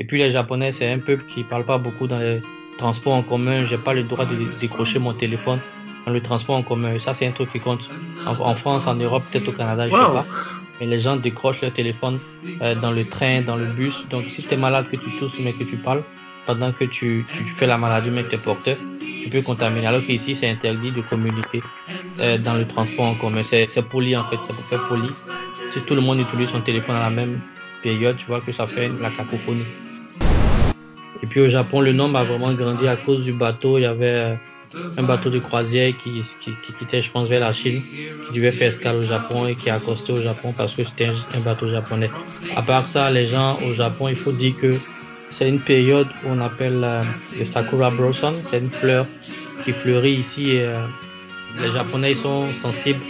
Et puis les Japonais, c'est un peuple qui parle pas beaucoup dans les transports en commun. J'ai pas le droit de décrocher mon téléphone dans le transport en commun. Et ça, c'est un truc qui compte. En, France, en Europe, peut-être au Canada, je sais pas. Mais les gens décrochent leur téléphone euh, dans le train, dans le bus. Donc si tu es malade, que tu tousses, mais que tu parles, pendant que tu, tu fais la maladie, mais que tu es porteur, tu peux contaminer. Alors qu'ici, c'est interdit de communiquer euh, dans le transport en commun. C'est poli en fait, c'est pour faire poli. Si tout le monde utilise son téléphone à la même période, tu vois que ça fait la cacophonie. Et puis au Japon, le nombre a vraiment grandi à cause du bateau. Il y avait euh, un bateau de croisière qui, qui, qui, quittait, je pense, vers la Chine, qui devait faire escale au Japon et qui a accosté au Japon parce que c'était un, bateau japonais. À part ça, les gens au Japon, il faut dire que c'est une période où on appelle euh, le Sakura Blossom. C'est une fleur qui fleurit ici euh, les Japonais sont sensibles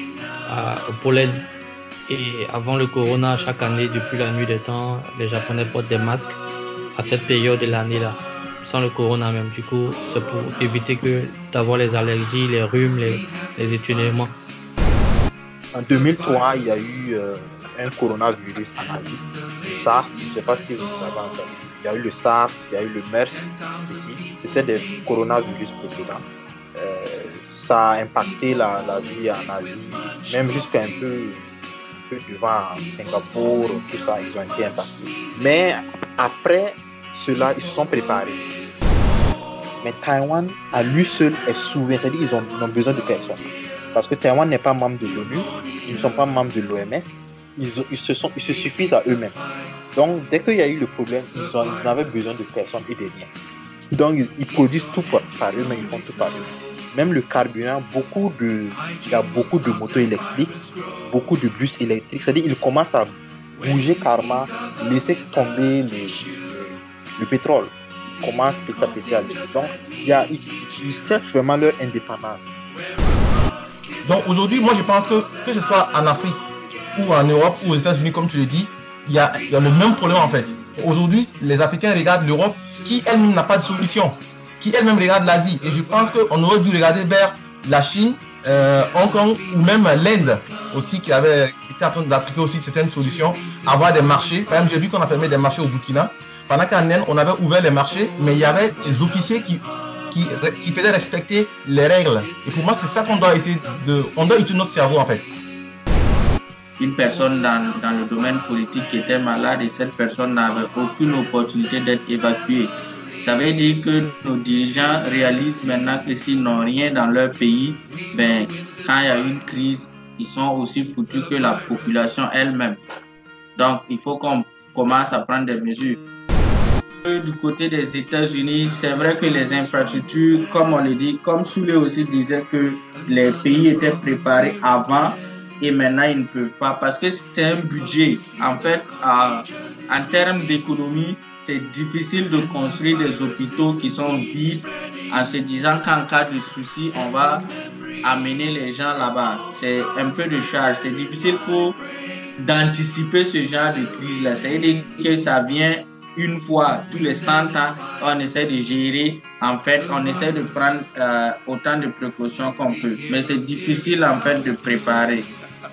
au pollen. Et avant le corona, chaque année, depuis la nuit des temps, les Japonais portent des masques à cette période de l'année-là sans le corona même. Du coup, c'est pour éviter que d'avoir les allergies, les rhumes, les, les En 2003, il y a eu euh, un coronavirus en Asie, le SARS. Je ne sais pas si vous avez entendu. Il y a eu le SARS, il y a eu le MERS aussi. C'était des coronavirus précédents. Euh, ça a impacté la, vie en Asie, même jusqu'à un peu, un peu devant Singapour, tout ça, ils ont été impactés. Mais après cela, ils se sont préparés. Mais Taïwan, à lui seul, est souverain. Qu'ils ont, besoin de personne. Parce que Taïwan n'est pas membre de l'ONU, ils ne sont pas membres de l'OMS, ils, se ils se suffisent à eux-mêmes. Donc, dès qu'il y a eu le problème, ils, ont, avaient besoin de personne et de rien. Donc, ils, produisent tout par, eux-mêmes, ils font tout par eux. Même le carburant, beaucoup de, il y a beaucoup de motos électriques, beaucoup de bus électriques. C'est-à-dire qu'ils commencent à bouger carrément, laisser tomber le pétrole commencent petit à petit à Donc, il y a, ils, cherchent vraiment leur indépendance. Donc aujourd'hui, moi je pense que que ce soit en Afrique ou en Europe ou aux États-Unis, comme tu le dis, il y a, il y a le même problème en fait. Aujourd'hui, les Africains regardent l'Europe qui elle-même n'a pas de solution, qui elle-même regarde l'Asie. Et je pense qu'on aurait dû regarder vers la Chine, euh, Hong Kong ou même l'Inde aussi qui avait été en train d'appliquer aussi certaines solutions, avoir des marchés. Par exemple, j'ai vu qu'on a permis des marchés au Burkina pendant qu'en Inde, on avait ouvert les marchés, mais il y avait des officiers qui, faisaient respecter les règles. Et pour moi, c'est ça qu'on doit essayer de. On doit utiliser notre cerveau en fait. Une personne dans, dans le domaine politique qui était malade et cette personne n'avait aucune opportunité d'être évacuée. Ça veut dire que nos dirigeants réalisent maintenant que s'ils n'ont rien dans leur pays, ben, quand il y a une crise, ils sont aussi foutus que la population elle-même. Donc, il faut qu'on commence à prendre des mesures. Du côté des États-Unis, c'est vrai que les infrastructures, comme on le dit, comme Soulé aussi disait que les pays étaient préparés avant et maintenant ils ne peuvent pas parce que c'est un budget. En fait, en termes d'économie, c'est difficile de construire des hôpitaux qui sont vides en se disant qu'en cas de souci, on va amener les gens là-bas. C'est un peu de charge. C'est difficile pour d'anticiper ce genre de crise-là. C'est-à-dire que ça vient une fois tous les 100 ans, on essaie de gérer. En fait, on essaie de prendre euh, autant de précautions qu'on peut. Mais c'est difficile en fait de préparer.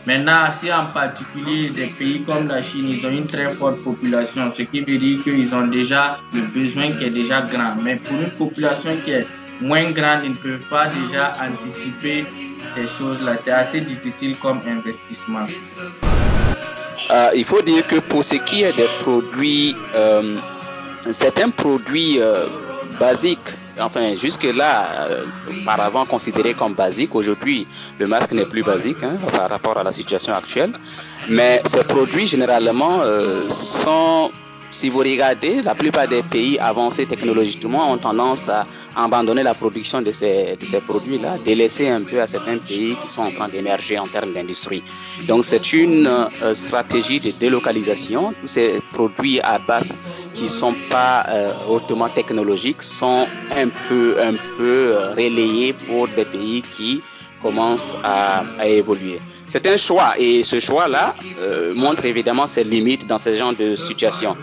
Maintenant, si en particulier des pays comme la Chine, ils ont une très forte population, ce qui veut dire qu'ils ont déjà le besoin qui est déjà grand. Mais pour une population qui est moins grande, ils ne peuvent pas déjà anticiper ces choses-là. C'est assez difficile comme investissement. Euh, il faut dire que pour ce qui est des produits, euh, certains produits euh, basiques, enfin jusque-là, auparavant considérés comme basiques, aujourd'hui le masque n'est plus basique hein, par rapport à la situation actuelle, mais ces produits généralement sont si vous regardez, la plupart des pays avancés technologiquement ont tendance à abandonner la production de ces, produits-là, délaisser un peu à certains pays qui sont en train d'émerger en termes d'industrie. Donc c'est une euh, stratégie de délocalisation. Tous ces produits à base qui sont pas euh, hautement technologiques sont un peu, un peu euh, relayés pour des pays qui commence à, évoluer. C'est un choix et ce choix-là euh, montre évidemment ses limites dans ce genre de situation.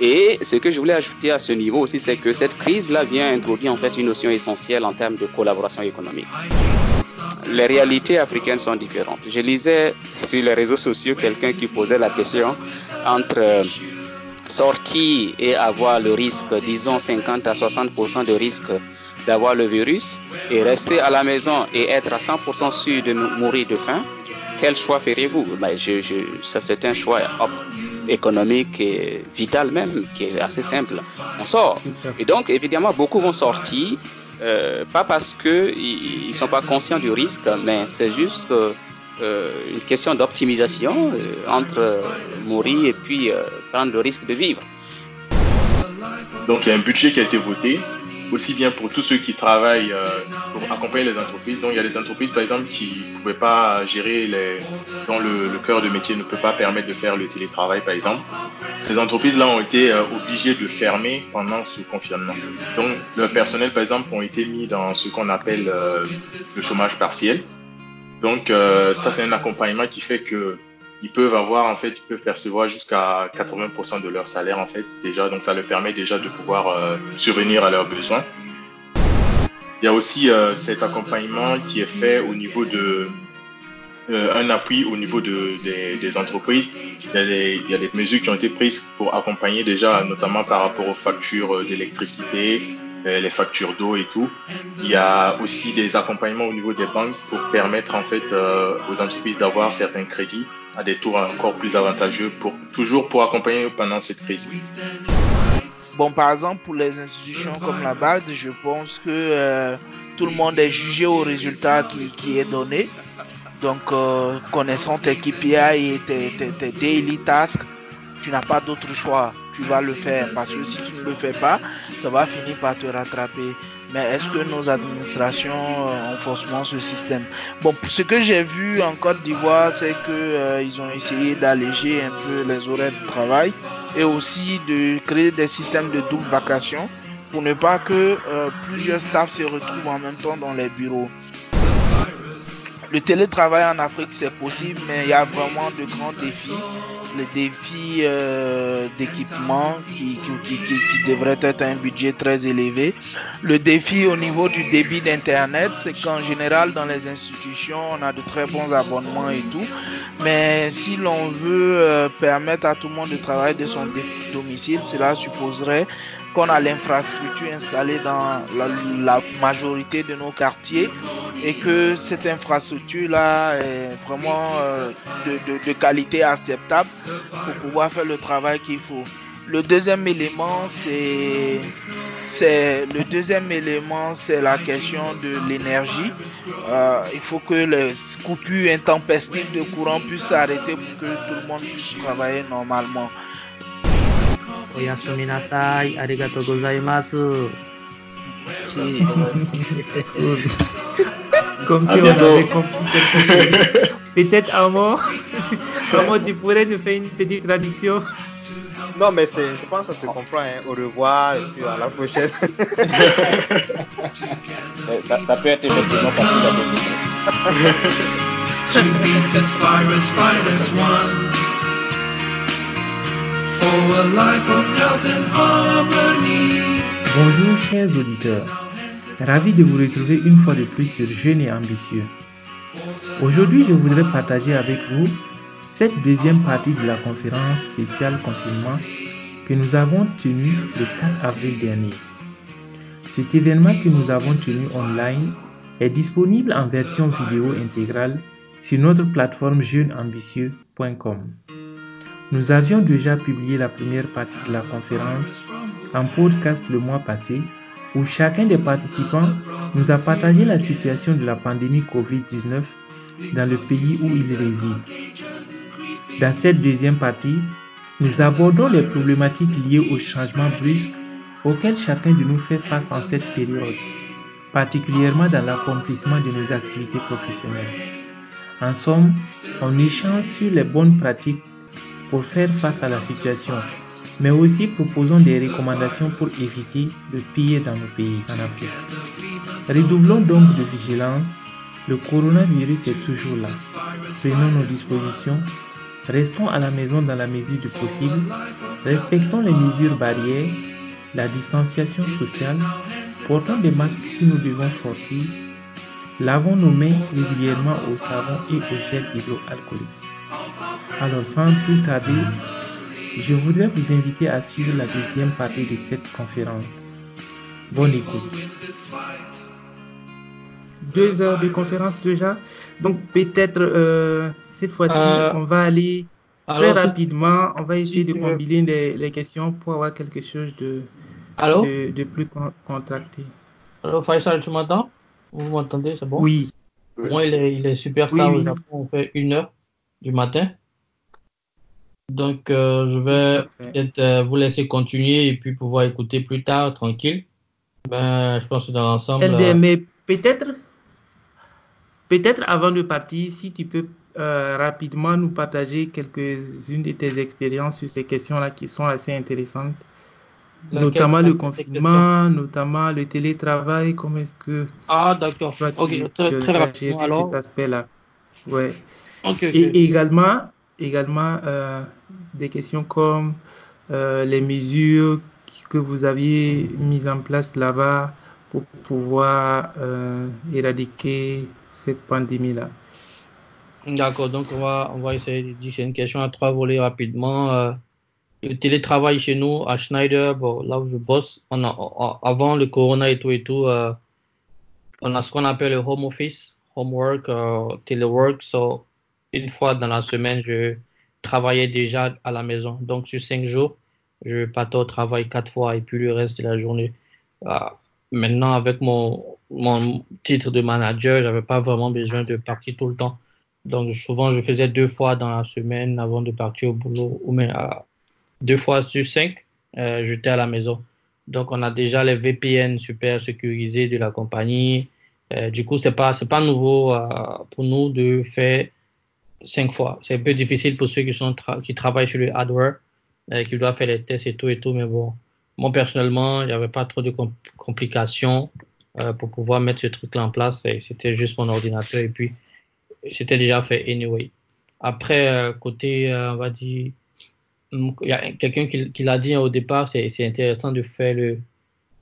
Et ce que je voulais ajouter à ce niveau aussi, c'est que cette crise-là vient introduire en fait une notion essentielle en termes de collaboration économique. Les réalités africaines sont différentes. Je lisais sur les réseaux sociaux quelqu'un qui posait la question entre sortir et avoir le risque, disons 50 à 60% de risque d'avoir le virus, et rester à la maison et être à 100% sûr de mourir de faim, quel choix ferez-vous? Ben, Ça, c'est un choix économique et vital même, qui est assez simple. On sort. Et donc, évidemment, beaucoup vont sortir, euh, pas parce qu'ils ne sont pas conscients du risque, mais c'est juste euh, une question d'optimisation euh, entre mourir et puis prendre le risque de vivre. Donc, il y a un budget qui a été voté aussi bien pour tous ceux qui travaillent euh, pour accompagner les entreprises. Donc il y a des entreprises par exemple qui ne pouvaient pas gérer les, dont le, cœur de métier ne peut pas permettre de faire le télétravail par exemple. Ces entreprises-là ont été euh, obligées de fermer pendant ce confinement. Donc le personnel par exemple ont été mis dans ce qu'on appelle euh, le chômage partiel. Donc ça c'est un accompagnement qui fait que ils peuvent avoir en fait, ils peuvent percevoir jusqu'à 80% de leur salaire en fait déjà, donc ça leur permet déjà de pouvoir euh, survenir à leurs besoins. Il y a aussi euh, cet accompagnement qui est fait au niveau de euh, un appui au niveau de, des, entreprises. Il y, a des, mesures qui ont été prises pour accompagner déjà, notamment par rapport aux factures d'électricité, les factures d'eau et tout. Il y a aussi des accompagnements au niveau des banques pour permettre en fait aux entreprises d'avoir certains crédits à des tours encore plus avantageux pour toujours pour accompagner pendant cette crise. Bon, par exemple, pour les institutions comme la BAD, je pense que euh, tout le monde est jugé au résultat qui, qui est donné. Donc, euh, connaissant tes KPI et tes, tes, tes daily tasks, tu n'as pas d'autre choix. Tu vas le faire parce que si tu ne le fais pas, ça va finir par te rattraper. Mais est-ce que nos administrations euh, ont forcément ce système? Bon, ce que j'ai vu en Côte d'Ivoire, c'est que euh, ils ont essayé d'alléger un peu les horaires de travail et aussi de créer des systèmes de double vacation pour ne pas que euh, plusieurs staffs se retrouvent en même temps dans les bureaux. Le télétravail en Afrique, c'est possible, mais il y a vraiment de grands défis les défis euh, d'équipement qui, qui, devrait être un budget très élevé. Le défi au niveau du débit d'Internet, c'est qu'en général, dans les institutions, on a de très bons abonnements et tout. Mais si l'on veut euh, permettre à tout le monde de travailler de son domicile, cela supposerait qu'on a l'infrastructure installée dans la, majorité de nos quartiers et que cette infrastructure-là est vraiment euh, de, qualité acceptable pour pouvoir faire le travail qu'il faut. Le deuxième élément, c'est c'est le deuxième élément, c'est la question de l'énergie. Euh, il faut que les coupures intempestives de courant puissent s'arrêter pour que tout le monde puisse travailler normalement. Comme si on avait compris Peut-être Amo, Amo, tu pourrais nous faire une petite traduction Non, mais c'est, je pense que ça se comprend. Hein. Au revoir et puis à la prochaine. ça, ça, peut être effectivement facile à deviner. Bonjour chers auditeurs, ravi de vous retrouver une fois de plus sur Jeune et Ambitieux. Aujourd'hui, je voudrais partager avec vous cette deuxième partie de la conférence spéciale confinement que nous avons tenue le 4 avril dernier. Cet événement que nous avons tenu online est disponible en version vidéo intégrale sur notre plateforme jeuneambitieux.com. Nous avions déjà publié la première partie de la conférence en podcast le mois passé où chacun des participants nous a partagé la situation de la pandémie Covid-19 dans le pays où il réside. Dans cette deuxième partie, nous abordons les problématiques liées au changement brusque auxquels chacun de nous fait face en cette période, particulièrement dans l'accomplissement de nos activités professionnelles. En somme, on échange sur les bonnes pratiques pour faire face à la situation mais aussi proposons des recommandations pour éviter le pire dans nos pays en Afrique. Redoublons donc de vigilance, le coronavirus est toujours là. Prenons nos dispositions, restons à la maison dans la mesure du possible, respectons les mesures barrières, la distanciation sociale, portons des masques si nous devons sortir, lavons nos mains régulièrement au savon et au gel hydroalcoolique. Alors sans plus tarder, Je voudrais vous inviter à suivre la deuxième partie de cette conférence. Bonne écoute. Deux heures de conférence déjà. Donc peut-être euh, cette fois-ci, Euh, on va aller très alors, rapidement. On va essayer de combiner les, les questions pour avoir quelque chose de, Allô? de, de plus con- contracté. Allô, Faisal, tu m'entends? Vous m'entendez? C'est bon? Oui, Moi, il est, il est super Oui, tard oui. au Japon, on fait une heure du matin. Donc, euh, je vais peut-être euh, vous laisser continuer et puis pouvoir écouter plus tard, tranquille. Ben, je pense que dans l'ensemble, euh, mais peut-être, peut-être avant de partir, si tu peux rapidement nous partager quelques-unes de tes expériences sur ces questions-là qui sont assez intéressantes, notamment le confinement, notamment le télétravail, comment est-ce que ah, d'accord. Ok, très, rapidement alors. cet aspect-là? Ouais. Ok, ok. Et également, également euh, des questions comme euh, les mesures que vous aviez mises en place là-bas pour pouvoir euh, éradiquer cette pandémie-là. D'accord, donc on va, on va essayer de dire, une question à trois volets rapidement. Le télétravail chez nous, à Schneider, là où je bosse, avant le corona et tout et tout, on a ce qu'on appelle le home office, homework, euh, telework. So, une fois dans la semaine, je travaillais déjà à la maison. Donc, sur cinq jours, je partais au travail quatre fois et puis le reste de la journée. Ah, maintenant, avec mon, mon titre de manager, j'avais pas vraiment besoin de partir tout le temps. Donc, souvent, je faisais deux fois dans la semaine avant de partir au boulot, ou même euh, deux fois sur cinq, euh, j'étais à la maison. Donc, on a déjà les VPN super sécurisés de la compagnie. Euh, du coup, c'est pas, pas nouveau euh, pour nous de faire cinq fois. C'est un peu difficile pour ceux qui sont qui travaillent sur le hardware, qui doivent faire les tests et tout et tout. Mais bon, moi personnellement, il n'y avait pas trop de com- complications euh, pour pouvoir mettre ce truc-là en place. C'était juste mon ordinateur et puis c'était déjà fait anyway. Après, euh, côté, euh, on va dire, il y a quelqu'un qui, l'a dit au départ, c'est intéressant de faire le,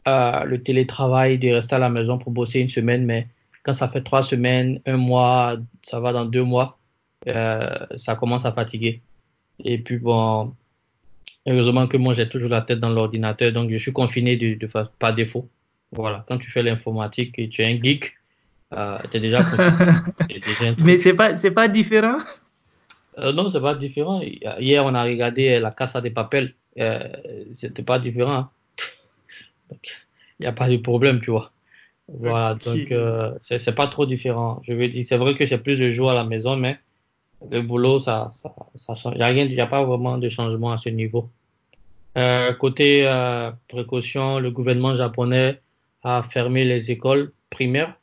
le télétravail, de rester à la maison pour bosser une semaine, mais quand ça fait trois semaines, un mois, ça va dans deux mois, ça commence à fatiguer. Et puis bon, heureusement que moi j'ai toujours la tête dans l'ordinateur, donc je suis confiné de, de fa- par défaut. Voilà, quand tu fais l'informatique et tu es un geek, euh, tu es déjà confiné. Déjà. Mais c'est pas, c'est pas différent? Euh, non, c'est pas différent. Hier, on a regardé La Casa de Papel. Euh, c'était pas différent. hein. Donc, Il n'y a pas de problème, tu vois. Voilà, donc euh, c'est c'est pas trop différent. Je veux dire, c'est vrai que j'ai plus de jours à la maison, mais le boulot, ça, ça, ça change. Il n'y a pas vraiment de changement à ce niveau. Euh, côté euh, précaution, le gouvernement japonais a fermé les écoles primaires.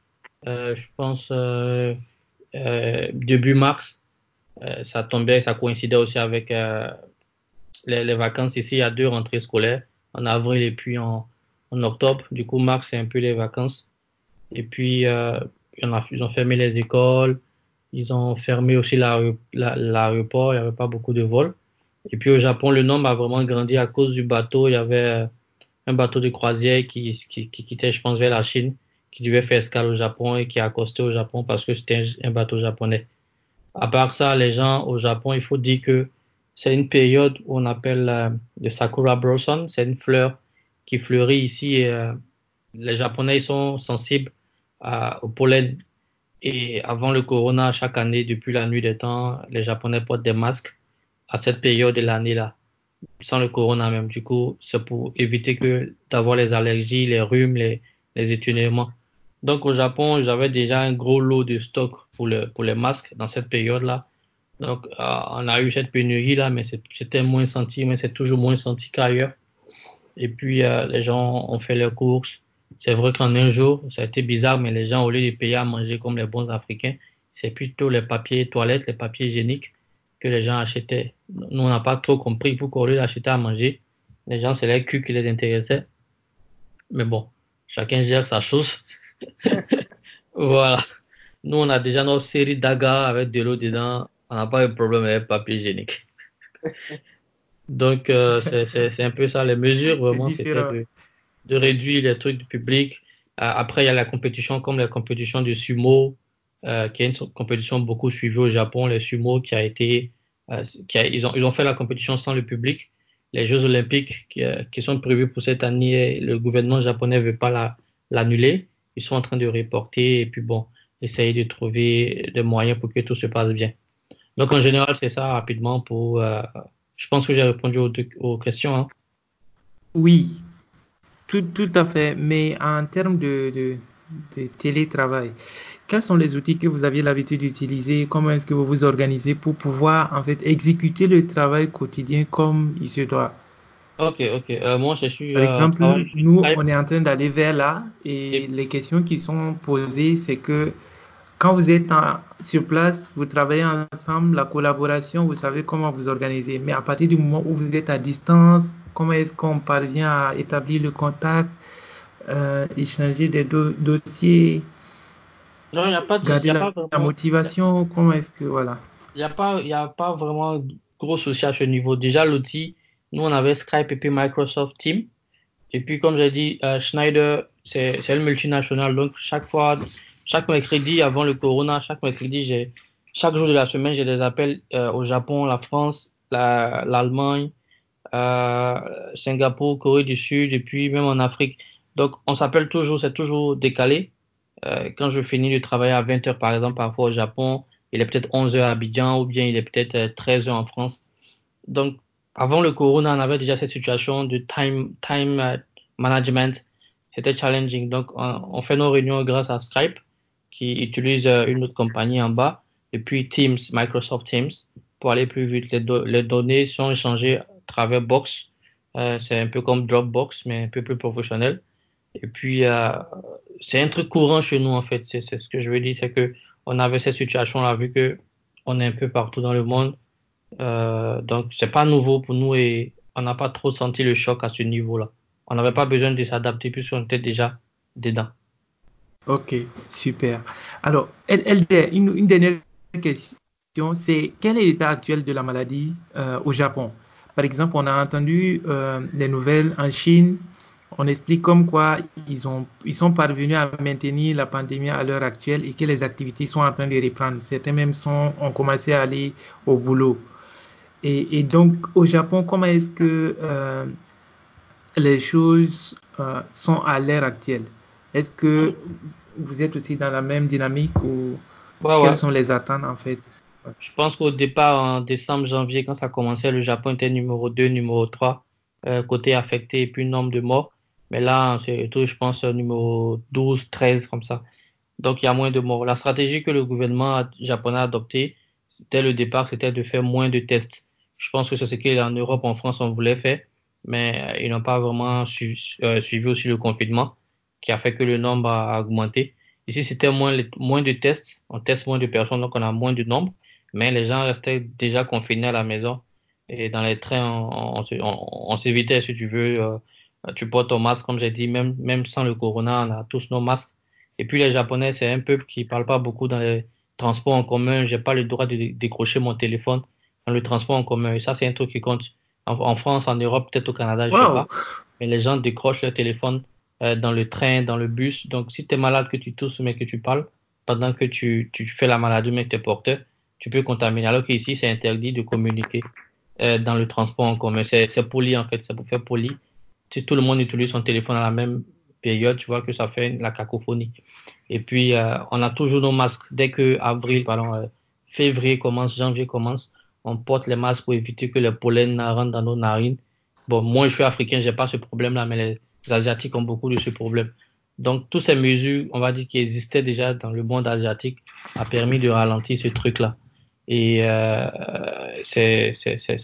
Euh, je pense euh, euh, début mars. Euh, ça tombait, ça coïncidait aussi avec les, les vacances ici. Il y a deux rentrées scolaires, en avril et puis en, octobre. Du coup, mars, c'est un peu les vacances. Et puis, en a- ils ont fermé les écoles. Ils ont fermé aussi l'aé- la- l'aéroport. Il n'y avait pas beaucoup de vols. Et puis, au Japon, le nombre a vraiment grandi à cause du bateau. Il y avait euh, un bateau de croisière qui, qui, qui quittait, je pense, vers la Chine, qui devait faire escale au Japon et qui a accosté au Japon parce que c'était un, bateau japonais. À part ça, les gens au Japon, il faut dire que c'est une période où on appelle euh, le Sakura Blossom. C'est une fleur qui fleurit ici. Et, euh, les Japonais ils sont sensibles à- au pollen. Et avant le corona, chaque année, depuis la nuit des temps, les Japonais portent des masques à cette période de l'année-là, sans le corona même. Du coup, c'est pour éviter que d'avoir les allergies, les rhumes, les, les. Donc au Japon, j'avais déjà un gros lot de stock pour, le, pour les masques dans cette période-là. Donc euh, on a eu cette pénurie-là, mais c'était moins senti, mais c'est toujours moins senti qu'ailleurs. Et puis euh, les gens ont fait leurs courses. C'est vrai qu'en un jour, ça a été bizarre, mais les gens, au lieu de payer à manger comme les bons Africains, c'est plutôt les papiers toilettes, les papiers hygiéniques que les gens achetaient. Nous, on n'a pas trop compris pourquoi au lieu d'acheter à manger, les gens, c'est les culs qui les intéressaient. Mais bon, chacun gère sa chose. Voilà. Nous, on a déjà notre série d'agas avec de l'eau dedans. On n'a pas de problème avec le papier hygiénique. Donc, euh, c'est un peu ça. Les mesures, vraiment, c'était. De, réduire les trucs du public. Euh, après, il y a la compétition, comme la compétition de sumo, euh, qui est une compétition beaucoup suivie au Japon, les sumo, qui a été, euh, qui a- ils ont, ils ont fait la compétition sans le public. les Jeux Olympiques qui, sont prévus pour cette année, le gouvernement japonais ne veut pas l'annuler. Ils sont en train de reporter et puis bon, essayer de trouver des moyens pour que tout se passe bien. Donc en général, c'est ça rapidement pour. Je pense que j'ai répondu aux, questions. Hein. Oui, tout, tout, à fait. Mais en termes de, de, de, télétravail, quels sont les outils que vous aviez l'habitude d'utiliser? Comment est-ce que vous vous organisez pour pouvoir en fait exécuter le travail quotidien comme il se doit? Ok, ok. Euh, moi, je suis. Par exemple, nous, on est en train d'aller vers là et les questions qui sont posées, c'est que quand vous êtes sur place, vous travaillez ensemble, la collaboration, vous savez comment vous organiser. Mais à partir du moment où vous êtes à distance, comment est-ce qu'on parvient à établir le contact, euh, échanger des dossiers, non, il n'y a pas de garder la, la, motivation, comment est-ce que voilà. Il n'y a pas, il a pas vraiment gros souci à ce niveau. Déjà l'outil, nous on avait Skype et puis Microsoft Teams. Et puis comme j'ai dit, euh, Schneider, c'est le multinational, donc chaque fois chaque mercredi avant le corona, chaque mercredi, j'ai, chaque jour de la semaine, j'ai des appels euh, au Japon, la France, l'Allemagne, Singapour, Corée du Sud, et puis même en Afrique. Donc, on s'appelle toujours, c'est toujours décalé. Euh, quand je finis de travailler à 20 heures, par exemple, parfois au Japon, il est peut-être 11 heures à Abidjan, ou bien il est peut-être 13 heures en France. Donc, avant le corona, on avait déjà cette situation de time, time management. C'était challenging. Donc, on fait nos réunions grâce à Skype qui utilise euh, une autre compagnie en bas, et puis Teams, Microsoft Teams, pour aller plus vite. Les, données sont échangées travers Box. Euh, c'est un peu comme Dropbox, mais un peu plus professionnel. Et puis, euh, c'est un truc courant chez nous, en fait. C'est ce que je veux dire, c'est que on avait cette situation-là, vu que on est un peu partout dans le monde. Euh, donc, c'est pas nouveau pour nous et on n'a pas trop senti le choc à ce niveau-là. On n'avait pas besoin de s'adapter puisqu'on était déjà dedans. Ok, super. Alors, une dernière question, c'est quel est l'état actuel de la maladie euh, au Japon? Par exemple, on a entendu euh, des nouvelles en Chine, on explique comme quoi ils, ont, ils sont parvenus à maintenir la pandémie à l'heure actuelle et que les activités sont en train de reprendre. Certains même sont, ont commencé à aller au boulot. Et, et donc, au Japon, comment est-ce que euh, les choses euh, sont à l'heure actuelle? Est-ce que vous êtes aussi dans la même dynamique ou quelles sont les attentes en fait? Je pense qu'au départ, en décembre, janvier, quand ça commençait, le Japon était numéro 2, numéro 3, euh, côté affecté et puis nombre de morts. Mais là, c'est tout, je pense, numéro 12, 13, comme ça. Donc, il y a moins de morts. La stratégie que le gouvernement japonais a adoptée, dès le départ, c'était de faire moins de tests. Je pense que c'est ce qu'en Europe, en France, on voulait faire, mais ils n'ont pas vraiment euh, suivi aussi le confinement qui a fait que le nombre a augmenté. Ici, c'était moins, moins de tests. On teste moins de personnes, donc on a moins de nombre. Mais les gens restaient déjà confinés à la maison. Et dans les trains, on, on, s'évitait, si tu veux. Euh, tu portes ton masque, comme j'ai dit, même, même sans le corona, on a tous nos masques. Et puis les Japonais, c'est un peuple qui parle pas beaucoup dans les transports en commun. J'ai pas le droit de décrocher mon téléphone dans le transport en commun. Et ça, c'est un truc qui compte. En, France, en Europe, peut-être au Canada, je sais pas. Mais les gens décrochent leur téléphone euh, dans le train, dans le bus. Donc, si tu es malade, que tu tousses, mais que tu parles, pendant que tu, tu fais la maladie, mais que tu es porteur, tu peux contaminer. Alors qu'ici, c'est interdit de communiquer euh, dans le transport en commun. C'est poli, en fait, c'est pour faire poli. Si tout le monde utilise son téléphone à la même période, tu vois que ça fait la cacophonie. Et puis, euh, on a toujours nos masques. Dès que avril, pardon, février commence, janvier commence, on porte les masques pour éviter que le pollen rentre dans nos narines. Bon, moi, je suis africain, j'ai pas ce problème-là, mais les les Asiatiques ont beaucoup de ce problème. Donc, toutes ces mesures, on va dire, qui existaient déjà dans le monde asiatique, a permis de ralentir ce truc-là. Et euh, c'est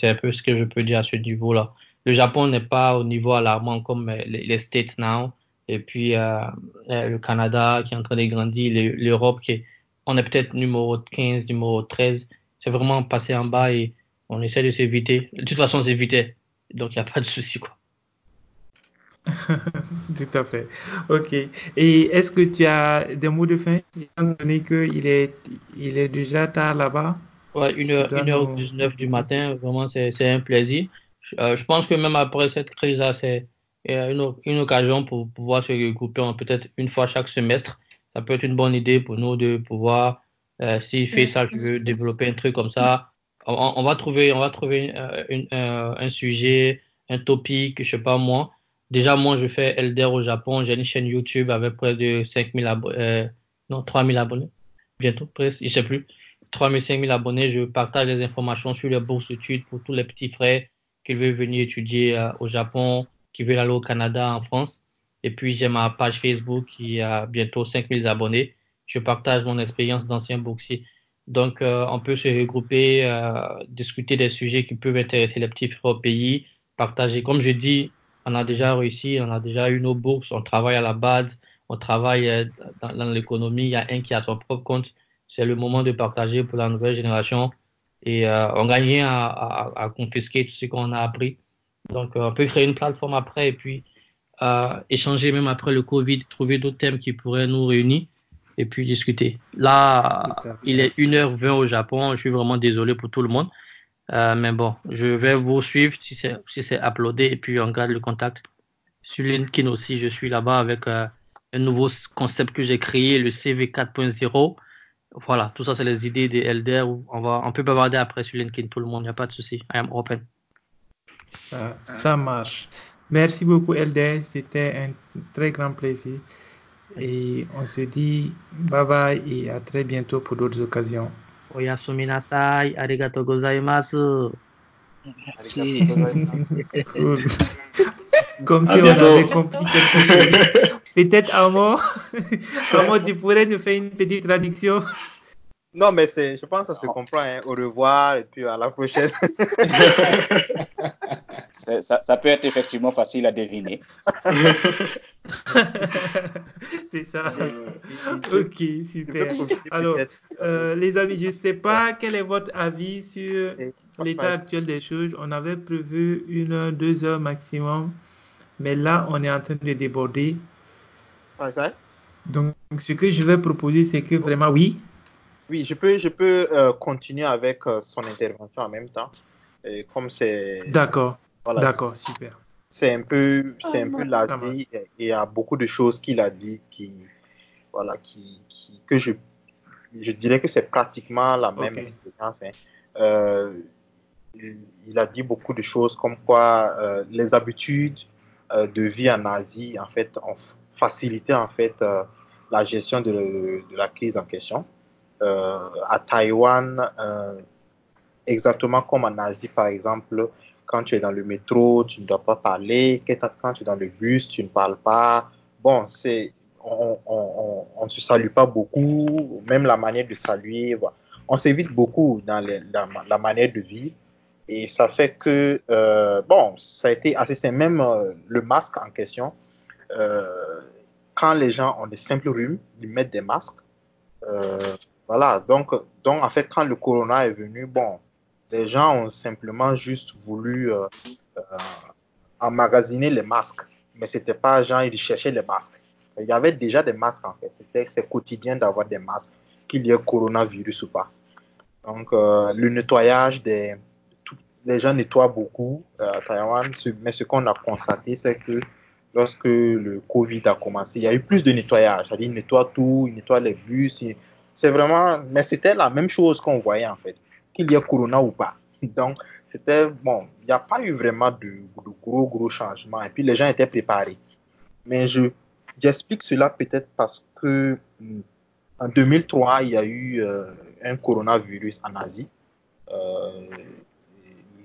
un peu ce que je peux dire à ce niveau-là. Le Japon n'est pas au niveau alarmant comme les, States now, et puis euh, le Canada qui est en train de grandir, l'Europe qui est, on est peut-être numéro 15, numéro 13. C'est vraiment passé en bas et on essaie de s'éviter. De toute façon, s'éviter. Donc, il n'y a pas de souci, quoi. Tout à fait. Ok. Et est-ce que tu as des mots de fin, étant donné qu'il est, il est déjà tard là-bas? Ouais, 1h19 du matin, vraiment, c'est un plaisir. Euh, je pense que même après cette crise-là, c'est une, une, occasion pour pouvoir se regrouper peut-être une fois chaque semestre. Ça peut être une bonne idée pour nous de pouvoir, euh, s'il fait ça, je veux développer un truc comme ça. On, va trouver, on va trouver euh, un sujet un topic, je sais pas moi. Déjà, moi, je fais Elder au Japon. J'ai une chaîne YouTube avec près de 5000 abonnés, euh, non, 3000 abonnés. Bientôt, presque, je sais plus. 3000, 5000 abonnés. Je partage les informations sur les bourses d'études pour tous les petits frères qui veulent venir étudier euh, au Japon, qui veulent aller au Canada, en France. Et puis, j'ai ma page Facebook qui a bientôt 5000 abonnés. Je partage mon expérience d'ancien boursier. Donc, euh, on peut se regrouper, discuter des sujets qui peuvent intéresser les petits frères au pays, partager. Comme je dis, on a déjà réussi, on a déjà eu nos bourses, on travaille à la base, on travaille euh, dans, l'économie, il y a un qui a son propre compte. C'est le moment de partager pour la nouvelle génération et euh, on gagne rien à, confisquer tout ce qu'on a appris. Donc, euh, on peut créer une plateforme après et puis échanger même après le Covid, trouver d'autres thèmes qui pourraient nous réunir et puis discuter. Là, il est 1h20 au Japon. Je suis vraiment désolé pour tout le monde. Euh, mais bon, je vais vous suivre si c'est si c'est uploadé et puis on garde le contact. Sur LinkedIn aussi, je suis là-bas avec euh, un nouveau concept que j'ai créé, le CV 4.0. Voilà, tout ça, c'est les idées des Elder. Où on, va, on peut bavarder après sur LinkedIn, tout le monde, il n'y a pas de souci. I am open. Ça, marche. Merci beaucoup, Elder. C'était un très grand plaisir. Et on se dit bye bye et à très bientôt pour d'autres occasions. Oyasumi nasai, arigato gozaimasu. Merci. Comme si on avait compris quelque chose. Peut-être Amo, tu pourrais nous faire une petite traduction. Non, mais c'est, je pense que ça se comprend. Hein. Au revoir et puis à la prochaine. ça, ça, peut être effectivement facile à deviner. c'est ça. ok, super. Alors, euh, les amis, je ne sais pas quel est votre avis sur l'état actuel des choses. On avait prévu une heure, deux heures maximum, mais là, on est en train de déborder. Donc, ce que je vais proposer, c'est que vraiment, oui. Oui, je peux, je peux euh, continuer avec euh, son intervention en même temps. Et comme c'est. D'accord. D'accord, super. C'est un peu, c'est un peu la vie. Et il y a beaucoup de choses qu'il a dit qui, voilà, qui, que je, je dirais que c'est pratiquement la même expérience. Hein. Euh, il a dit beaucoup de choses comme quoi les habitudes de vie en Asie, en fait, ont facilité en fait la gestion de, la crise en question. Euh, à Taïwan, euh, exactement comme en Asie, par exemple, quand tu es dans le métro, tu ne dois pas parler. Quand tu es dans le bus, tu ne parles pas. Bon, on ne se salue pas beaucoup, même la manière de saluer. On s'évite beaucoup dans la, manière de vivre. Et ça fait que, euh, bon, ça a été assez simple. Même le masque en question, quand les gens ont des simples rhumes, ils mettent des masques. Voilà, donc, donc en fait, quand le corona est venu, bon, les gens ont simplement juste voulu euh, euh, emmagasiner les masques, mais c'était pas genre ils cherchaient les masques. Il y avait déjà des masques en fait, c'est quotidien d'avoir des masques, qu'il y ait coronavirus ou pas. Donc euh, le nettoyage des, les gens nettoient beaucoup à Taïwan, mais ce qu'on a constaté, c'est que lorsque le Covid a commencé, il y a eu plus de nettoyage. C'est-à-dire, ils nettoient tout, ils nettoient les bus, c'est vraiment, mais c'était la même chose qu'on voyait en fait, qu'il y ait Corona ou pas. Donc, c'était bon, il n'y a pas eu vraiment de, gros, gros changements. Et puis, les gens étaient préparés. Mais je, j'explique cela peut-être parce que hmm, en 2003, il y a eu euh, un coronavirus en Asie. Euh,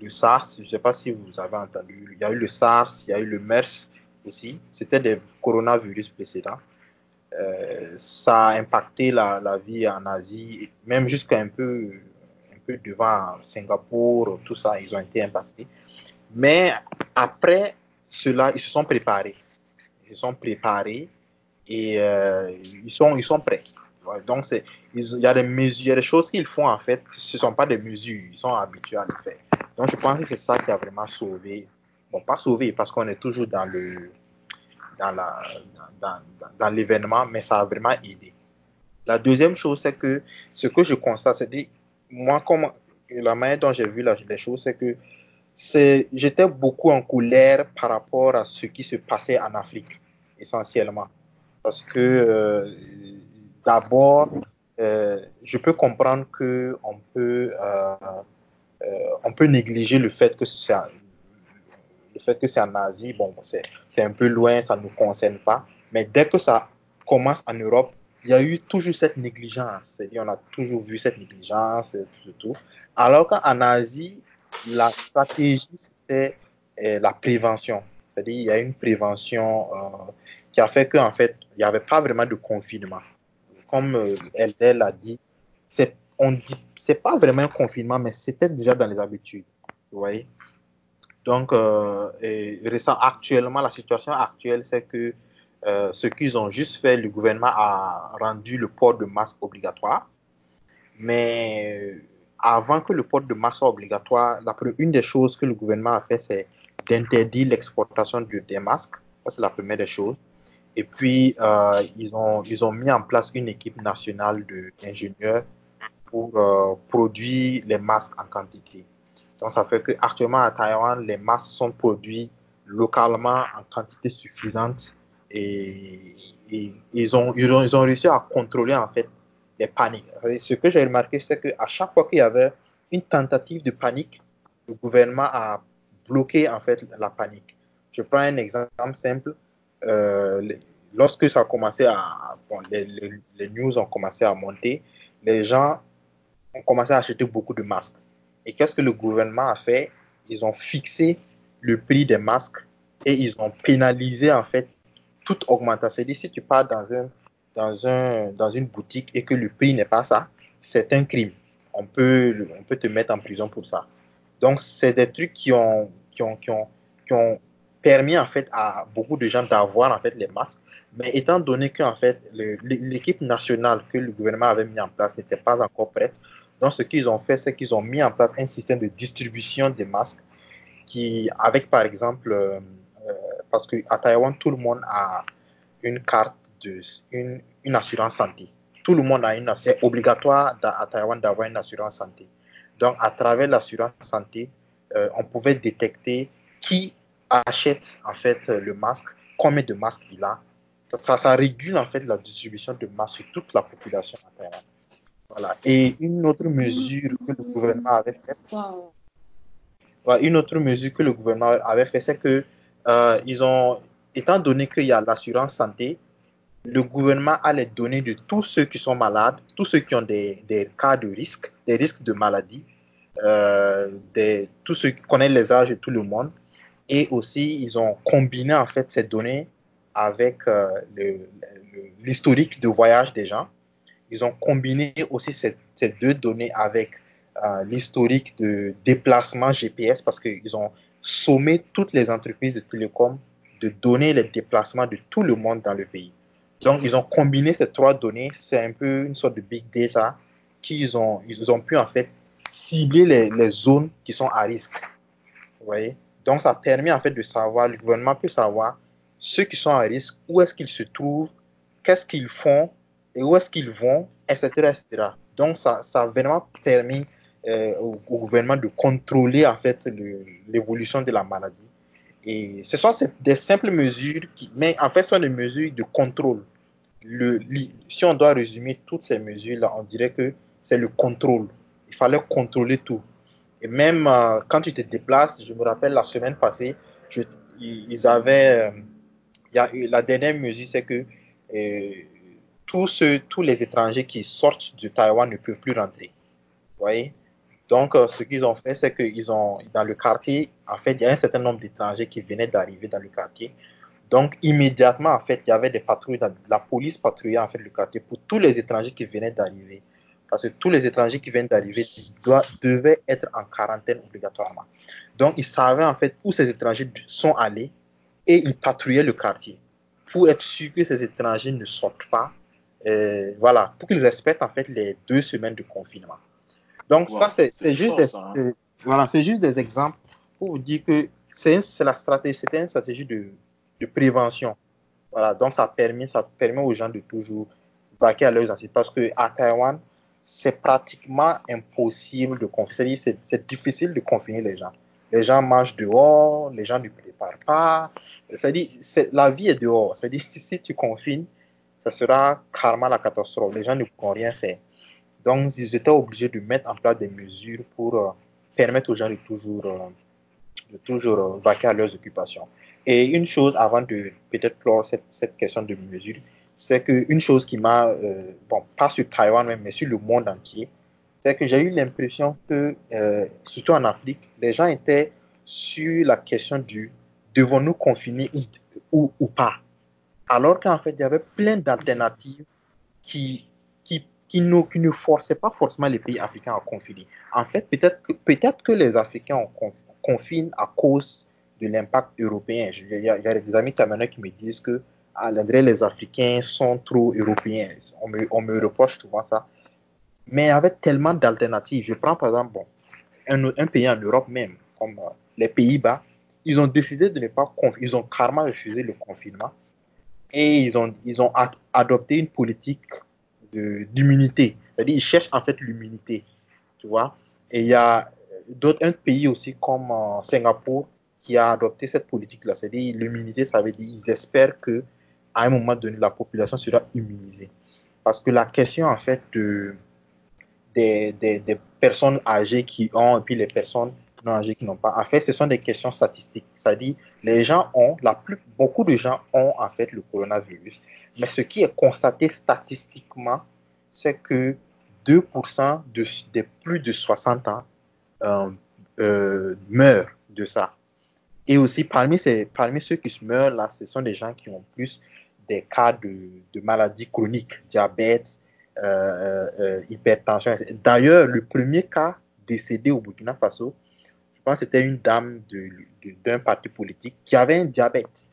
le SARS, je ne sais pas si vous avez entendu, il y a eu le SARS, il y a eu le MERS aussi. C'était des coronavirus précédents. Euh, ça a impacté la, vie en Asie, même jusqu'à un peu, un peu devant Singapour, tout ça, ils ont été impactés. Mais après cela, ils se sont préparés. Ils se sont préparés et euh, ils, sont, ils sont prêts. Donc, il y, a des mesures, il y a des choses qu'ils font en fait, ce ne sont pas des mesures, ils sont habitués à le faire. Donc, je pense que c'est ça qui a vraiment sauvé. Pas sauvé parce qu'on est toujours dans le, dans, la, dans, l'événement, mais ça a vraiment aidé. La deuxième chose, c'est que ce que je constate, c'est moi, comme la manière dont j'ai vu les choses, c'est que j'étais beaucoup en colère par rapport à ce qui se passait en Afrique, essentiellement. Parce que euh, d'abord, euh, je peux comprendre qu'on peut, euh, on peut négliger le fait que c'est fait que c'est en Asie, bon, c'est un peu loin, ça ne nous concerne pas. Mais dès que ça commence en Europe, il y a eu toujours cette négligence. C'est-à-dire, on a toujours vu cette négligence et tout, tout. Alors qu'en Asie, la stratégie, c'était euh, la prévention. C'est-à-dire, il y a une prévention euh, qui a fait qu'en fait, il n'y avait pas vraiment de confinement. Comme euh, elle, a dit, c'est, on dit, c'est pas vraiment un confinement, mais c'était déjà dans les habitudes. Vous voyez? Donc, récent, actuellement, la situation actuelle, c'est que ce qu'ils ont juste fait, le gouvernement a rendu le port de masque obligatoire. Mais avant que le port de masque soit obligatoire, la, une des choses que le gouvernement a fait, c'est d'interdire l'exportation de, des masques. Ça, c'est la première des choses. Et puis, euh, ils, ont, ils ont mis en place une équipe nationale d'ingénieurs pour euh, produire les masques en quantité. Donc, ça fait qu'actuellement à Taïwan, les masques sont produits localement en quantité suffisante et, ils, ont, ils, ont, ils ont réussi à contrôler en fait les paniques. Ce que j'ai remarqué, c'est qu'à chaque fois qu'il y avait une tentative de panique, le gouvernement a bloquer en fait la panique. Je prends un exemple simple. Euh, lorsque ça a commencé à, les, les, news ont commencé à monter, les gens ont commencé à acheter beaucoup de masques. Et qu'est-ce que le gouvernement a fait? Ils ont fixé le prix des masques et ils ont pénalisé en fait toute augmentation. C'est-à-dire si tu pars dans un dans un dans une boutique et que le prix n'est pas ça, c'est un crime. On peut on peut te mettre en prison pour ça. Donc, c'est des trucs qui ont, qui ont, qui ont, qui ont permis en fait à beaucoup de gens d'avoir en fait les masques. Mais étant donné que en fait l'équipe nationale que le gouvernement avait mis en place n'était pas encore prête, donc ce qu'ils ont fait, c'est qu'ils ont mis en place un système de distribution des masques qui, avec par exemple, euh, euh parce qu'à Taïwan tout le monde a une carte de une, assurance santé. Tout le monde a une, c'est obligatoire à Taïwan d'avoir une assurance santé. Donc, à travers l'assurance santé, euh, on pouvait détecter qui achète en fait le masque, combien de masques il a. Ça, ça, régule en fait la distribution de masques sur toute la population Voilà. Et une autre mesure que le gouvernement avait faite, une autre mesure que le gouvernement avait fait, c'est que euh, ils ont, étant donné qu'il y a l'assurance santé, le gouvernement a les données de tous ceux qui sont malades, tous ceux qui ont des, des cas de risque, des risques de maladie, euh, des, tous ceux qui connaissent les âges de tout le monde. Et aussi, ils ont combiné en fait ces données avec euh, l'historique de voyage des gens. Ils ont combiné aussi ces, deux données avec euh, l'historique de déplacement GPS parce qu'ils ont sommé toutes les entreprises de télécom de donner les déplacements de tout le monde dans le pays. Donc, ils ont combiné ces trois données. C'est un peu une sorte de big data qu'ils ont, pu en fait cibler les, zones qui sont à risque. Donc, ça permet en fait de savoir, le gouvernement peut savoir ceux qui sont à risque, où est-ce qu'ils se trouvent, qu'est-ce qu'ils font et où est-ce qu'ils vont, etc., etc. Donc, ça, ça a vraiment permis euh, au, gouvernement de contrôler en fait l'évolution de la maladie. Et ce sont des simples mesures, mais en fait, ce sont des mesures de contrôle le, si on doit résumer toutes ces mesures-là, on dirait que c'est le contrôle. Il fallait contrôler tout. Et même euh, quand tu te déplaces, je me rappelle la semaine passée, ils avaient. Euh, la dernière mesure, c'est que tous, ceux, les étrangers qui sortent de Taïwan ne peuvent plus rentrer. Vous voyez? Donc, euh, ce qu'ils ont fait, c'est qu'ils ont, dans le quartier, en fait, il y a un certain nombre d'étrangers qui venaient d'arriver dans le quartier. Donc, immédiatement, en fait, il y avait des patrouilles, la police patrouillait en fait le quartier pour tous les étrangers qui venaient d'arriver. Parce que tous les étrangers qui viennent d'arriver devaient être en quarantaine obligatoirement. Donc, ils savaient en fait où ces étrangers sont allés et ils patrouillaient le quartier pour être sûr que ces étrangers ne sortent pas. Euh, voilà, pour qu'ils respectent en fait les deux semaines de confinement. Donc, ça, c'est juste, des, hein. voilà, juste des exemples pour vous dire que c'est la stratégie, c'était une stratégie de, de prévention. Voilà, donc ça permet, ça permet aux gens de toujours braquer à leurs assises parce que à Taïwan, c'est pratiquement impossible de confiner. C'est difficile de confiner les gens. Les gens mangent dehors, les gens ne préparent pas. C'est-à-dire, la vie est dehors. C'est-à-dire, si tu confines, ça sera carrément la catastrophe. Les gens ne pourront rien faire. Donc, ils étaient obligés de mettre en place des mesures pour euh, permettre aux gens de toujours, euh, de toujours vaquer à leurs occupations. Et une chose, avant de peut-être clore cette, question de mesure, c'est qu'une chose qui m'a, euh, bon, pas sur Taïwan mais sur le monde entier, c'est que j'ai eu l'impression que, euh, surtout en Afrique, les gens étaient sur la question du devons-nous confiner ou, ou pas. Alors qu'en fait, il y avait plein d'alternatives qui, qui, qui, ne, qui ne forçaient pas forcément les pays africains à confiner. En fait, peut-être que, que les Africains confinent à cause de l'impact européen. Il y, a, des amis camerounais qui me disent que à les Africains sont trop européens. On me, on me reproche souvent ça. Mais avait tellement d'alternatives. Je prends par exemple bon, un, un, pays en Europe même, comme euh, les Pays-Bas, ils ont décidé de ne pas confiner, ils ont carrément refusé le confinement et ils ont, ils ont adopté une politique d'immunité. C'est-à-dire ils cherchent en fait l'immunité, tu vois. Et il y a d'autres, un pays aussi comme euh, Singapour qui a adopté cette politique-là. C'est-à-dire l'immunité, ça veut dire ils espèrent que à un moment donné, la population sera immunisée. Parce que la question en fait de, des, des, des personnes âgées qui ont et puis les personnes non âgées qui n'ont pas. En fait, ce sont des questions statistiques. C'est-à-dire, les gens ont, la plus, beaucoup de gens ont en fait le coronavirus. Mais ce qui est constaté statistiquement, c'est que 2% de, des plus de 60 ans euh, euh, meurent de ça. Et aussi, parmi, ces, parmi ceux qui meurent là, ce sont des gens qui ont plus des cas de, maladies chroniques, diabète, euh, hypertension. D'ailleurs, le premier cas décédé au Burkina Faso, pense que c'était une dame d'un parti politique qui avait un diabète.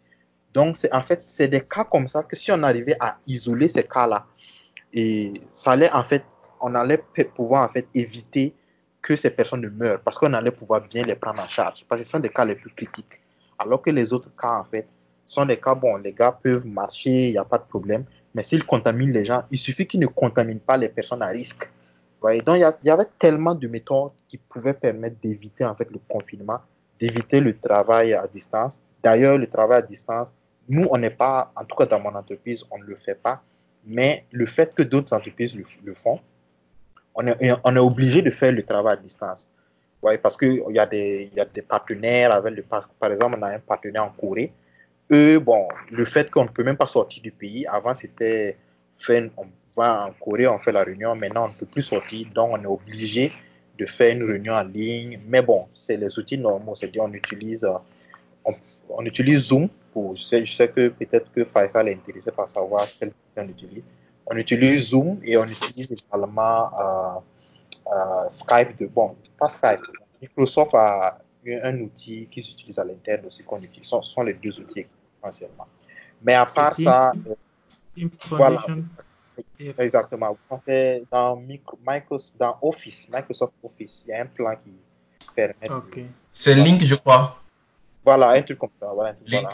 Donc, en fait, c'est des cas comme ça que si on arrivait à isoler ces cas-là, et ça allait en fait, on allait pouvoir en fait éviter que ces personnes ne meurent parce qu'on allait pouvoir bien les prendre en charge parce que ce sont des cas les plus critiques. Alors que les autres cas, en fait, sont des cas, bon, les gars peuvent marcher, il n'y a pas de problème, mais s'ils contaminent les gens, il suffit qu'ils ne contaminent pas les personnes à risque. Donc, il y, avait tellement de méthodes qui pouvaient permettre d'éviter en le confinement, d'éviter le travail à distance. D'ailleurs, le travail à distance, nous, on n'est pas, en tout cas dans mon entreprise, on ne le fait pas, mais le fait que d'autres entreprises le, font, on est, obligé de faire le travail à distance. Parce qu'il y, a des, y a des partenaires avec le, par exemple, on a un partenaire en Corée. Eux, bon, le fait qu'on ne peut même pas sortir du pays, avant c'était fait, on va en Corée, on fait la réunion, maintenant on ne peut plus sortir, donc on est obligé de faire une réunion en ligne. Mais bon, c'est les outils normaux, c'est-à-dire on utilise, on, on, utilise Zoom, pour, je sais, je sais que peut-être que Faisal est intéressé par savoir quel on utilise. On utilise Zoom et on utilise également euh, euh, Skype de bon, pas Skype. Microsoft a un outil qui s'utilise à l'interne aussi qu'on utilise. Ce sont les deux outils essentiellement. Mais à part ça, euh, voilà. Exactement. Dans, Microsoft, dans Office, Microsoft Office, il y a un plan qui permet. Okay. C'est Link, je crois. Voilà, un truc comme ça. Voilà, voilà.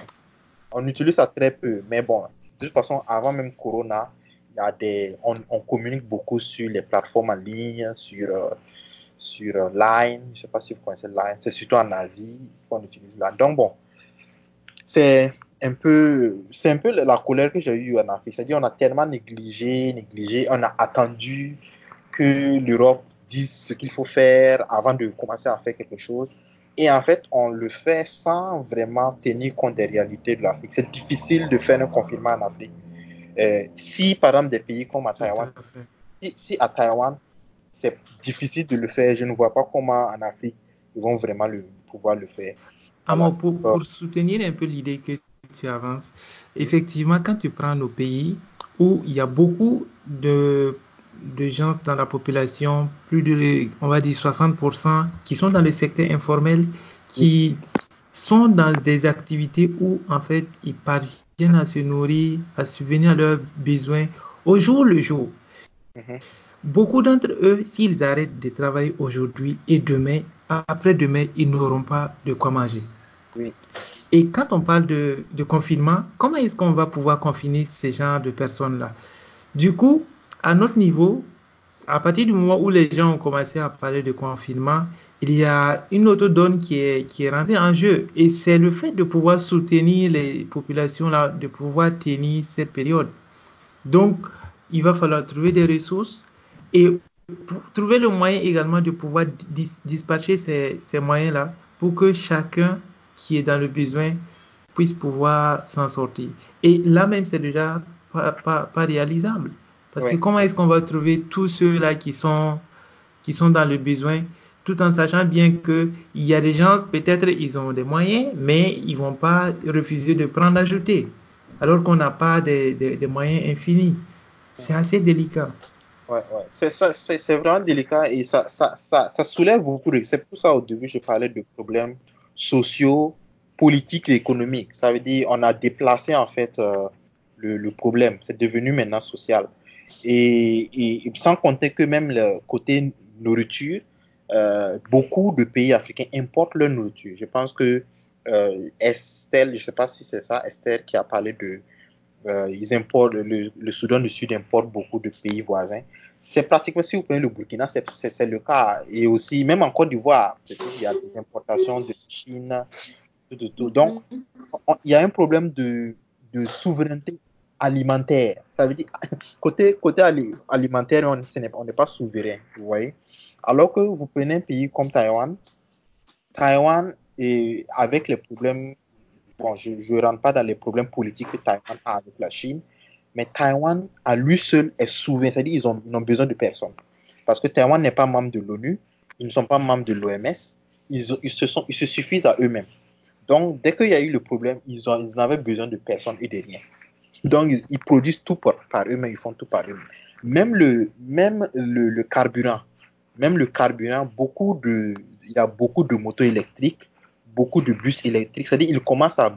On utilise ça très peu, mais bon, de toute façon, avant même Corona, il y a des, on, on, communique beaucoup sur les plateformes en ligne, sur, euh, sur euh, Line. Je ne sais pas si vous connaissez Line. C'est surtout en Asie qu'on utilise là. Donc bon, c'est un peu, c'est un peu la colère que j'ai eue en Afrique. C'est-à-dire, on a tellement négligé, négligé, on a attendu que l'Europe dise ce qu'il faut faire avant de commencer à faire quelque chose. Et en fait, on le fait sans vraiment tenir compte des réalités de l'Afrique. C'est difficile de faire un confinement en Afrique. Euh, si, par exemple, des pays comme à Taïwan, si, si, à Taïwan, c'est difficile de le faire, je ne vois pas comment en Afrique, ils vont vraiment le, pouvoir le faire. Alors, pour, pour soutenir un peu l'idée que tu avances, effectivement, quand tu prends nos pays où il y a beaucoup de de gens dans la population, plus de, on va dire 60%, qui sont dans le secteur informel, qui sont dans des activités où, en fait, ils parviennent à se nourrir, à subvenir à leurs besoins au jour le jour. -hmm. Beaucoup d'entre eux, s'ils arrêtent de travailler aujourd'hui et demain, après-demain, ils n'auront pas de quoi manger. Oui. Et quand on parle de, confinement, comment est-ce qu'on va pouvoir confiner ces genres de personnes-là? Du coup, à notre niveau, à partir du moment où les gens ont commencé à parler de confinement, il y a une autre donne qui est, qui est rentrée en jeu. Et c'est le fait de pouvoir soutenir les populations, là, de pouvoir tenir cette période. Donc, il va falloir trouver des ressources et trouver le moyen également de pouvoir dis dispatcher ces, ces moyens-là pour que chacun qui est dans le besoin puisse pouvoir s'en sortir. Et là même, c'est déjà pas, pas, réalisable. Parce que comment est-ce qu'on va trouver tous ceux-là qui sont, qui sont dans le besoin, tout en sachant bien qu'il y a des gens, peut-être ils ont des moyens, mais ils vont pas refuser de prendre ajouter, alors qu'on n'a pas des, des, moyens infinis. C'est assez délicat. Ouais, ouais. C'est vraiment délicat et ça, ça, ça, ça soulève beaucoup. C'est pour ça au début je parlais de problèmes sociaux, politiques et économiques. Ça veut dire on a déplacé en fait euh, le, problème. C'est devenu maintenant social. Et, sans compter que même le côté nourriture, euh, beaucoup de pays africains importent leur nourriture. Je pense que euh, Estelle, je ne sais pas si c'est ça, Estelle qui a parlé de, ils importent, le, Soudan du Sud importe beaucoup de pays voisins. C'est pratiquement, si vous prenez le Burkina, c'est le cas. Et aussi, même en Côte d'Ivoire, il y a des importations de Chine. Donc, il y a un problème de, de souveraineté alimentaire. Ça veut dire, côté, côté alimentaire, on n'est pas souverain, vous voyez. Alors que vous prenez un pays comme Taïwan, Taïwan, et avec les problèmes, bon, je ne rentre pas dans les problèmes politiques que Taïwan a avec la Chine, mais Taïwan, à lui seul, est souverain. C'est-à-dire qu'ils ont, ont besoin de personne. Parce que Taïwan n'est pas membre de l'ONU, ils ne sont pas membres de l'OMS, ils, ils, se ils suffisent à eux-mêmes. Donc, dès qu'il y a eu le problème, ils, ils n'avaient besoin de personne et de rien. Donc, ils, produisent tout par, eux-mêmes, ils font tout par eux-mêmes. Même le, carburant, beaucoup de, il y a beaucoup de motos électriques, beaucoup de bus électriques. C'est-à-dire qu'ils commencent à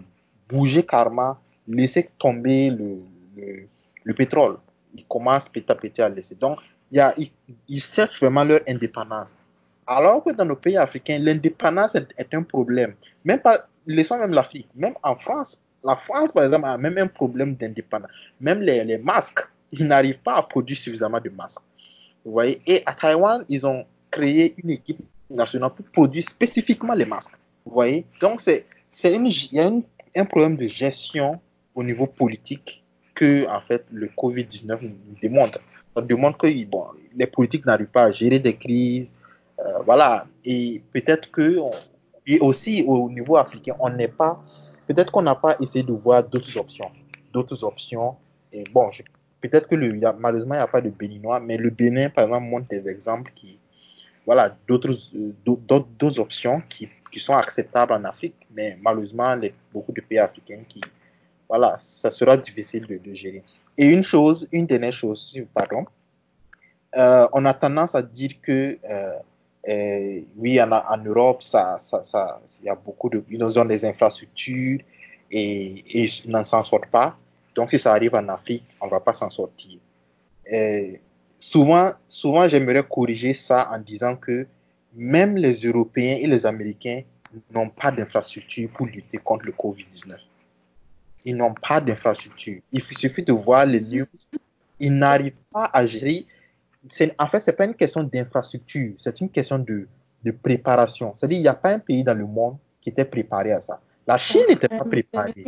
bouger carrément, laisser tomber le, le, le, pétrole. Ils commencent petit à petit à laisser. Donc, ils, ils cherchent vraiment leur indépendance. Alors que dans nos pays africains, l'indépendance est, un problème. Même pas, laissons même l'Afrique. Même en France, la France, par exemple, a même un problème d'indépendance. Même les, les, masques, ils n'arrivent pas à produire suffisamment de masques. Vous voyez? Et à Taïwan, ils ont créé une équipe nationale pour produire spécifiquement les masques. Vous voyez? Donc, c'est, c'est une, il y a un problème de gestion au niveau politique que, en fait, le Covid-19 nous démontre. Ça démontre que les politiques n'arrivent pas à gérer des crises. Euh, voilà. Et peut-être que, et aussi au niveau africain, on n'est pas peut-être qu'on n'a pas essayé de voir d'autres options. D'autres options. Et bon, peut-être que malheureusement, il n'y a pas de béninois, mais le Bénin, par exemple, montre des exemples qui, voilà, d'autres, d'autres options qui, qui, sont acceptables en Afrique, mais malheureusement, les, beaucoup de pays africains qui, voilà, ça sera difficile de, gérer. Et une chose, une dernière chose, pardon, euh, on a tendance à dire que euh, et oui, en, Europe, il y a beaucoup de, ils ont des infrastructures et, ils n'en s'en sortent pas. Donc, si ça arrive en Afrique, on ne va pas s'en sortir. Souvent, souvent, j'aimerais corriger ça en disant que même les Européens et les Américains n'ont pas d'infrastructure pour lutter contre le Covid-19. Ils n'ont pas d'infrastructure. Il suffit de voir les news. Ils n'arrivent pas à gérer en fait, ce n'est pas une question d'infrastructure, c'est une question de, de préparation. C'est-à-dire qu'il n'y a pas un pays dans le monde qui était préparé à ça. La Chine n'était pas préparée.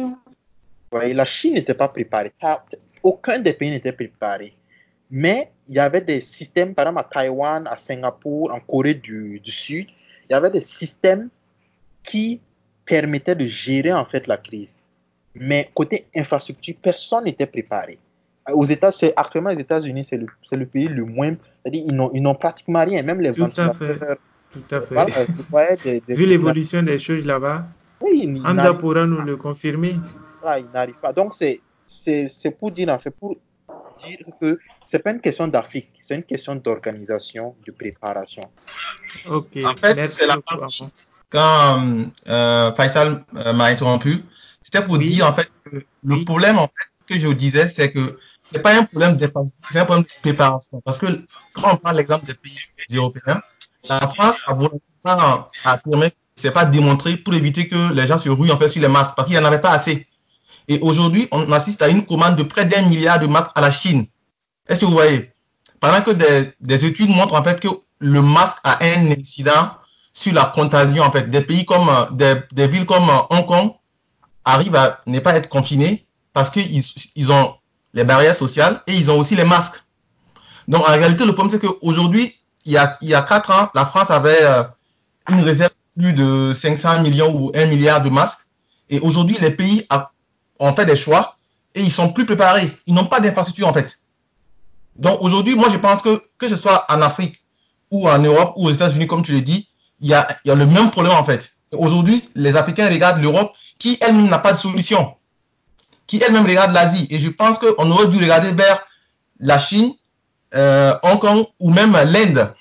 voyez, la Chine n'était pas préparée. Aucun des pays n'était préparé. Mais il y avait des systèmes, par exemple à Taïwan, à Singapour, en Corée du, du Sud, il y avait des systèmes qui permettaient de gérer en fait la crise. Mais côté infrastructure, personne n'était préparé aux États, actuellement les États-Unis, c'est le, le, pays le moins. C'est-à-dire ils n'ont pratiquement rien, même les Tout à fait. Tout à fait. Vu l'évolution des choses là-bas, oui, Hamza pourra nous le confirmer. Voilà, il n'arrive pas. Donc c'est pour dire en fait, pour dire que c'est pas une question d'Afrique, c'est une question d'organisation, de préparation. Ok. En fait, c'est la quand euh, Faisal euh, m'a interrompu, c'était pour dire en fait le problème en fait que je vous disais, c'est que c'est pas un problème d'infrastructure, c'est un problème de préparation. Parce que quand on prend l'exemple des pays européens, la France a volontairement affirmé que c'est pas démontré pour éviter que les gens se ruent en fait sur les masques parce qu'il n'y en avait pas assez. Et aujourd'hui, on assiste à une commande de près d'un milliard de masques à la Chine. Est-ce que vous voyez? Pendant que des, des, études montrent en fait que le masque a un incident sur la contagion en fait. Des pays comme des, des villes comme Hong Kong arrivent à ne pas être confinés parce qu'ils ils ont les barrières sociales et ils ont aussi les masques. Donc en réalité, le problème, c'est qu'aujourd'hui, il y a, il y a quatre ans, la France avait euh, une réserve plus de 500 millions ou 1 milliard de masques. Et aujourd'hui, les pays ont fait des choix et ils sont plus préparés. Ils n'ont pas d'infrastructure en fait. Donc aujourd'hui, moi je pense que que ce soit en Afrique ou en Europe ou aux États-Unis, comme tu le dis, il y a, il y a le même problème en fait. Aujourd'hui, les Africains regardent l'Europe qui elle-même n'a pas de solution, qui elle-même regarde l'Asie. Et je pense qu'on aurait dû regarder vers la Chine, euh, Hong Kong ou même l'Inde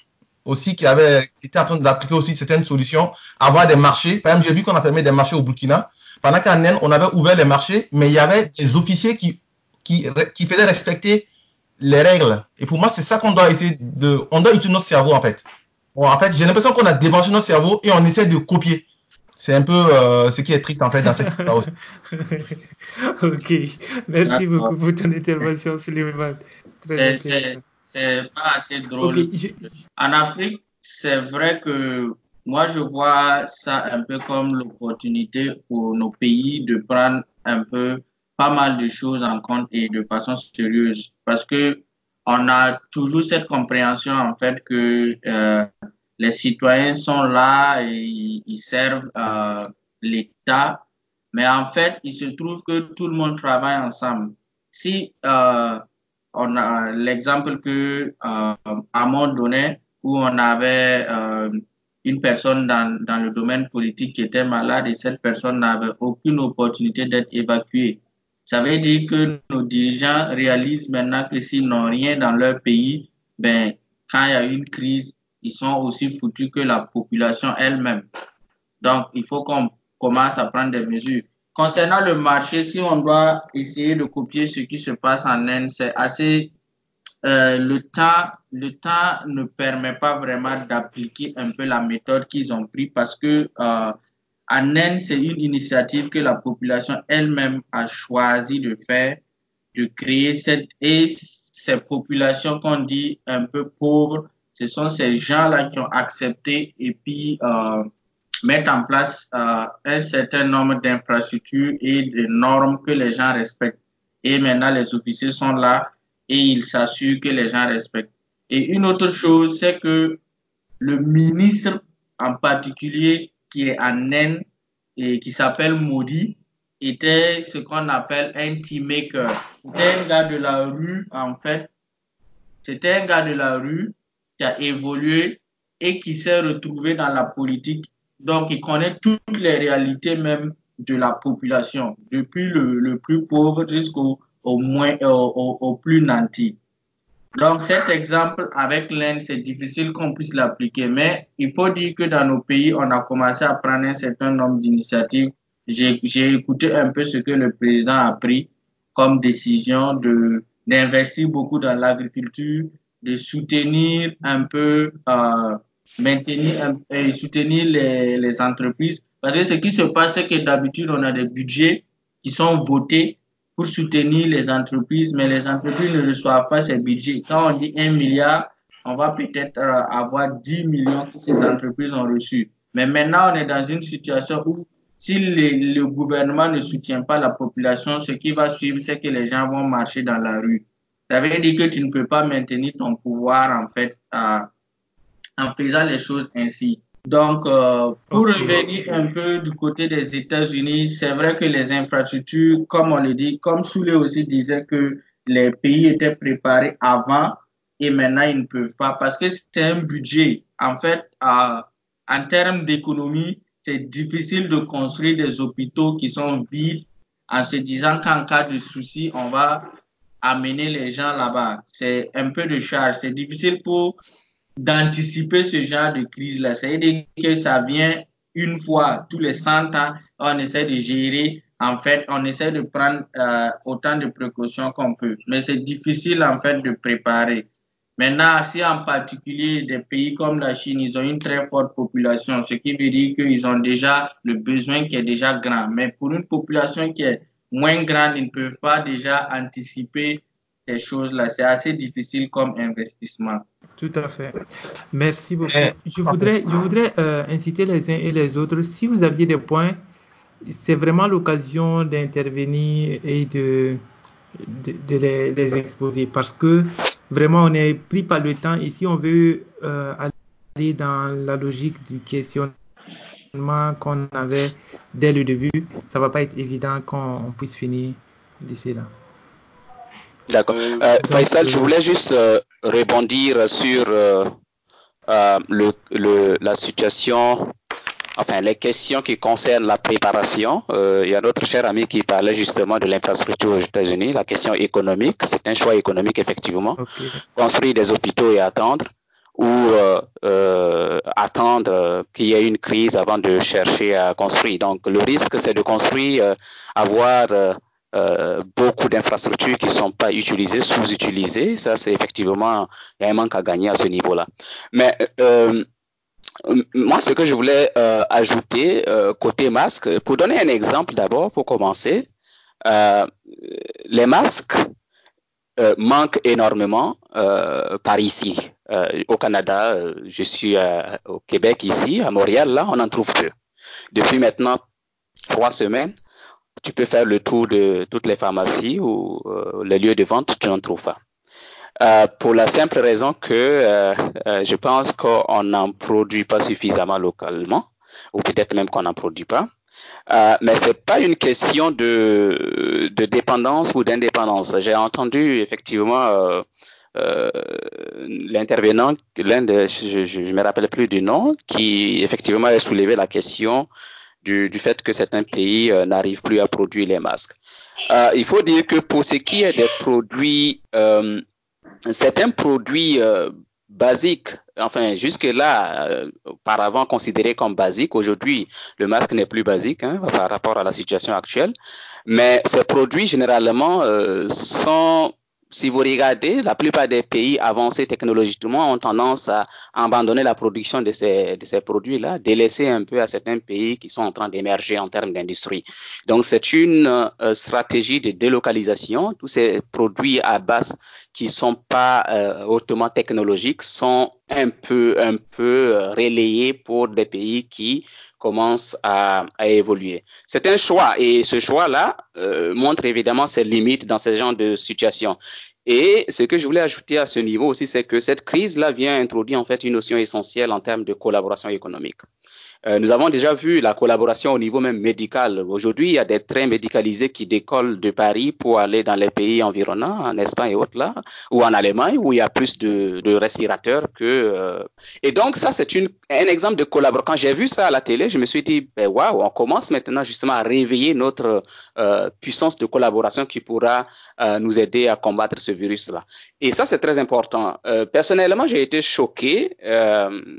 aussi qui avait qui était en train d'appliquer aussi certaines solutions, avoir des marchés. Par exemple, j'ai vu qu'on a fermé des marchés au Burkina, pendant qu'en Inde, on avait ouvert les marchés, mais il y avait des officiers qui, qui, qui faisaient respecter les règles. Et pour moi, c'est ça qu'on doit essayer de, on doit utiliser notre cerveau, en fait. Bon, en fait, j'ai l'impression qu'on a débranché notre cerveau et on essaie de copier. C'est un peu euh, ce qui est triste, en fait, dans cette histoire aussi. ok. Merci beaucoup pour ton intervention, Suleiman. C'est pas assez drôle. En Afrique, c'est vrai que moi, je vois ça un peu comme l'opportunité pour nos pays de prendre un peu pas mal de choses en compte et de façon sérieuse parce que on a toujours cette compréhension en fait que euh, les citoyens sont là et ils servent euh, l'État, mais en fait, il se trouve que tout le monde travaille ensemble. Si euh, on a l'exemple que euh, Amon donnait où on avait euh, une personne dans, dans le domaine politique qui était malade et cette personne n'avait aucune opportunité d'être évacuée. Ça veut dire que nos dirigeants réalisent maintenant que s'ils n'ont rien dans leur pays, ben, quand il y a une crise, ils sont aussi foutus que la population elle-même. Donc, il faut qu'on commence à prendre des mesures. Concernant le marché, si on doit essayer de copier ce qui se passe en Inde, c'est assez euh, le temps, le temps ne permet pas vraiment d'appliquer un peu la méthode qu'ils ont pris parce que euh, en Inde, c'est une initiative que la population elle-même a choisi de faire, de créer cette et ces populations qu'on dit un peu pauvres, ce sont ces gens-là qui ont accepté et puis euh, mettre en place euh, un certain nombre d'infrastructures et de normes que les gens respectent. Et maintenant, les officiers sont là et il s'assure que les gens respectent. Et une autre chose, c'est que le ministre en particulier qui est en Inde et qui s'appelle Modi était ce qu'on appelle un team maker. C'était un gars de la rue, en fait. C'était un gars de la rue qui a évolué et qui s'est retrouvé dans la politique. Donc, il connaît toutes les réalités même de la population, depuis le, plus pauvre jusqu'au au moins au, au, plus nanti. Donc cet exemple avec l'Inde, c'est difficile qu'on puisse l'appliquer, mais il faut dire que dans nos pays, on a commencé à prendre un certain nombre d'initiatives. J'ai écouté un peu ce que le président a pris comme décision d'investir beaucoup dans l'agriculture, de soutenir un peu, euh, maintenir et soutenir les, entreprises. Parce que ce qui se passe, c'est que d'habitude, on a des budgets qui sont votés pour soutenir les entreprises, mais les entreprises ne reçoivent pas ces budgets. Quand on dit un milliard, on va peut-être euh, avoir 10 millions que ces entreprises ont reçus. Mais maintenant, on est dans une situation où si le gouvernement ne soutient pas la population, ce qui va suivre, c'est que les gens vont marcher dans la rue. Ça veut dire que tu ne peux pas maintenir ton pouvoir, en fait, à, en faisant les choses ainsi. Donc, euh, pour revenir un peu du côté des États-Unis, c'est vrai que les infrastructures, comme on le dit, comme Souley aussi disait que les pays étaient préparés avant et maintenant ils ne peuvent pas parce que c'est un budget. En fait, euh, en termes d'économie, c'est difficile de construire des hôpitaux qui sont vides en se disant qu'en cas de souci, on va amener les gens là-bas. C'est un peu de charge. C'est difficile pour d'anticiper ce genre de crise-là. C'est-à-dire que ça vient une fois tous les 100 ans, on essaie de gérer. En fait, on essaie de prendre euh, autant de précautions qu'on peut. Mais c'est difficile, en fait, de préparer. Maintenant, si en particulier des pays comme la Chine, ils ont une très forte population, ce qui veut dire qu'ils ont déjà le besoin qui est déjà grand. Mais pour une population qui est moins grande, ils ne peuvent pas déjà anticiper ces choses-là. C'est assez difficile comme investissement. Tout à fait. Merci beaucoup. Je voudrais, je voudrais euh, inciter les uns et les autres, si vous aviez des points, c'est vraiment l'occasion d'intervenir et de, de, de les, les, exposer parce que vraiment on est pris par le temps et si on veut euh, aller dans la logique du questionnaire qu'on avait dès le début, ça va pas être évident qu'on puisse finir d'ici là. D'accord. Euh, Faisal, je voulais juste rebondir sur le, le, la situation enfin, les questions qui concernent la préparation. Euh, il y a notre cher ami qui parlait justement de l'infrastructure aux États-Unis, la question économique. C'est un choix économique, effectivement. Construire des hôpitaux et attendre ou euh, euh, attendre qu'il y ait une crise avant de chercher à construire. Donc, le risque, c'est de construire, avoir beaucoup d'infrastructures qui ne sont pas utilisées, sous-utilisées. Ça, c'est effectivement, il y a un manque à gagner à ce niveau-là. Mais moi, ce que je voulais euh, ajouter euh, côté masque, pour donner un exemple d'abord, pour commencer, euh, les masques manquent énormément par ici. Au Canada, je suis au Québec ici, à Montréal, là, on en trouve peu. Depuis maintenant trois semaines, tu peux faire le tour de toutes les pharmacies ou les lieux de vente, tu n'en trouves pas. Euh, pour la simple raison que euh, euh, je pense qu'on n'en produit pas suffisamment localement, ou peut-être même qu'on n'en produit pas. Euh, mais c'est pas une question de dépendance ou d'indépendance. J'ai entendu effectivement l'intervenant, l'un de, je ne me rappelle plus du nom, qui effectivement a soulevé la question du, du fait que certains pays n'arrivent plus à produire les masques. il faut dire que pour ce qui est des produits certains produits euh, basiques, enfin jusque-là, euh, auparavant considérés comme basiques, aujourd'hui le masque n'est plus basique hein, par rapport à la situation actuelle, mais ces produits généralement euh, sont si vous regardez, la plupart des pays avancés technologiquement ont tendance à abandonner la production de ces, de ces produits-là, délaisser un peu à certains pays qui sont en train d'émerger en termes d'industrie. Donc, c'est une euh, stratégie de délocalisation. Tous ces produits à base qui sont pas euh, hautement technologiques sont un peu, un peu euh, relayés pour des pays qui commencent à, à évoluer. C'est un choix et ce choix-là montre évidemment ses limites dans ce genre de situation. Et ce que je voulais ajouter à ce niveau aussi, c'est que cette crise-là vient introduire en fait une notion essentielle en termes de collaboration économique. Euh, nous avons déjà vu la collaboration au niveau même médical. Aujourd'hui, il y a des trains médicalisés qui décollent de Paris pour aller dans les pays environnants, en Espagne et autres là, ou en Allemagne, où il y a plus de, respirateurs que. Euh... Et donc ça, c'est un exemple de collaboration. Quand j'ai vu ça à la télé, je me suis dit, ben waouh, on commence maintenant justement à réveiller notre euh, puissance de collaboration qui pourra nous aider à combattre ce virus-là. Et ça, c'est très important. Euh, personnellement, j'ai été choqué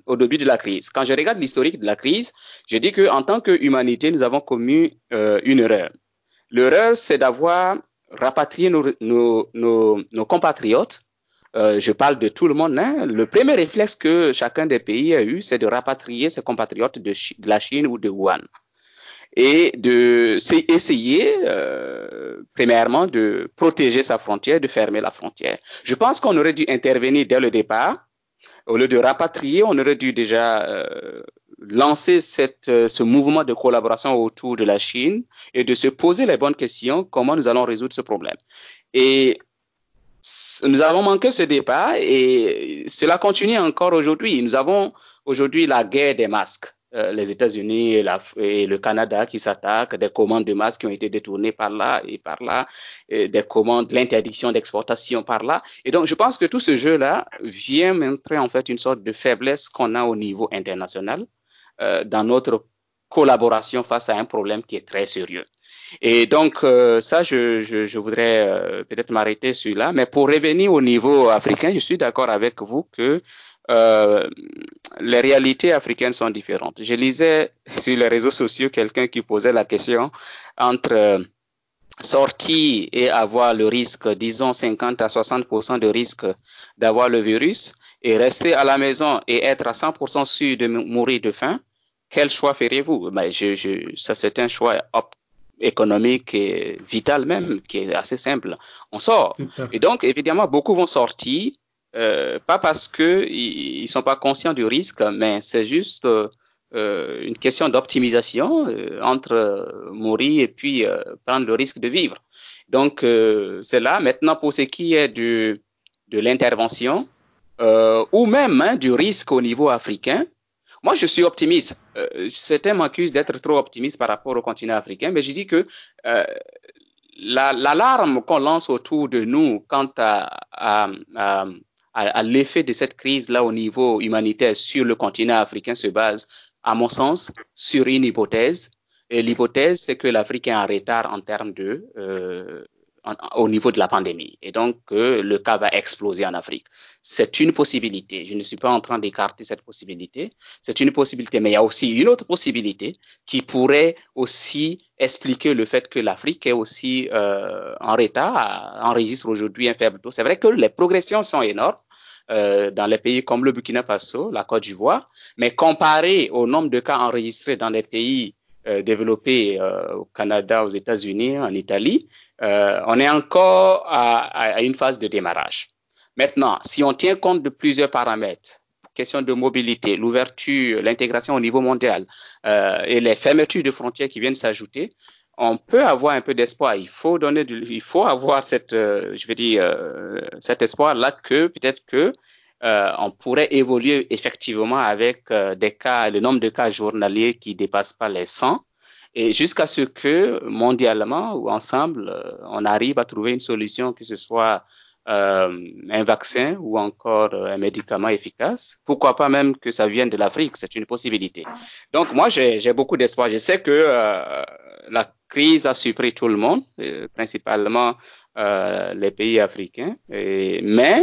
au début de la crise. Quand je regarde l'historique de la crise je dis qu'en tant qu'humanité, nous avons commis euh, une erreur. L'erreur, c'est d'avoir rapatrié nos, compatriotes. Euh, je parle de tout le monde. Hein. Le premier réflexe que chacun des pays a eu, c'est de rapatrier ses compatriotes de, la Chine ou de Wuhan et de essayer, euh, premièrement, de protéger sa frontière, de fermer la frontière. Je pense qu'on aurait dû intervenir dès le départ. Au lieu de rapatrier, on aurait dû déjà lancer cette, euh, ce mouvement de collaboration autour de la Chine et de se poser les bonnes questions, comment nous allons résoudre ce problème. Et nous avons manqué ce départ et cela continue encore aujourd'hui. Nous avons aujourd'hui la guerre des masques. Euh, les États-Unis et, le Canada qui s'attaquent, des commandes de masques qui ont été détournées par là et par là, des commandes, l'interdiction d'exportation par là. Et donc, je pense que tout ce jeu-là vient montrer en fait une sorte de faiblesse qu'on a au niveau international euh, dans notre collaboration face à un problème qui est très sérieux. Et donc, euh, ça, je, je, voudrais peut-être m'arrêter sur là. Mais pour revenir au niveau africain, je suis d'accord avec vous que euh, les réalités africaines sont différentes. Je lisais sur les réseaux sociaux quelqu'un qui posait la question entre sortir et avoir le risque, disons 50 à 60% de risque d'avoir le virus et rester à la maison et être à 100% sûr de mourir de faim, quel choix ferez-vous ben, je, je, Ça, c'est un choix économique et vital même, qui est assez simple. On sort. Et donc, évidemment, beaucoup vont sortir, euh, pas parce que ils, sont pas conscients du risque, mais c'est juste euh, une question d'optimisation euh, entre mourir et puis euh, prendre le risque de vivre. Donc, euh, c'est là. Maintenant, pour ce qui est du, de l'intervention, ou même hein, du risque au niveau africain, Moi, je suis optimiste. Euh, certains m'accusent d'être trop optimiste par rapport au continent africain, mais je dis que euh, l'alarme qu'on lance autour de nous quant à, à l'effet de cette crise-là au niveau humanitaire sur le continent africain se base, à mon sens, sur une hypothèse. Et l'hypothèse, c'est que l'Afrique est en retard en termes de euh, au niveau de la pandémie et donc le cas va exploser en Afrique. C'est une possibilité. Je ne suis pas en train d'écarter cette possibilité. C'est une possibilité, mais il y a aussi une autre possibilité qui pourrait aussi expliquer le fait que l'Afrique est aussi euh, en retard, enregistre aujourd'hui un faible taux. C'est vrai que les progressions sont énormes. Euh, dans les pays comme le Burkina Faso, la Côte d'Ivoire, mais comparé au nombre de cas enregistrés dans les pays développé euh, au Canada, aux États-Unis, en Italie, euh, on est encore à, une phase de démarrage. Maintenant, si on tient compte de plusieurs paramètres, question de mobilité, l'ouverture, l'intégration au niveau mondial euh, et les fermetures de frontières qui viennent s'ajouter, on peut avoir un peu d'espoir. Il faut donner, il faut avoir cette, je veux dire, cet espoir là que peut-être que euh, on pourrait évoluer effectivement avec euh, des cas, le nombre de cas journaliers qui dépasse pas les 100 et jusqu'à ce que mondialement ou ensemble, euh, on arrive à trouver une solution, que ce soit un vaccin ou encore un médicament efficace. Pourquoi pas même que ça vienne de l'Afrique, c'est une possibilité. Donc moi, j'ai beaucoup d'espoir. Je sais que la crise a surpris tout le monde, principalement les pays africains, mais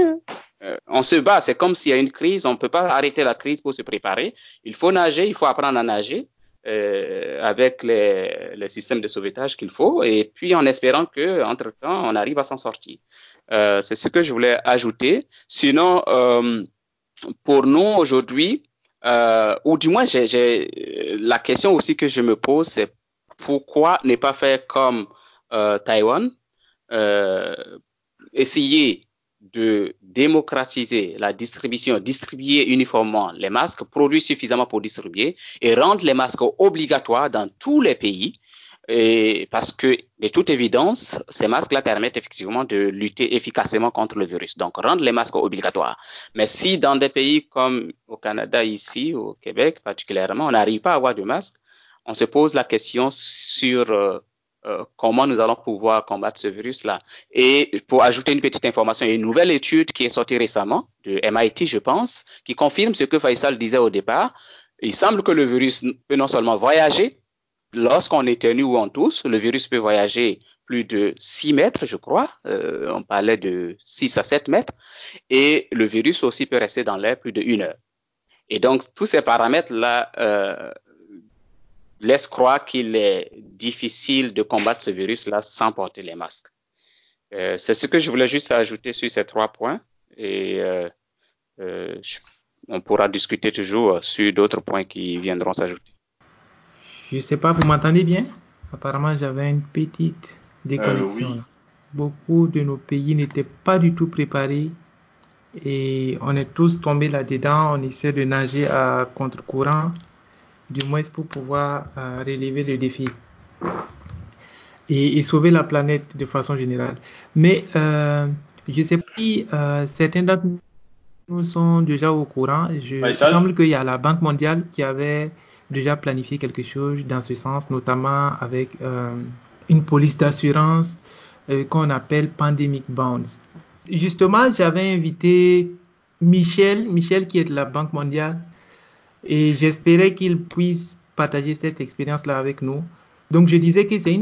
euh, on se bat. C'est comme s'il y a une crise, on ne peut pas arrêter la crise pour se préparer. Il faut nager, il faut apprendre à nager euh, avec les, les, systèmes de sauvetage qu'il faut, et puis en espérant que, entre temps, on arrive à s'en sortir. Euh, c'est ce que je voulais ajouter. Sinon, euh, pour nous aujourd'hui, euh, ou du moins, j'ai la question aussi que je me pose, c'est pourquoi ne pas faire comme Taïwan, essayer de démocratiser la distribution, distribuer uniformément les masques, produire suffisamment pour distribuer et rendre les masques obligatoires dans tous les pays. Parce que, de toute évidence, ces masques-là permettent effectivement de lutter efficacement contre le virus. Donc, rendre les masques obligatoires. Mais si dans des pays comme au Canada, ici, au Québec particulièrement, on n'arrive pas à avoir de masques, on se pose la question sur euh, euh, comment nous allons pouvoir combattre ce virus-là. Et pour ajouter une petite information, il y a une nouvelle étude qui est sortie récemment de MIT, je pense, qui confirme ce que Faisal disait au départ. Il semble que le virus peut non seulement voyager, lorsqu'on est tenu ou on tousse, le virus peut voyager plus de 6 mètres, je crois. Euh, on parlait de 6 à 7 mètres. Et le virus aussi peut rester dans l'air plus de une heure. Et donc, tous ces paramètres-là laisse croire qu'il est difficile de combattre ce virus-là sans porter les masques. Euh, c'est ce que je voulais juste ajouter sur ces trois points et euh, euh, on pourra discuter toujours sur d'autres points qui viendront s'ajouter. Je ne sais pas, vous m'entendez bien? Apparemment, j'avais une petite déconnexion. Beaucoup de nos pays n'étaient pas du tout préparés et on est tous tombés là-dedans. On essaie de nager à contre-courant du moins pour pouvoir euh, relever le défi et, sauver la planète de façon générale. Mais euh, je sais pas si euh, certains d'entre nous sont déjà au courant. Je, il semble qu'il y a la Banque mondiale qui avait déjà planifié quelque chose dans ce sens, notamment avec une police d'assurance qu'on appelle Pandemic Bonds. Justement, j'avais invité Michel, Michel qui est de la Banque mondiale, et j'espérais qu'ils puissent partager cette expérience-là avec nous. Donc je disais que c'est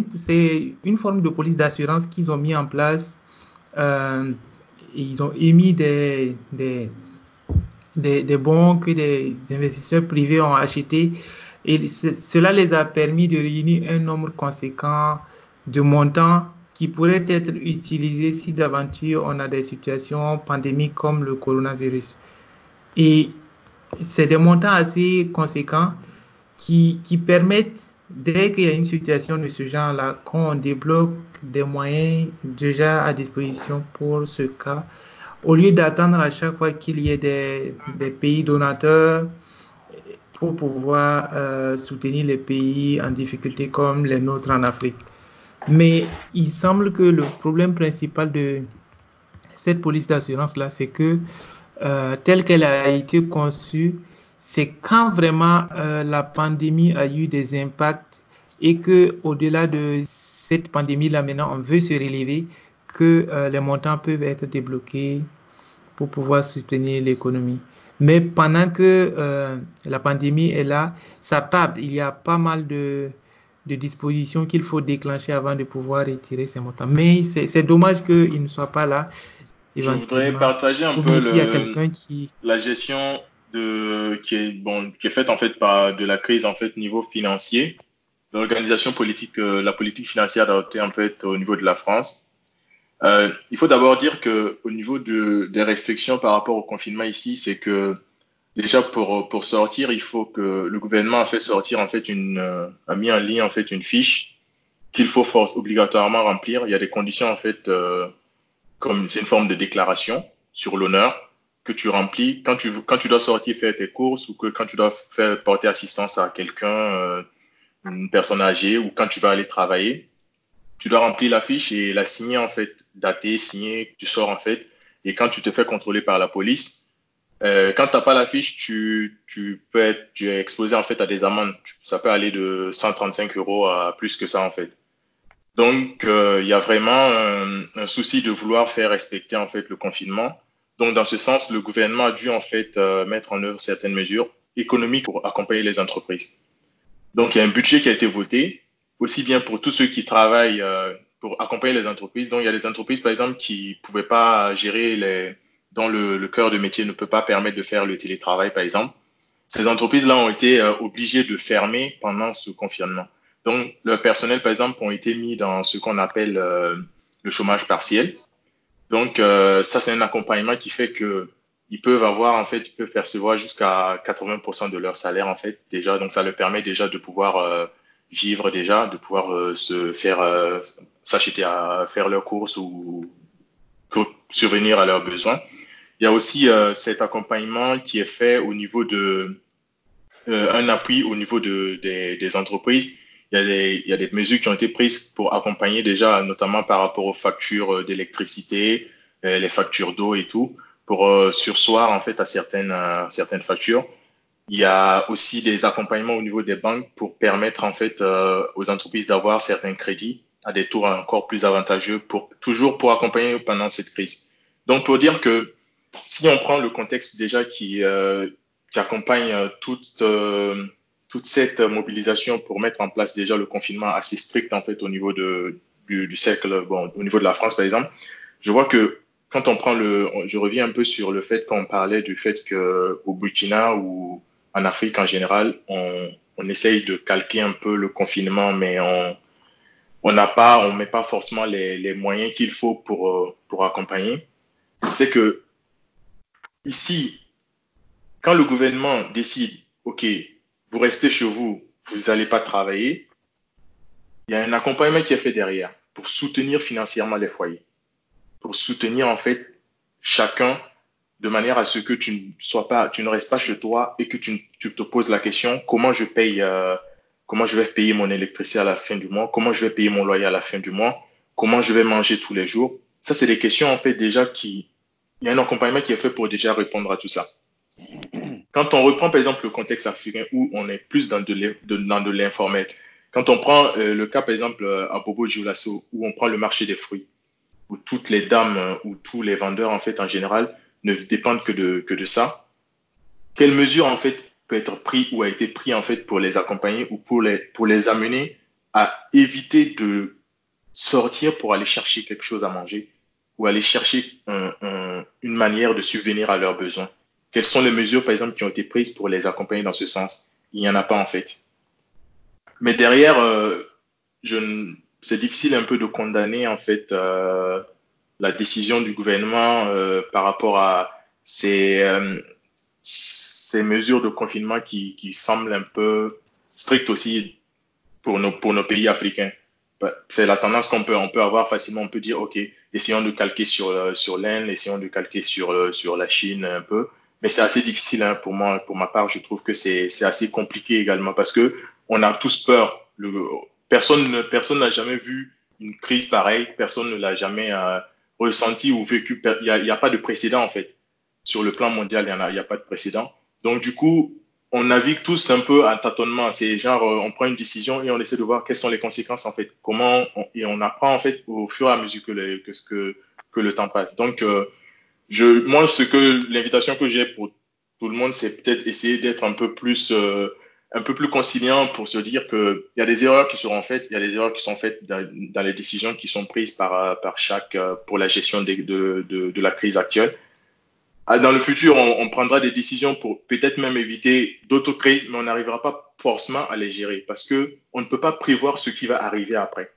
une, forme de police d'assurance qu'ils ont mis en place. Euh, ils ont émis des, des, bons que des investisseurs privés ont achetés et cela les a permis de réunir un nombre conséquent de montants qui pourraient être utilisés si d'aventure on a des situations pandémiques comme le coronavirus. Et c'est des montants assez conséquents qui, permettent, dès qu'il y a une situation de ce genre-là, qu'on débloque des moyens déjà à disposition pour ce cas, au lieu d'attendre à chaque fois qu'il y ait des, des pays donateurs pour pouvoir euh, soutenir les pays en difficulté comme les nôtres en Afrique. Mais il semble que le problème principal de cette police d'assurance-là, c'est que euh, telle qu'elle a été conçue, c'est quand vraiment euh, la pandémie a eu des impacts et que au-delà de cette pandémie-là, maintenant, on veut se relever, que euh, les montants peuvent être débloqués pour pouvoir soutenir l'économie. Mais pendant que la pandémie est là, ça tarde. Il y a pas mal de dispositions qu'il faut déclencher avant de pouvoir retirer ces montants. Mais c'est dommage qu'ils ne soient pas là. Je voudrais partager un peu le, qui... la gestion de, qui, est, bon, qui est faite en fait par de la crise en fait niveau financier. L'organisation politique, euh, la politique financière adoptée en fait au niveau de la France. Euh, il faut d'abord dire que au niveau de, des restrictions par rapport au confinement ici, c'est que déjà pour, pour sortir, il faut que le gouvernement a fait sortir en fait une euh, a mis en ligne en fait une fiche qu'il faut force, obligatoirement remplir. Il y a des conditions en fait comme c'est une forme de déclaration sur l'honneur que tu remplis quand tu quand tu dois sortir faire tes courses ou que quand tu dois faire porter assistance à quelqu'un, euh, une personne âgée ou quand tu vas aller travailler. Tu dois remplir la fiche et la signer en fait, dater, signer, tu sors en fait. Et quand tu te fais contrôler par la police, euh, quand tu n'as pas la fiche, tu, tu, peux être tu es exposé en fait à des amendes. Ça peut aller de 135 euros à plus que ça en fait. Donc euh, il y a vraiment un, souci de vouloir faire respecter en fait le confinement. Donc dans ce sens, le gouvernement a dû en fait euh, mettre en œuvre certaines mesures économiques pour accompagner les entreprises. Donc il y a un budget qui a été voté, aussi bien pour tous ceux qui travaillent euh, pour accompagner les entreprises. Donc il y a des entreprises par exemple qui pouvaient pas gérer les dont le, cœur de métier ne peut pas permettre de faire le télétravail, par exemple, ces entreprises-là ont été obligées de fermer pendant ce confinement. Donc, le personnel, par exemple, ont été mis dans ce qu'on appelle euh, le chômage partiel. Donc, euh, ça, c'est un accompagnement qui fait que ils peuvent avoir, en fait, ils peuvent percevoir jusqu'à 80% de leur salaire, en fait, déjà. Donc, ça leur permet déjà de pouvoir vivre déjà, de pouvoir se faire, s'acheter à faire leurs courses ou pour survenir à leurs besoins. Il y a aussi euh, cet accompagnement qui est fait au niveau de euh, un appui au niveau de, des entreprises. Il y, a des, il y, a des, mesures qui ont été prises pour accompagner déjà, notamment par rapport aux factures d'électricité, euh, les factures d'eau et tout, pour euh, sursoir en fait à certaines, euh, certaines factures. Il y a aussi des accompagnements au niveau des banques pour permettre en fait aux entreprises d'avoir certains crédits à des taux encore plus avantageux pour toujours pour accompagner pendant cette crise. Donc pour dire que si on prend le contexte déjà qui, euh, qui accompagne euh, toute, euh, toute cette mobilisation pour mettre en place déjà le confinement assez strict en fait au niveau de, du, du cercle, bon, au niveau de la France par exemple, je vois que quand on prend le, je reviens un peu sur le fait qu'on parlait du fait que au Burkina ou en Afrique en général, on, on essaye de calquer un peu le confinement, mais on on n'a pas, on met pas forcément les, les moyens qu'il faut pour pour accompagner. C'est que Ici, quand le gouvernement décide, OK, vous restez chez vous, vous n'allez pas travailler, il y a un accompagnement qui est fait derrière pour soutenir financièrement les foyers, pour soutenir en fait chacun de manière à ce que tu ne sois pas, tu ne restes pas chez toi et que tu, te poses la question comment je paye, euh, comment je vais payer mon électricité à la fin du mois, comment je vais payer mon loyer à la fin du mois, comment je vais manger tous les jours. Ça, c'est des questions en fait déjà qui il y a un accompagnement qui est fait pour déjà répondre à tout ça. Quand on reprend par exemple le contexte africain où on est plus dans de l'informel, quand on prend euh, le cas par exemple euh, à Bobo Dioulasso où on prend le marché des fruits, où toutes les dames euh, ou tous les vendeurs en fait en général ne dépendent que de, ça, quelle mesure en fait peut être pris ou a été pris en fait pour les accompagner ou pour les, amener à éviter de sortir pour aller chercher quelque chose à manger ou aller chercher un, un, une manière de subvenir à leurs besoins? Quelles sont les mesures, par exemple, qui ont été prises pour les accompagner dans ce sens? Il n'y en a pas, en fait. Mais derrière, euh, c'est difficile un peu de condamner, en fait, euh, la décision du gouvernement euh, par rapport à ces, mesures de confinement qui, semblent un peu strictes aussi pour nos, pays africains. Bah, c'est la tendance qu'on peut, avoir facilement. On peut dire, OK, essayons de calquer sur, l'Inde, essayons de calquer sur la Chine un peu. Mais c'est assez difficile hein, pour moi, pour ma part. Je trouve que c'est, assez compliqué également parce que on a tous peur. Le, personne, personne n'a jamais vu une crise pareille. Personne ne l'a jamais euh, ressenti ou vécu. Il n'y a, a pas de précédent en fait. Sur le plan mondial, il n'y a, a pas de précédent. Donc du coup, on navigue tous un peu à tâtonnement. C'est genre, euh, on prend une décision et on essaie de voir quelles sont les conséquences en fait. Comment et on apprend en fait au fur et à mesure que, le, que, que, que le temps passe. Donc, euh, je, moi, ce que l'invitation que j'ai pour tout le monde, c'est peut-être essayer d'être un peu plus euh, un peu plus conciliant pour se dire qu'il y a des erreurs qui seront faites, il y a des erreurs qui sont faites dans, les décisions qui sont prises par, par chaque pour la gestion de, de, de, de la crise actuelle. Ah, dans le futur, on, on, prendra des décisions pour peut-être même éviter d'autres crises, mais on n'arrivera pas forcément à les gérer parce que on ne peut pas prévoir ce qui va arriver après.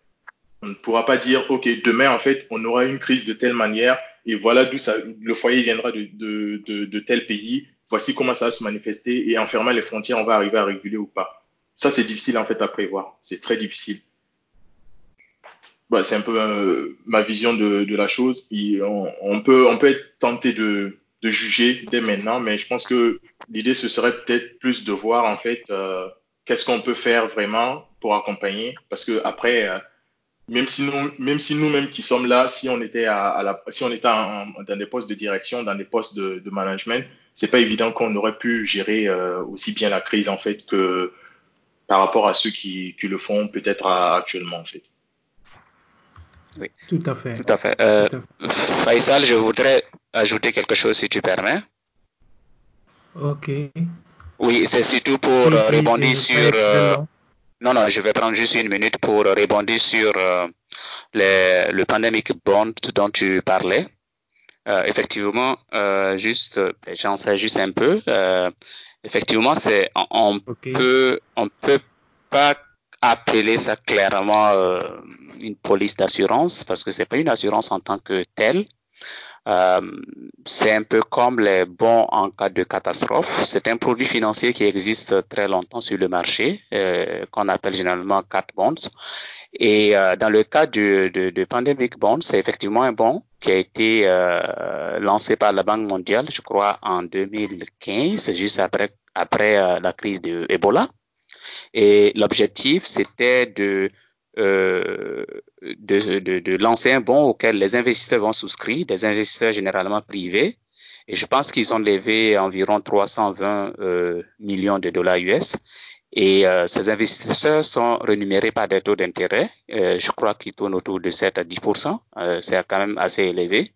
On ne pourra pas dire, OK, demain, en fait, on aura une crise de telle manière et voilà d'où le foyer viendra de, tel pays. Voici comment ça va se manifester et en fermant les frontières, on va arriver à réguler ou pas. Ça, c'est difficile, en fait, à prévoir. C'est très difficile. Bah, c'est un peu euh, ma vision de, la chose. On, peut, être tenté de, de juger dès maintenant, mais je pense que l'idée, ce serait peut-être plus de voir en fait euh, qu'est-ce qu'on peut faire vraiment pour accompagner, parce que après, euh, même si nous, même si nous-mêmes qui sommes là, si on était à, à la, si on était en, dans des postes de direction, dans des postes de, de management, c'est pas évident qu'on aurait pu gérer euh, aussi bien la crise en fait que par rapport à ceux qui, qui le font peut-être actuellement en fait. Oui. Tout à fait. Tout à fait. Euh, Tout à fait. Faisal, je voudrais ajouter quelque chose si tu permets. Ok. Oui, c'est surtout pour Oui, euh, rebondir sur. Non, non, je vais prendre juste une minute pour rebondir sur euh, les- le pandemic bond dont tu parlais. Euh, effectivement, euh, juste, euh, j'en sais juste un peu. Euh, effectivement, c'est on, peut on peut pas appeler ça clairement euh, une police d'assurance parce que c'est pas une assurance en tant que telle. Euh, c'est un peu comme les bons en cas de catastrophe. C'est un produit financier qui existe très longtemps sur le marché, euh, qu'on appelle généralement cat bonds. Et euh, dans le cas de, de Pandemic Bond, c'est effectivement un bon qui a été lancé par la Banque mondiale, je crois, en 2015, juste après, après la crise de Ebola. Et l'objectif, c'était de, euh, de, de, lancer un bon auquel les investisseurs vont souscrire, des investisseurs généralement privés. Et je pense qu'ils ont levé environ 320 euh, millions de dollars US. Et euh, ces investisseurs sont rémunérés par des taux d'intérêt, euh, je crois qu'ils tournent autour de 7 à 10% euh, c'est quand même assez élevé.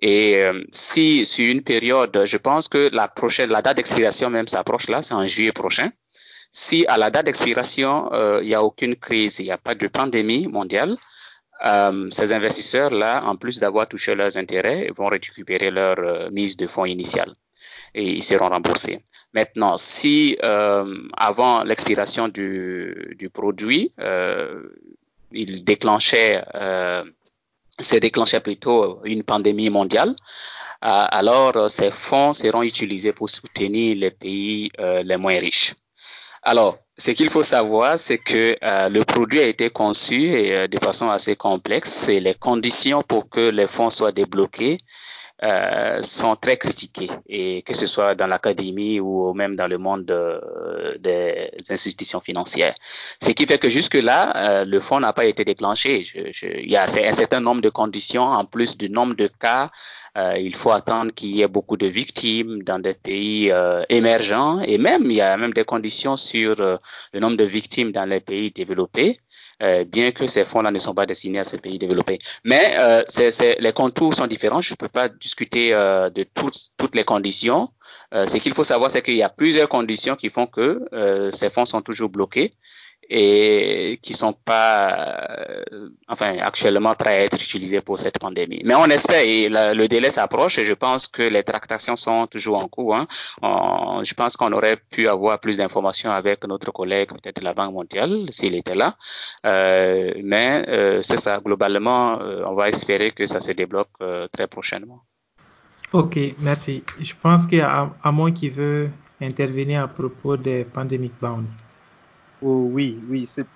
Et euh, si sur une période, je pense que la prochaine, la date d'expiration même s'approche là, c'est en juillet prochain. Si à la date d'expiration, euh, il n'y a aucune crise, il n'y a pas de pandémie mondiale, euh, ces investisseurs-là, en plus d'avoir touché leurs intérêts, vont récupérer leur euh, mise de fonds initiale et ils seront remboursés. Maintenant, si euh, avant l'expiration du, du produit, euh, il déclenchait, se déclenchait plutôt une pandémie mondiale, alors ces fonds seront utilisés pour soutenir les pays les moins riches. Alors, ce qu'il faut savoir, c'est que euh, le produit a été conçu euh, de façon assez complexe et les conditions pour que les fonds soient débloqués euh, sont très critiquées et que ce soit dans l'académie ou même dans le monde des institutions financières. Ce qui fait que jusque-là, le fonds n'a pas été déclenché. Il y a un certain nombre de conditions en plus du nombre de cas. Euh, il faut attendre qu'il y ait beaucoup de victimes dans des pays euh, émergents et même il y a même des conditions sur euh, le nombre de victimes dans les pays développés, euh, bien que ces fonds-là ne sont pas destinés à ces pays développés. Mais euh, les contours sont différents. Je ne peux pas discuter euh, de toutes, toutes les conditions. Ce qu'il faut savoir, c'est qu'il y a plusieurs conditions qui font que ces fonds sont toujours bloqués et qui sont pas, euh, enfin, actuellement prêts à être utilisés pour cette pandémie. Mais on espère, et le délai s'approche, et je pense que les tractations sont toujours en cours. Hein. Je pense qu'on aurait pu avoir plus d'informations avec notre collègue, peut-être la Banque mondiale, s'il était là. Euh, mais euh, c'est ça, globalement, on va espérer que ça se débloque très prochainement. Ok, merci. Je pense qu'il y a Amon qui veut intervenir à propos des Pandemic Bound. Oh, oui, oui. C'est...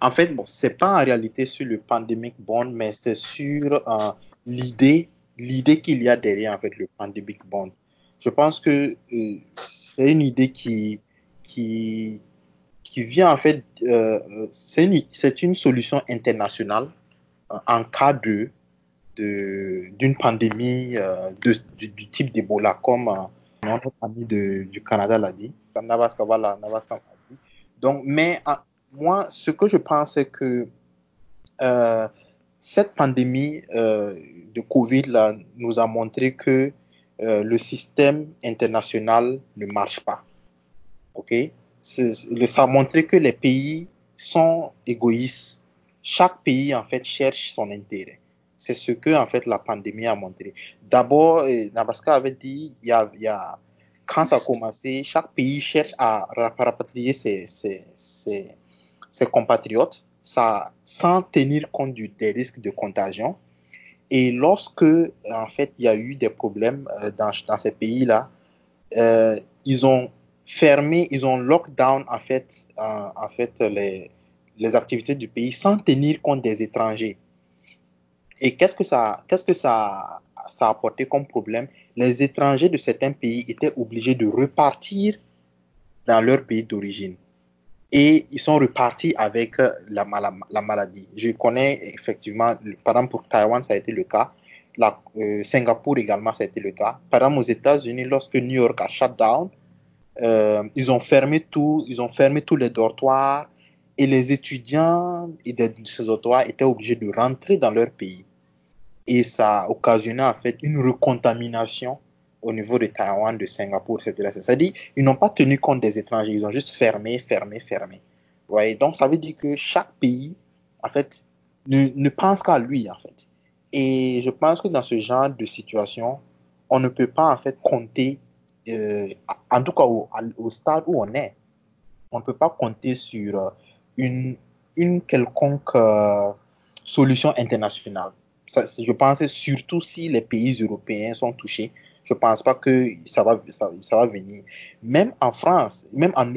En fait, bon, c'est pas en réalité sur le pandemic bond, mais c'est sur euh, l'idée, l'idée qu'il y a derrière en fait le pandemic bond. Je pense que euh, c'est une idée qui, qui, qui vient en fait, euh, c'est une, solution internationale en cas de, de d'une pandémie de, du, type d'Ebola, comme notre ami du Canada l'a dit. Donc, mais ah, moi, ce que je pense, c'est que euh, cette pandémie euh, de Covid là, nous a montré que euh, le système international ne marche pas. Ok? Ça a montré que les pays sont égoïstes. Chaque pays, en fait, cherche son intérêt. C'est ce que, en fait, la pandémie a montré. D'abord, Nabaska avait dit, il y a, il y a, quand ça a commencé, chaque pays cherche à rapatrier ses, ses, ses, compatriotes sans tenir compte des risques de contagion. Et lorsque, en fait, il y a eu des problèmes euh, dans, dans ces pays-là, euh, ils ont fermé, ils ont lockdown, en fait, en fait les, les activités du pays sans tenir compte des étrangers. Et qu'est-ce que ça, qu'est-ce que ça, ça a apporté comme problème? Les étrangers de certains pays étaient obligés de repartir dans leur pays d'origine et ils sont repartis avec euh, la, la, maladie. Je connais effectivement, par exemple pour Taïwan, ça a été le cas. Euh, Singapour également, ça a été le cas. Par exemple, aux États-Unis, lorsque New York a shut down, euh, ils ont fermé tout, ils ont fermé tous les dortoirs et les étudiants de ces dortoirs étaient obligés de rentrer dans leur pays. Et ça a occasionné en fait une recontamination au niveau de Taïwan, de Singapour, etc. C'est-à-dire, ils n'ont pas tenu compte des étrangers, ils ont juste fermé, fermé, fermé. Voyez? Donc, ça veut dire que chaque pays, en fait, ne, ne pense qu'à lui, en fait. Et je pense que dans ce genre de situation, on ne peut pas, en fait, compter, euh, en tout cas au, au, stade où on est, on ne peut pas compter sur euh, une, une quelconque euh, solution internationale. Je pense surtout si les pays européens sont touchés, je pense pas que ça va, ça, va venir. Même en France, même en,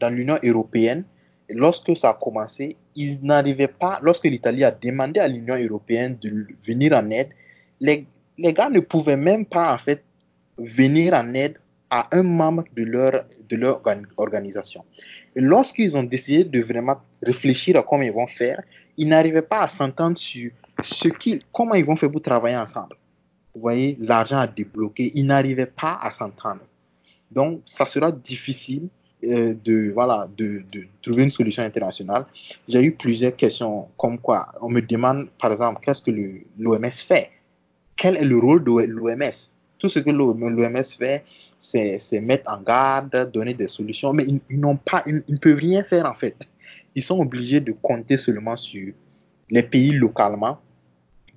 dans l'Union européenne, lorsque ça a commencé, ils n'arrivaient pas, lorsque l'Italie a demandé à l'Union européenne de venir en aide, les, les gars ne pouvaient même pas, en fait, venir en aide à un membre de leur, de leur organisation. Lorsqu'ils ont décidé de vraiment réfléchir à comment ils vont faire, ils n'arrivaient pas à s'entendre sur ce qu'ils, comment ils vont faire pour travailler ensemble vous voyez, l'argent a débloqué, ils n'arrivaient pas à s'entendre. Donc, ça sera difficile euh, de, voilà, de, trouver une solution internationale. J'ai eu plusieurs questions comme quoi, on me demande, par exemple, qu'est-ce que l'OMS fait? Quel est le rôle de l'OMS Tout ce que l'OMS fait, c'est mettre en garde, donner des solutions, mais ils, n'ont pas, ils ne peuvent rien faire en fait. Ils sont obligés de compter seulement sur les pays localement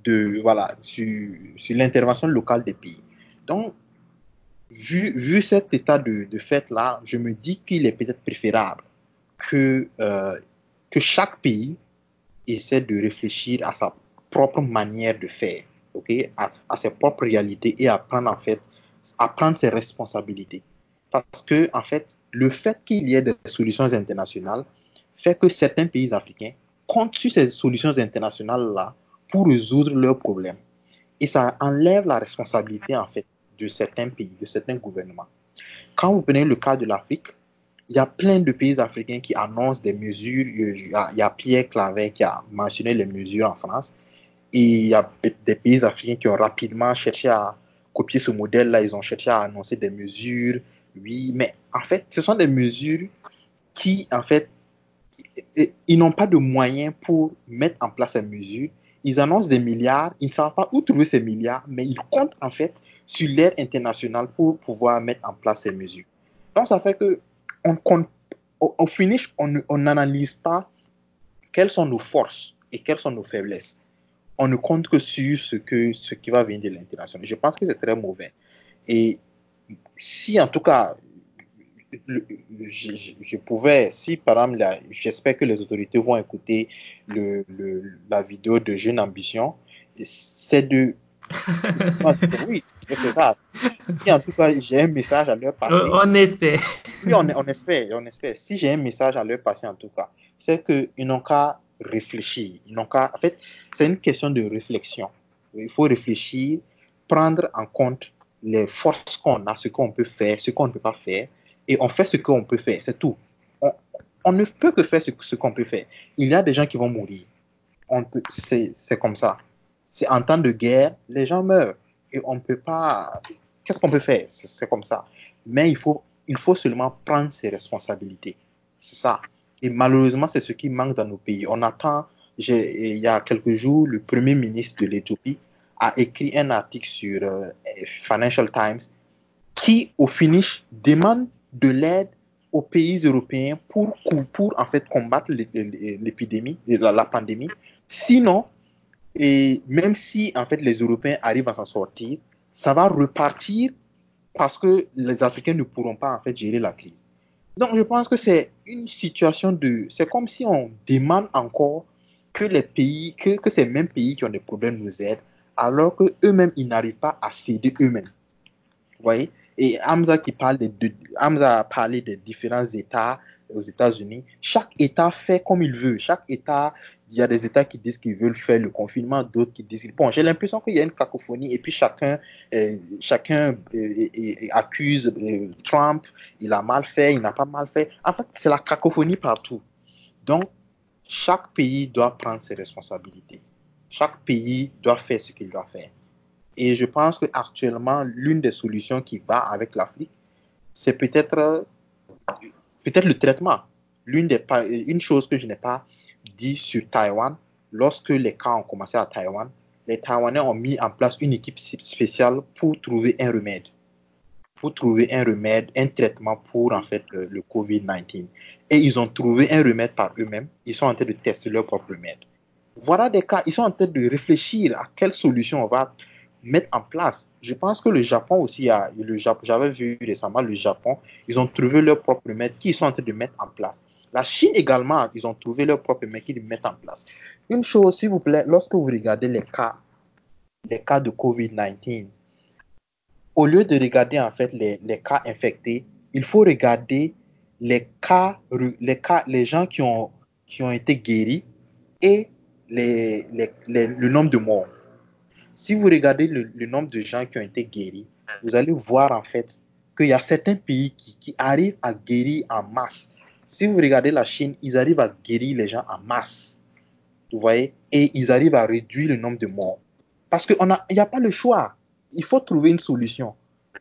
de voilà sur, l'intervention locale des pays. Donc, vu, vu cet état de, de fait là, je me dis qu'il est peut-être préférable que euh, que chaque pays essaie de réfléchir à sa propre manière de faire, ok, à, à ses propres réalités et à prendre en fait à prendre ses responsabilités. Parce que en fait, le fait qu'il y ait des solutions internationales fait que certains pays africains comptent sur ces solutions internationales là pour résoudre leurs problèmes. Et ça enlève la responsabilité, en fait, de certains pays, de certains gouvernements. Quand vous prenez le cas de l'Afrique, il y a plein de pays africains qui annoncent des mesures. Il y a, Pierre Clavet qui a mentionné les mesures en France. Et il y a des pays africains qui ont rapidement cherché à copier ce modèle-là. Ils ont cherché à annoncer des mesures. Oui, mais en fait, ce sont des mesures qui, en fait, ils n'ont pas de moyens pour mettre en place ces mesures ils annoncent des milliards, ils ne savent pas où trouver ces milliards, mais ils comptent en fait sur l'aide internationale pour pouvoir mettre en place ces mesures. Donc ça fait que on, finish, on n'analyse pas quelles sont nos forces et quelles sont nos faiblesses. On ne compte que sur ce qui va venir de l'international. Je pense que c'est très mauvais. Et si en tout cas je, je, pouvais, si par exemple, j'espère que les autorités vont écouter le, le, la vidéo de Jeune Ambition, c'est de. oui, c'est ça. Si en tout cas j'ai un message à leur passer. On espère. Oui, on, on espère, on espère. Si j'ai un message à leur passer en tout cas, c'est qu'ils n'ont qu'à réfléchir. Ils n'ont qu'à. En fait, c'est une question de réflexion. Il faut réfléchir, prendre en compte les forces qu'on a, ce qu'on peut faire, ce qu'on ne peut pas faire, et on fait ce qu'on peut faire, c'est tout. On, on, ne peut que faire ce, qu'on peut faire. Il y a des gens qui vont mourir. C'est comme ça. C'est en temps de guerre, les gens meurent. Et on ne peut pas. qu'est-ce qu'on peut faire? C'est comme ça. Mais il faut, il faut seulement prendre ses responsabilités. C'est ça. Et malheureusement, c'est ce qui manque dans nos pays. On attend, il y a quelques jours, le premier ministre de l'Éthiopie a écrit un article sur euh, Financial Times qui, au finish, demande de l'aide aux pays européens pour, pour en fait combattre l'épidémie, la, pandémie. Sinon, et même si en fait les Européens arrivent à s'en sortir, ça va repartir parce que les Africains ne pourront pas en fait gérer la crise. Donc je pense que c'est une situation de, c'est comme si on demande encore que les pays, que, que ces mêmes pays qui ont des problèmes nous aident, alors que eux-mêmes ils n'arrivent pas à céder eux-mêmes. Vous voyez? Et Hamza qui parle de, de, a parlé des différents États aux États-Unis. Chaque État fait comme il veut. Chaque État il y a des États qui disent qu'ils veulent faire le confinement, d'autres qui disent bon. J'ai l'impression qu'il y a une cacophonie et puis chacun, euh, chacun euh, accuse euh, Trump. Il a mal fait, il n'a pas mal fait. En fait, c'est la cacophonie partout. Donc, chaque pays doit prendre ses responsabilités. Chaque pays doit faire ce qu'il doit faire. Et je pense que actuellement, l'une des solutions qui va avec l'Afrique, c'est peut-être peut-être le traitement. L'une des une chose que je n'ai pas dit sur Taïwan, lorsque les cas ont commencé à Taïwan, les Taïwanais ont mis en place une équipe spéciale pour trouver un remède. Pour trouver un remède, un traitement pour en fait le, COVID-19. Et ils ont trouvé un remède par eux-mêmes. Ils sont en train de tester leur propre remède. Voilà des cas, ils sont en train de réfléchir à quelle solution on va mettre en place. Je pense que le Japon aussi, a, le j'avais vu récemment le Japon, ils ont trouvé leur propre remède qu'ils sont en train de mettre en place. La Chine également, ils ont trouvé leur propre mais qu'ils mettent en place. Une chose, s'il vous plaît, lorsque vous regardez les cas, les cas de COVID-19, au lieu de regarder en fait les, les, cas infectés, il faut regarder les cas, les cas, les gens qui ont, qui ont été guéris et les, les, le nombre de morts. Si vous regardez le, nombre de gens qui ont été guéris, vous allez voir en fait qu'il y a certains pays qui, qui arrivent à guérir en masse si vous regardez la Chine, ils arrivent à guérir les gens en masse. Vous voyez? Et ils arrivent à réduire le nombre de morts. Parce qu'il n'y a, a pas le choix. Il faut trouver une solution.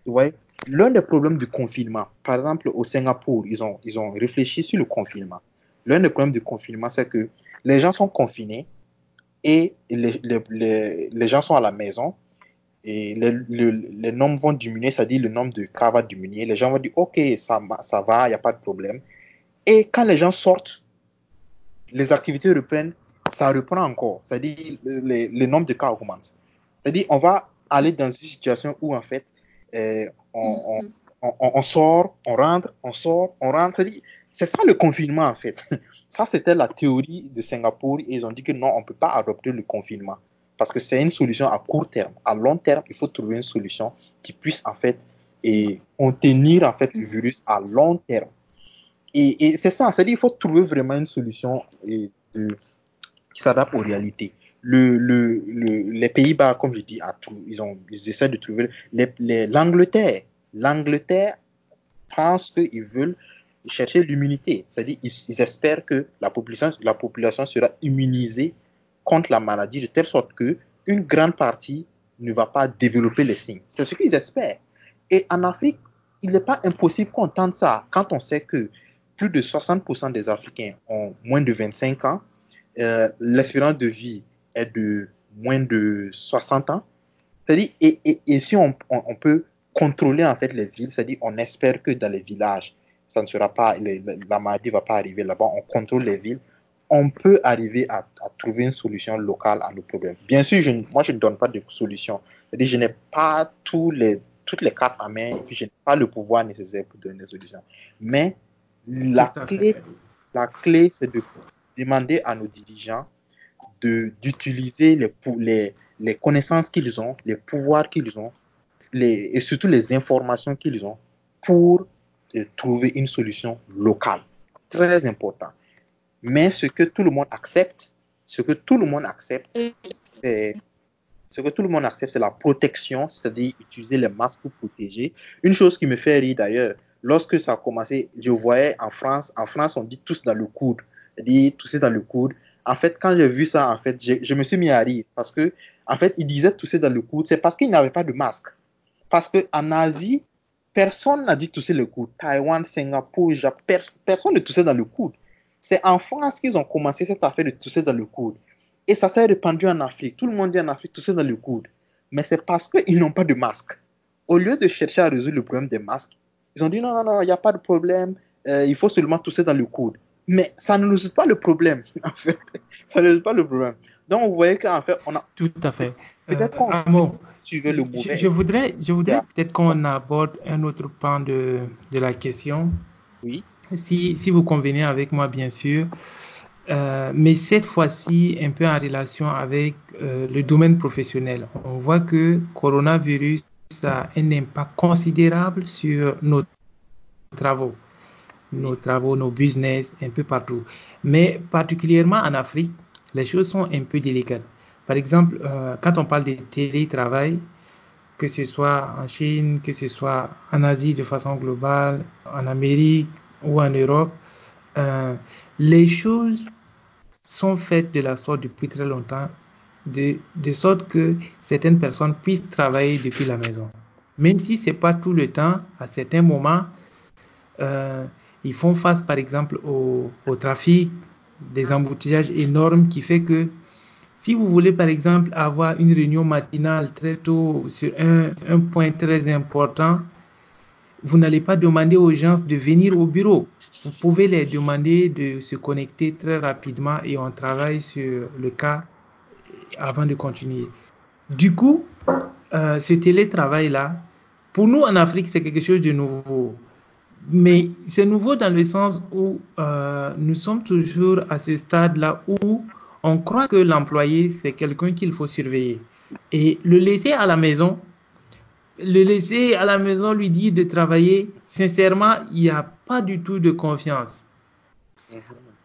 Vous voyez? L'un des problèmes du confinement, par exemple au Singapour, ils ont, ils ont réfléchi sur le confinement. L'un des problèmes du confinement, c'est que les gens sont confinés et les, les, les, gens sont à la maison et les, les nombres vont diminuer, c'est-à-dire le nombre de cas va diminuer. Les gens vont dire, OK, ça, ça va, il n'y a pas de problème. Et quand les gens sortent, les activités reprennent, ça reprend encore. C'est-à-dire, le, nombre de cas augmente. C'est-à-dire, on va aller dans une situation où, en fait, on, mm-hmm. on, on, on, sort, on rentre, on sort, on rentre. C'est ça le confinement, en fait. Ça, c'était la théorie de Singapour. Et ils ont dit que non, on ne peut pas adopter le confinement. Parce que c'est une solution à court terme. À long terme, il faut trouver une solution qui puisse, en fait, et contenir, en fait, le virus à long terme. Et, c'est ça, c'est-à-dire qu'il faut trouver vraiment une solution et, qui s'adapte aux réalités. Le, le, les Pays-Bas, comme je dis, ils, ont, ils essaient de trouver. L'Angleterre, l'Angleterre pense qu'ils veulent chercher l'immunité. C'est-à-dire ils, espèrent que la population, la population sera immunisée contre la maladie de telle sorte que une grande partie ne va pas développer les signes. C'est ce qu'ils espèrent. Et en Afrique, il n'est pas impossible qu'on tente ça quand on sait que plus de 60% des Africains ont moins de 25 ans. Euh, l'espérance de vie est de moins de 60 ans. C'est-à-dire, et, et, et, si on, on, peut contrôler en fait les villes, c'est-à-dire on espère que dans les villages, ça ne sera pas, la maladie ne va pas arriver là-bas, on contrôle les villes, on peut arriver à, à, trouver une solution locale à nos problèmes. Bien sûr, je, moi je ne donne pas de solution. Je n'ai pas tous les, toutes les cartes en main et puis je n'ai pas le pouvoir nécessaire pour donner des solutions. Mais la clé, la clé, c'est de demander à nos dirigeants d'utiliser les, les, les connaissances qu'ils ont, les pouvoirs qu'ils ont, les, et surtout les informations qu'ils ont pour trouver une solution locale. Très important. Mais ce que tout le monde accepte, ce que tout le monde accepte, c'est ce que tout le monde accepte, c'est la protection, c'est-à-dire utiliser les masques pour protéger. Une chose qui me fait rire d'ailleurs, lorsque ça a commencé, je voyais en France, en France, on dit tous dans le coude, dit tousser dans le coude. En fait, quand j'ai vu ça, en fait, je me suis mis à rire parce que, en fait, ils disaient tousser dans le coude, c'est parce qu'ils n'avaient pas de masque. Parce qu'en Asie, personne n'a dit tousser le coude. Taïwan, Singapour, personne ne toussait dans le coude. C'est en France qu'ils ont commencé cette affaire de tousser dans le coude. Et ça s'est répandu en Afrique. Tout le monde dit en Afrique tousser dans le coude. Mais c'est parce qu'ils n'ont pas de masque. Au lieu de chercher à résoudre le problème des masques, ils ont dit non, non, non, il n'y a pas de problème. Euh, il faut seulement tousser dans le coude. Mais ça ne résout pas le problème, en fait. Ça ne résout pas le problème. Donc, vous voyez qu'en fait, on a. Tout à fait. Peut-être qu'on suivait le je, voudrais, je voudrais Yeah. peut-être qu'on aborde un autre pan de, de la question. Oui. Si, si vous convenez avec moi, bien sûr. Euh, mais cette fois-ci, un peu en relation avec euh, le domaine professionnel. On voit que coronavirus a un impact considérable sur nos travaux, nos travaux, nos business, un peu partout. Mais particulièrement en Afrique, les choses sont un peu délicates. Par exemple, euh, quand on parle de télétravail, que ce soit en Chine, que ce soit en Asie de façon globale, en Amérique ou en Europe, euh, les choses sont faites de la sorte depuis très longtemps, de, sorte que certaines personnes puissent travailler depuis la maison. Même si ce n'est pas tout le temps, à certains moments, euh, ils font face par exemple au, au trafic, des embouteillages énormes qui fait que si vous voulez par exemple avoir une réunion matinale très tôt sur un, point très important, vous n'allez pas demander aux gens de venir au bureau. Vous pouvez les demander de se connecter très rapidement et on travaille sur le cas avant de continuer. Du coup, euh, ce télétravail-là, pour nous en Afrique, c'est quelque chose de nouveau. Mais c'est nouveau dans le sens où euh, nous sommes toujours à ce stade-là où on croit que l'employé, c'est quelqu'un qu'il faut surveiller. Et le laisser à la maison, le laisser à la maison lui dire de travailler, sincèrement, il n'y a pas du tout de confiance.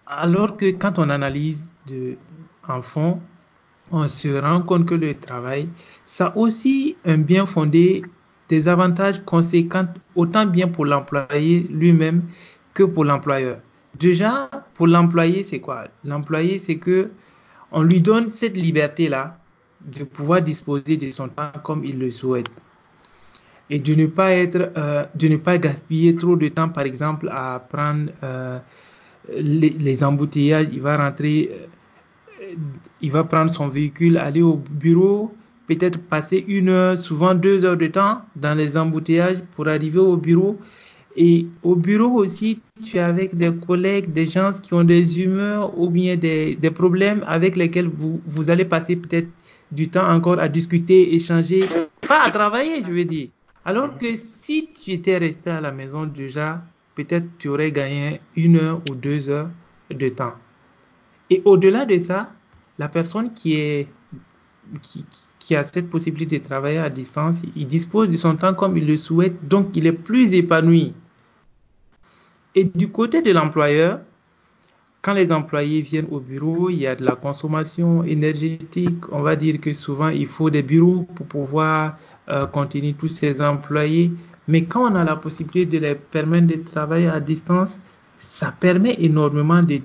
Alors que quand on analyse de, en fond, on se rend compte que le travail, ça a aussi un bien fondé, des avantages conséquents, autant bien pour l'employé lui-même que pour l'employeur. Déjà, pour l'employé, c'est quoi? L'employé, c'est que on lui donne cette liberté-là de pouvoir disposer de son temps comme il le souhaite et de ne pas être, euh, de ne pas gaspiller trop de temps, par exemple, à prendre euh, les, embouteillages. Il va rentrer, euh, il va prendre son véhicule, aller au bureau, peut-être passer une heure, souvent deux heures de temps dans les embouteillages pour arriver au bureau. Et au bureau aussi, tu es avec des collègues, des gens qui ont des humeurs ou bien des, problèmes avec lesquels vous, vous allez passer peut-être du temps encore à discuter, échanger, pas à travailler, je veux dire. Alors que si tu étais resté à la maison déjà, peut-être tu aurais gagné une heure ou deux heures de temps. Et au-delà de ça, la personne qui est qui, qui, a cette possibilité de travailler à distance, il dispose de son temps comme il le souhaite, donc il est plus épanoui. Et du côté de l'employeur, quand les employés viennent au bureau, il y a de la consommation énergétique. On va dire que souvent il faut des bureaux pour pouvoir euh, continuer tous ces employés. Mais quand on a la possibilité de les permettre de travailler à distance, ça permet énormément de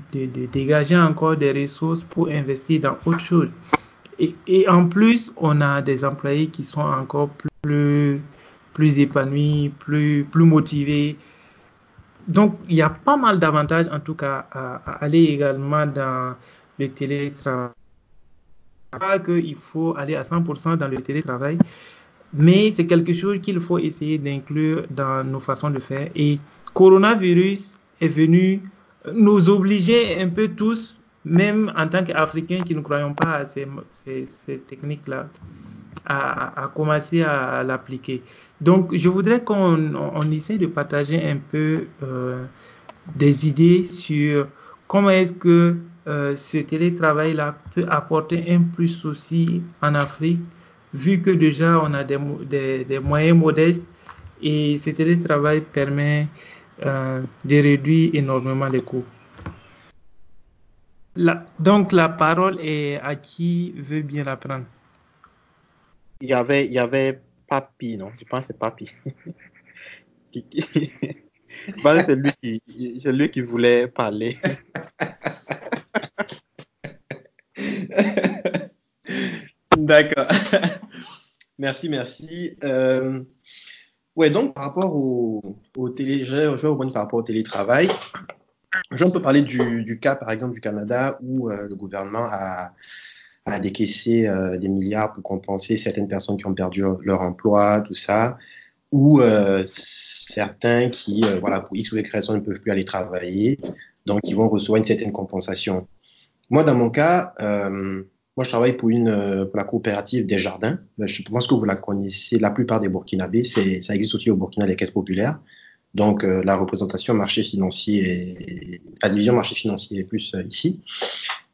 dégager encore des ressources pour investir dans autre chose. Et, et, en plus, on a des employés qui sont encore plus, plus épanouis, plus, plus motivés. Donc, il y a pas mal d'avantages, en tout cas, à, aller également dans le télétravail. Pas qu'il faut aller à 100% dans le télétravail, mais c'est quelque chose qu'il faut essayer d'inclure dans nos façons de faire. Et coronavirus est venu nous obliger un peu tous, même en tant qu'Africains qui ne croyons pas à ces techniques-là, à, commencer à, l'appliquer. Donc, je voudrais qu'on on essaie de partager un peu euh, des idées sur comment est-ce que euh, ce télétravail-là peut apporter un plus aussi en Afrique, vu que déjà on a des, moyens modestes et ce télétravail permet euh, de réduire énormément les coûts. Donc la parole est à qui veut bien la prendre. Il y avait, il y avait Papi, non Je pense que c'est Papi. Que c'est lui qui, c'est lui qui voulait parler. D'accord. Merci, merci. Euh, ouais, donc par rapport au, au télé, je par rapport au télétravail. Je peux parler du, du, cas, par exemple, du Canada où euh, le gouvernement a, a décaissé euh, des milliards pour compenser certaines personnes qui ont perdu leur, emploi, tout ça, ou euh, certains qui, euh, voilà, pour X ou Y raisons, ne peuvent plus aller travailler, donc ils vont recevoir une certaine compensation. Moi, dans mon cas, moi, je travaille pour, une, la coopérative des jardins. Je pense que vous la connaissez, la plupart des Burkinabés, ça existe aussi au Burkina, les caisses populaires. Donc, la représentation marché financier, la division marché financier est plus ici.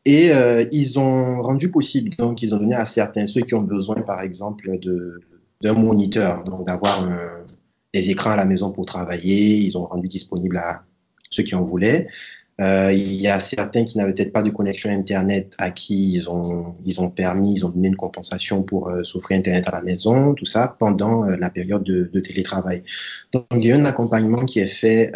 Et euh, ils ont rendu possible, donc ils ont donné à certains, ceux qui ont besoin, par exemple, d'un moniteur, donc d'avoir des écrans à la maison pour travailler, ils ont rendu disponible à ceux qui en voulaient. Euh, il y a certains qui n'avaient peut-être pas de connexion Internet à qui ils ont, ils ont permis, ils ont donné une compensation pour euh, s'offrir Internet à la maison, tout ça, pendant la période de, de, télétravail. Donc, il y a un accompagnement qui est fait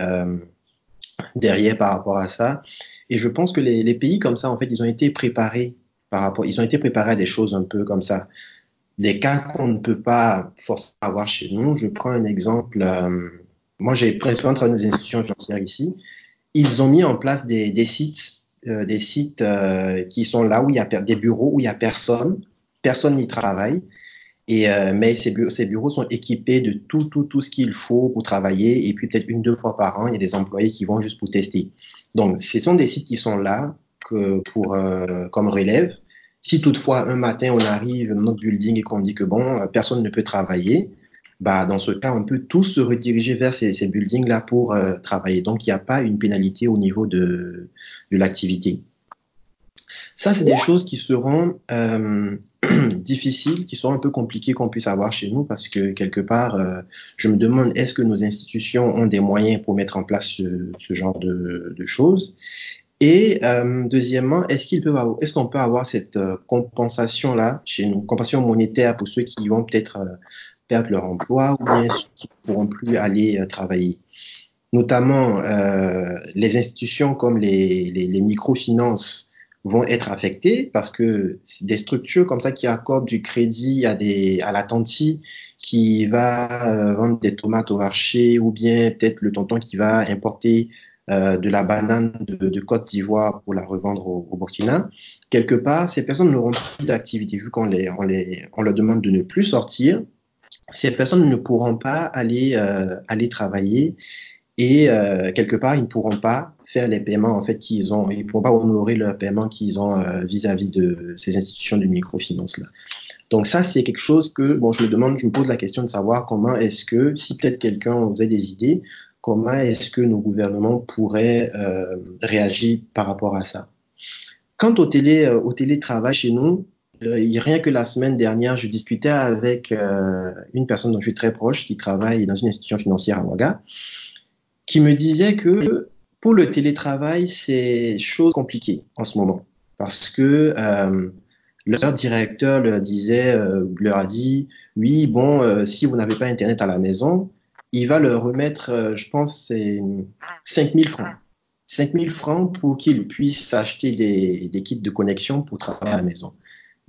derrière par rapport à ça. Et je pense que les, pays comme ça, en fait, ils ont été préparés par rapport, ils ont été préparés à des choses un peu comme ça. Des cas qu'on ne peut pas forcément avoir chez nous. Je prends un exemple. moi, j'ai principalement travaillé dans des institutions financières ici ils ont mis en place des, sites, euh, des sites euh, qui sont là où il y a des bureaux où il y a personne, personne n'y travaille. Et euh, mais ces bureaux, ces bureaux sont équipés de tout, tout, tout ce qu'il faut pour travailler. Et puis peut-être une, deux fois par an, il y a des employés qui vont juste pour tester. Donc, ce sont des sites qui sont là que pour euh, comme relève. Si toutefois un matin on arrive dans notre building et qu'on dit que bon, personne ne peut travailler, bah, dans ce cas, on peut tous se rediriger vers ces, ces buildings-là pour euh, travailler. Donc, il n'y a pas une pénalité au niveau de, de l'activité. Ça, c'est des choses qui seront euh, difficiles, qui seront un peu compliquées qu'on puisse avoir chez nous parce que quelque part, euh, je me demande est-ce que nos institutions ont des moyens pour mettre en place ce, genre de, choses? Et euh, deuxièmement, est-ce est-ce qu'on peut avoir cette euh, compensation là chez nous, compensation monétaire pour ceux qui vont peut-être perdre leur emploi ou bien ceux qui ne pourront plus aller travailler? Notamment, les institutions comme les, les, microfinances vont être affectées parce que des structures comme ça qui accordent du crédit à, des, à la tante qui va euh, vendre des tomates au marché ou bien peut-être le tonton qui va importer euh, de la banane de, Côte d'Ivoire pour la revendre au, Burkina. Quelque part, ces personnes n'auront plus d'activité vu qu'on les, on les, on leur demande de ne plus sortir ces personnes ne pourront pas aller, euh, aller travailler et quelque part, ils ne pourront pas faire les paiements en fait qu'ils ont, ils ne pourront pas honorer leurs paiements qu'ils ont euh, vis-à-vis -vis de ces institutions de microfinance là. Donc ça, c'est quelque chose que, bon, je me demande, je me pose la question de savoir comment est-ce que, si peut-être quelqu'un faisait des idées, comment est-ce que nos gouvernements pourraient euh, réagir par rapport à ça. Quant au, télé, au télétravail chez nous, euh, rien que la semaine dernière, je discutais avec euh, une personne dont je suis très proche qui travaille dans une institution financière à Ouaga, qui me disait que pour le télétravail, c'est chose compliquée en ce moment parce que euh, leur directeur leur disait, euh, leur a dit, oui, bon, euh, si vous n'avez pas Internet à la maison, il va leur remettre, euh, je pense, c'est 5000 francs. 5000 francs pour qu'ils puissent acheter des, des, kits de connexion pour travailler à la maison.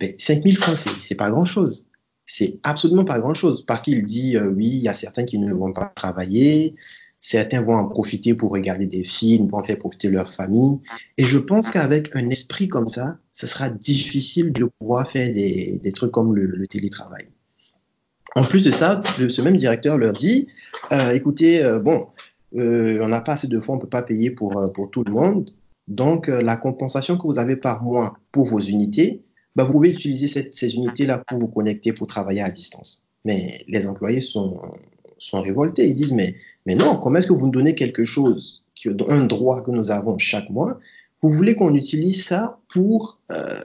Mais 5000 francs, c'est pas grand-chose. C'est absolument pas grand-chose. Parce qu'il dit, euh, oui, il y a certains qui ne vont pas travailler, certains vont en profiter pour regarder des films, vont faire profiter leur famille. Et je pense qu'avec un esprit comme ça, ce sera difficile de pouvoir faire des, trucs comme le, télétravail. En plus de ça, le, ce même directeur leur dit, euh, écoutez, euh, bon, euh, on n'a pas assez de fonds, on peut pas payer pour, tout le monde. Donc, la compensation que vous avez par mois pour vos unités, bah, vous pouvez utiliser ces unités-là pour vous connecter, pour travailler à distance. Mais les employés sont, sont révoltés. Ils disent, mais, mais non, comment est-ce que vous nous donnez quelque chose, un droit que nous avons chaque mois? Vous voulez qu'on utilise ça pour euh,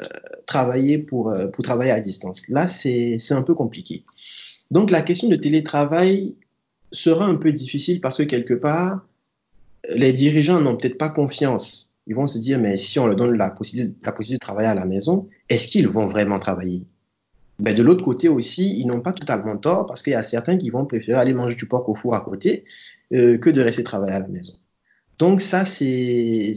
travailler pour, euh, pour travailler à distance. Là, c'est un peu compliqué. Donc, la question de télétravail sera un peu difficile parce que quelque part, les dirigeants n'ont peut-être pas confiance ils vont se dire, mais si on leur donne la possibilité, la possibilité de travailler à la maison, est-ce qu'ils vont vraiment travailler? Ben, De l'autre côté aussi, ils n'ont pas totalement tort parce qu'il y a certains qui vont préférer aller manger du porc au four à côté euh, que de rester travailler à la maison. Donc ça, c'est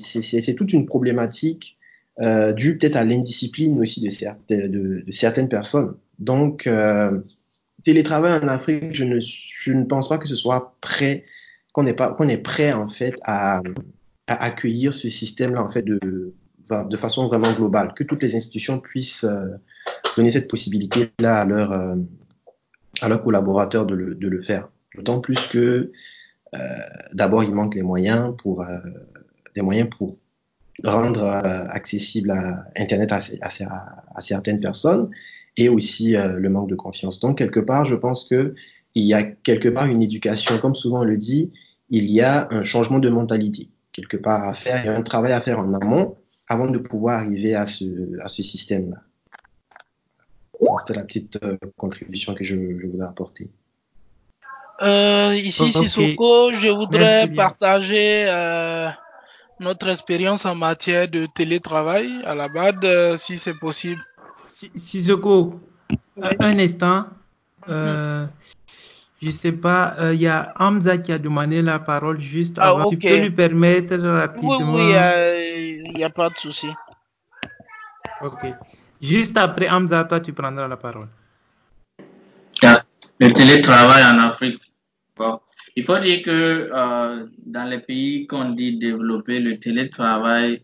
toute une problématique euh, due peut-être à l'indiscipline aussi de, de, de, de, certaines personnes. Donc, euh, télétravail en Afrique, je ne, je ne pense pas que ce soit prêt, qu'on est, pas, qu'on est prêt en fait à, à accueillir ce système-là en fait de, de façon vraiment globale, que toutes les institutions puissent euh, donner cette possibilité-là à, leur, euh, leurs collaborateurs de le, le faire. D'autant plus que euh, d'abord, il manque les moyens pour, des moyens pour rendre accessible Internet à, certaines personnes et aussi le manque de confiance. Donc, quelque part, je pense que il y a quelque part une éducation, comme souvent on le dit, il y a un changement de mentalité quelque part à faire, un travail à faire en amont avant de pouvoir arriver à ce, à ce système-là. C'était la petite euh, contribution que je, je voulais apporter. Euh, ici, okay. Sissoko, je voudrais partager euh, notre expérience en matière de télétravail à la BAD, euh, si c'est possible. Sissoko, oui. un instant. Euh, je sais pas, il euh, y a Hamza qui a demandé la parole juste ah, avant. Okay. Tu peux lui permettre rapidement. Oui, oui, il n'y a, a, pas de souci. Ok. Juste après Hamza, toi, tu prendras la parole. Le télétravail en Afrique. Il faut dire que euh, dans les pays qu'on dit développés, le télétravail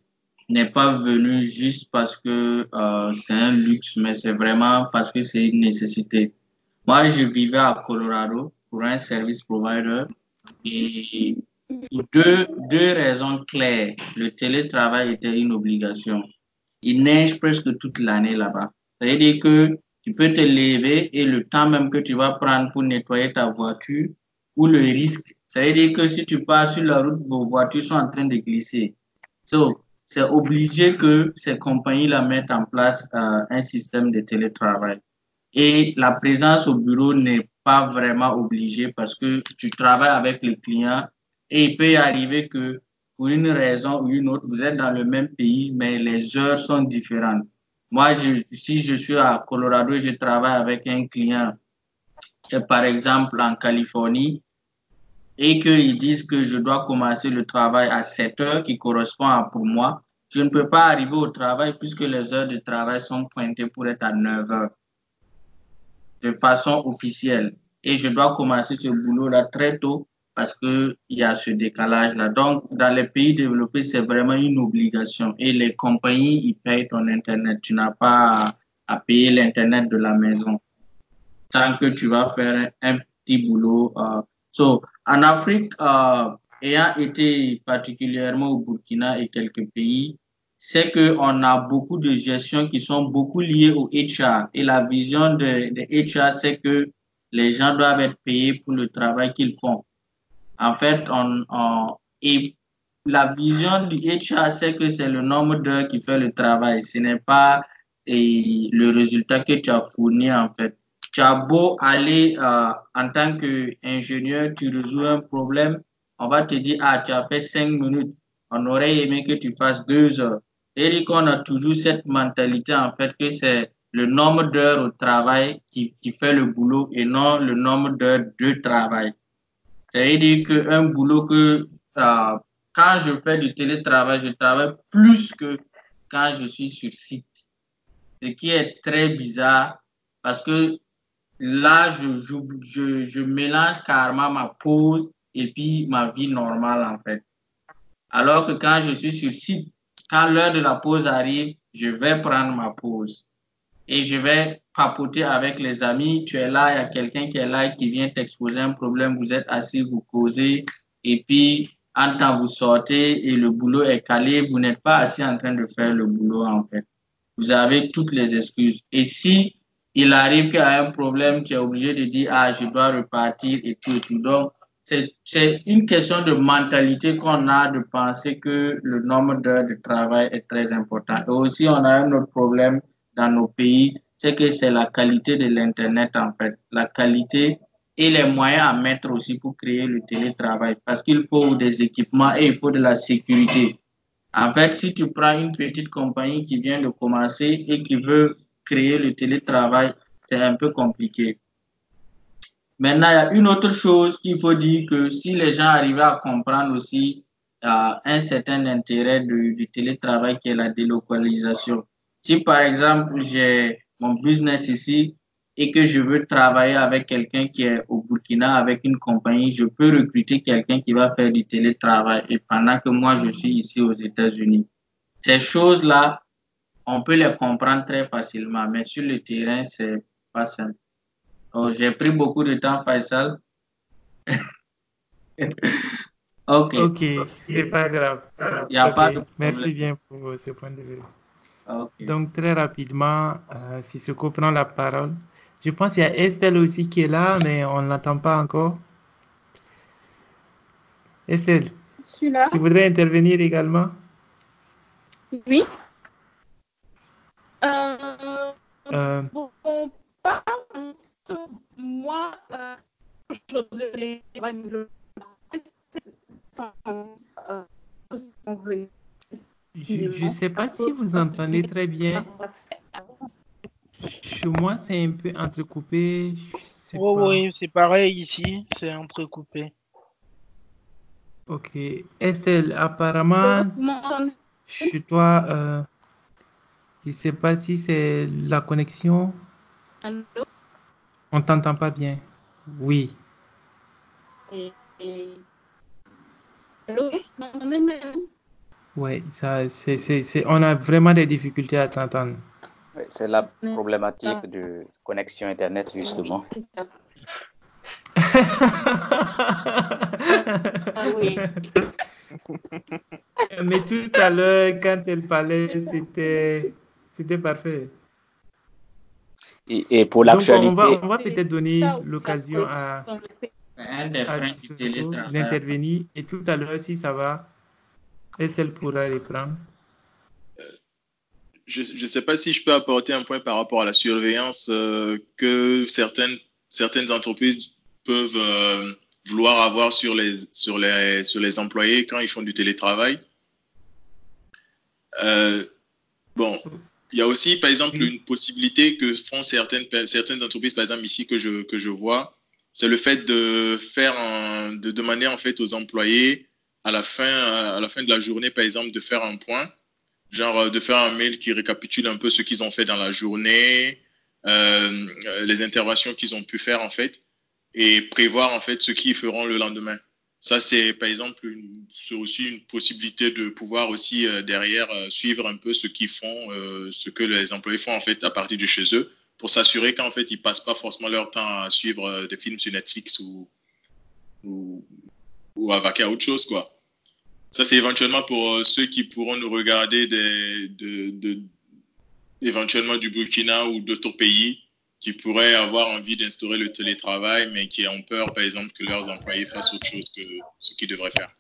n'est pas venu juste parce que euh, c'est un luxe, mais c'est vraiment parce que c'est une nécessité. Moi, je vivais à Colorado pour un service provider et pour deux, deux raisons claires. Le télétravail était une obligation. Il neige presque toute l'année là-bas. Ça veut dire que tu peux te lever et le temps même que tu vas prendre pour nettoyer ta voiture ou le risque. Ça veut dire que si tu pars sur la route, vos voitures sont en train de glisser. So, c'est obligé que ces compagnies-là mettent en place euh, un système de télétravail. Et la présence au bureau n'est pas vraiment obligée parce que tu travailles avec les clients et il peut arriver que pour une raison ou une autre, vous êtes dans le même pays, mais les heures sont différentes. Moi, si je suis à Colorado et je travaille avec un client, par exemple en Californie, et qu'ils disent que je dois commencer le travail à 7 heures qui correspond à pour moi, je ne peux pas arriver au travail puisque les heures de travail sont pointées pour être à 9 heures de façon officielle. Et je dois commencer ce boulot-là très tôt parce qu'il y a ce décalage-là. Donc, dans les pays développés, c'est vraiment une obligation. Et les compagnies, ils payent ton Internet. Tu n'as pas à, payer l'Internet de la maison. Tant que tu vas faire un, petit boulot. Uh, so, en Afrique, uh, ayant été particulièrement au Burkina et quelques pays, c'est qu'on a beaucoup de gestion qui sont beaucoup liées au HR. Et la vision de, de HR, c'est que les gens doivent être payés pour le travail qu'ils font. En fait, on, on, et la vision du HR, c'est que c'est le nombre d'heures qui fait le travail. Ce n'est pas le résultat que tu as fourni, en fait. Tu as beau aller euh, en tant qu'ingénieur, tu résous un problème, on va te dire, ah, tu as fait cinq minutes. On aurait aimé que tu fasses deux heures. Et qu'on a toujours cette mentalité, en fait, que c'est le nombre d'heures au travail qui, qui fait le boulot et non le nombre d'heures de travail. Ça veut dire qu'un boulot que euh, quand je fais du télétravail, je travaille plus que quand je suis sur site. Ce qui est très bizarre parce que là, je, je, je, je mélange carrément ma pause et puis ma vie normale en fait. Alors que quand je suis sur site, quand l'heure de la pause arrive, je vais prendre ma pause et je vais papoter avec les amis. Tu es là, il y a quelqu'un qui est là qui vient t'exposer un problème. Vous êtes assis, vous causez et puis en temps vous sortez et le boulot est calé. Vous n'êtes pas assis en train de faire le boulot en fait. Vous avez toutes les excuses. Et si il arrive qu'il y a un problème, tu es obligé de dire ah je dois repartir et tout et tout. Donc c'est une question de mentalité qu'on a de penser que le nombre d'heures de travail est très important. Et aussi, on a un autre problème dans nos pays, c'est que c'est la qualité de l'Internet en fait. La qualité et les moyens à mettre aussi pour créer le télétravail. Parce qu'il faut des équipements et il faut de la sécurité. En fait, si tu prends une petite compagnie qui vient de commencer et qui veut créer le télétravail, c'est un peu compliqué. Maintenant, il y a une autre chose qu'il faut dire que si les gens arrivaient à comprendre aussi euh, un certain intérêt du, du, télétravail qui est la délocalisation. Si par exemple j'ai mon business ici et que je veux travailler avec quelqu'un qui est au Burkina avec une compagnie, je peux recruter quelqu'un qui va faire du télétravail et pendant que moi je suis ici aux États-Unis. Ces choses-là, on peut les comprendre très facilement, mais sur le terrain, c'est pas simple. J'ai pris beaucoup de temps, Faisal. ok. Ok, c'est pas grave. Y a pas de Merci bien pour ce point de vue. Donc, très rapidement, euh, si ce prend la parole, je pense qu'il y a Estelle aussi qui est là, mais on ne l'entend pas encore. Estelle, Je suis là. tu voudrais intervenir également Oui. Euh, Euh, bon, pas moi, euh, je voudrais euh, Je ne sais pas si vous entendez très bien. Chez moi, c'est un peu entrecoupé. Oh, pas. oui, c'est pareil ici, c'est entrecoupé. Ok. Estelle, apparemment, chez toi, euh, je ne sais pas si c'est la connexion. Allô? On t'entend pas bien. Oui. Et- et- Allô? Ouais, ça, c'est, c'est, c'est, on a vraiment des difficultés à t'entendre. Oui, C'est la problématique de connexion Internet, justement. Oui. Ah oui. Mais tout à l'heure, quand elle parlait, c'était, c'était parfait. Et, et pour Donc, on l'actualité, va, on va peut-être donner l'occasion à, Un des à d'intervenir. Et tout à l'heure, si ça va, Estelle pourra reprendre. Je ne sais pas si je peux apporter un point par rapport à la surveillance euh, que certaines, certaines entreprises peuvent euh, vouloir avoir sur les, sur, les, sur les employés quand ils font du télétravail. Euh, bon, il y a aussi, par exemple, Oui. une possibilité que font certaines, certaines entreprises, par exemple ici que je, que je vois, c'est le fait de faire un- de demander en fait aux employés à la fin, à la fin de la journée, par exemple, de faire un point genre euh, de faire un mail qui récapitule un peu ce qu'ils ont fait dans la journée, euh, les interventions qu'ils ont pu faire en fait, et prévoir en fait ce qu'ils feront le lendemain. Ça, c'est par exemple c'est aussi une possibilité de pouvoir aussi euh, derrière euh, suivre un peu ce qu'ils font, euh, ce que les employés font en fait à partir de chez eux, pour s'assurer qu'en fait ils passent pas forcément leur temps à suivre euh, des films sur Netflix ou, ou, ou à vaquer à autre chose quoi. Ça, c'est éventuellement pour euh, ceux qui pourront nous regarder des, de, de- éventuellement du Burkina ou d'autres pays qui pourraient avoir envie d'instaurer le télétravail, mais qui ont peur, par exemple, que leurs employés fassent autre chose que ce qu'ils devraient faire.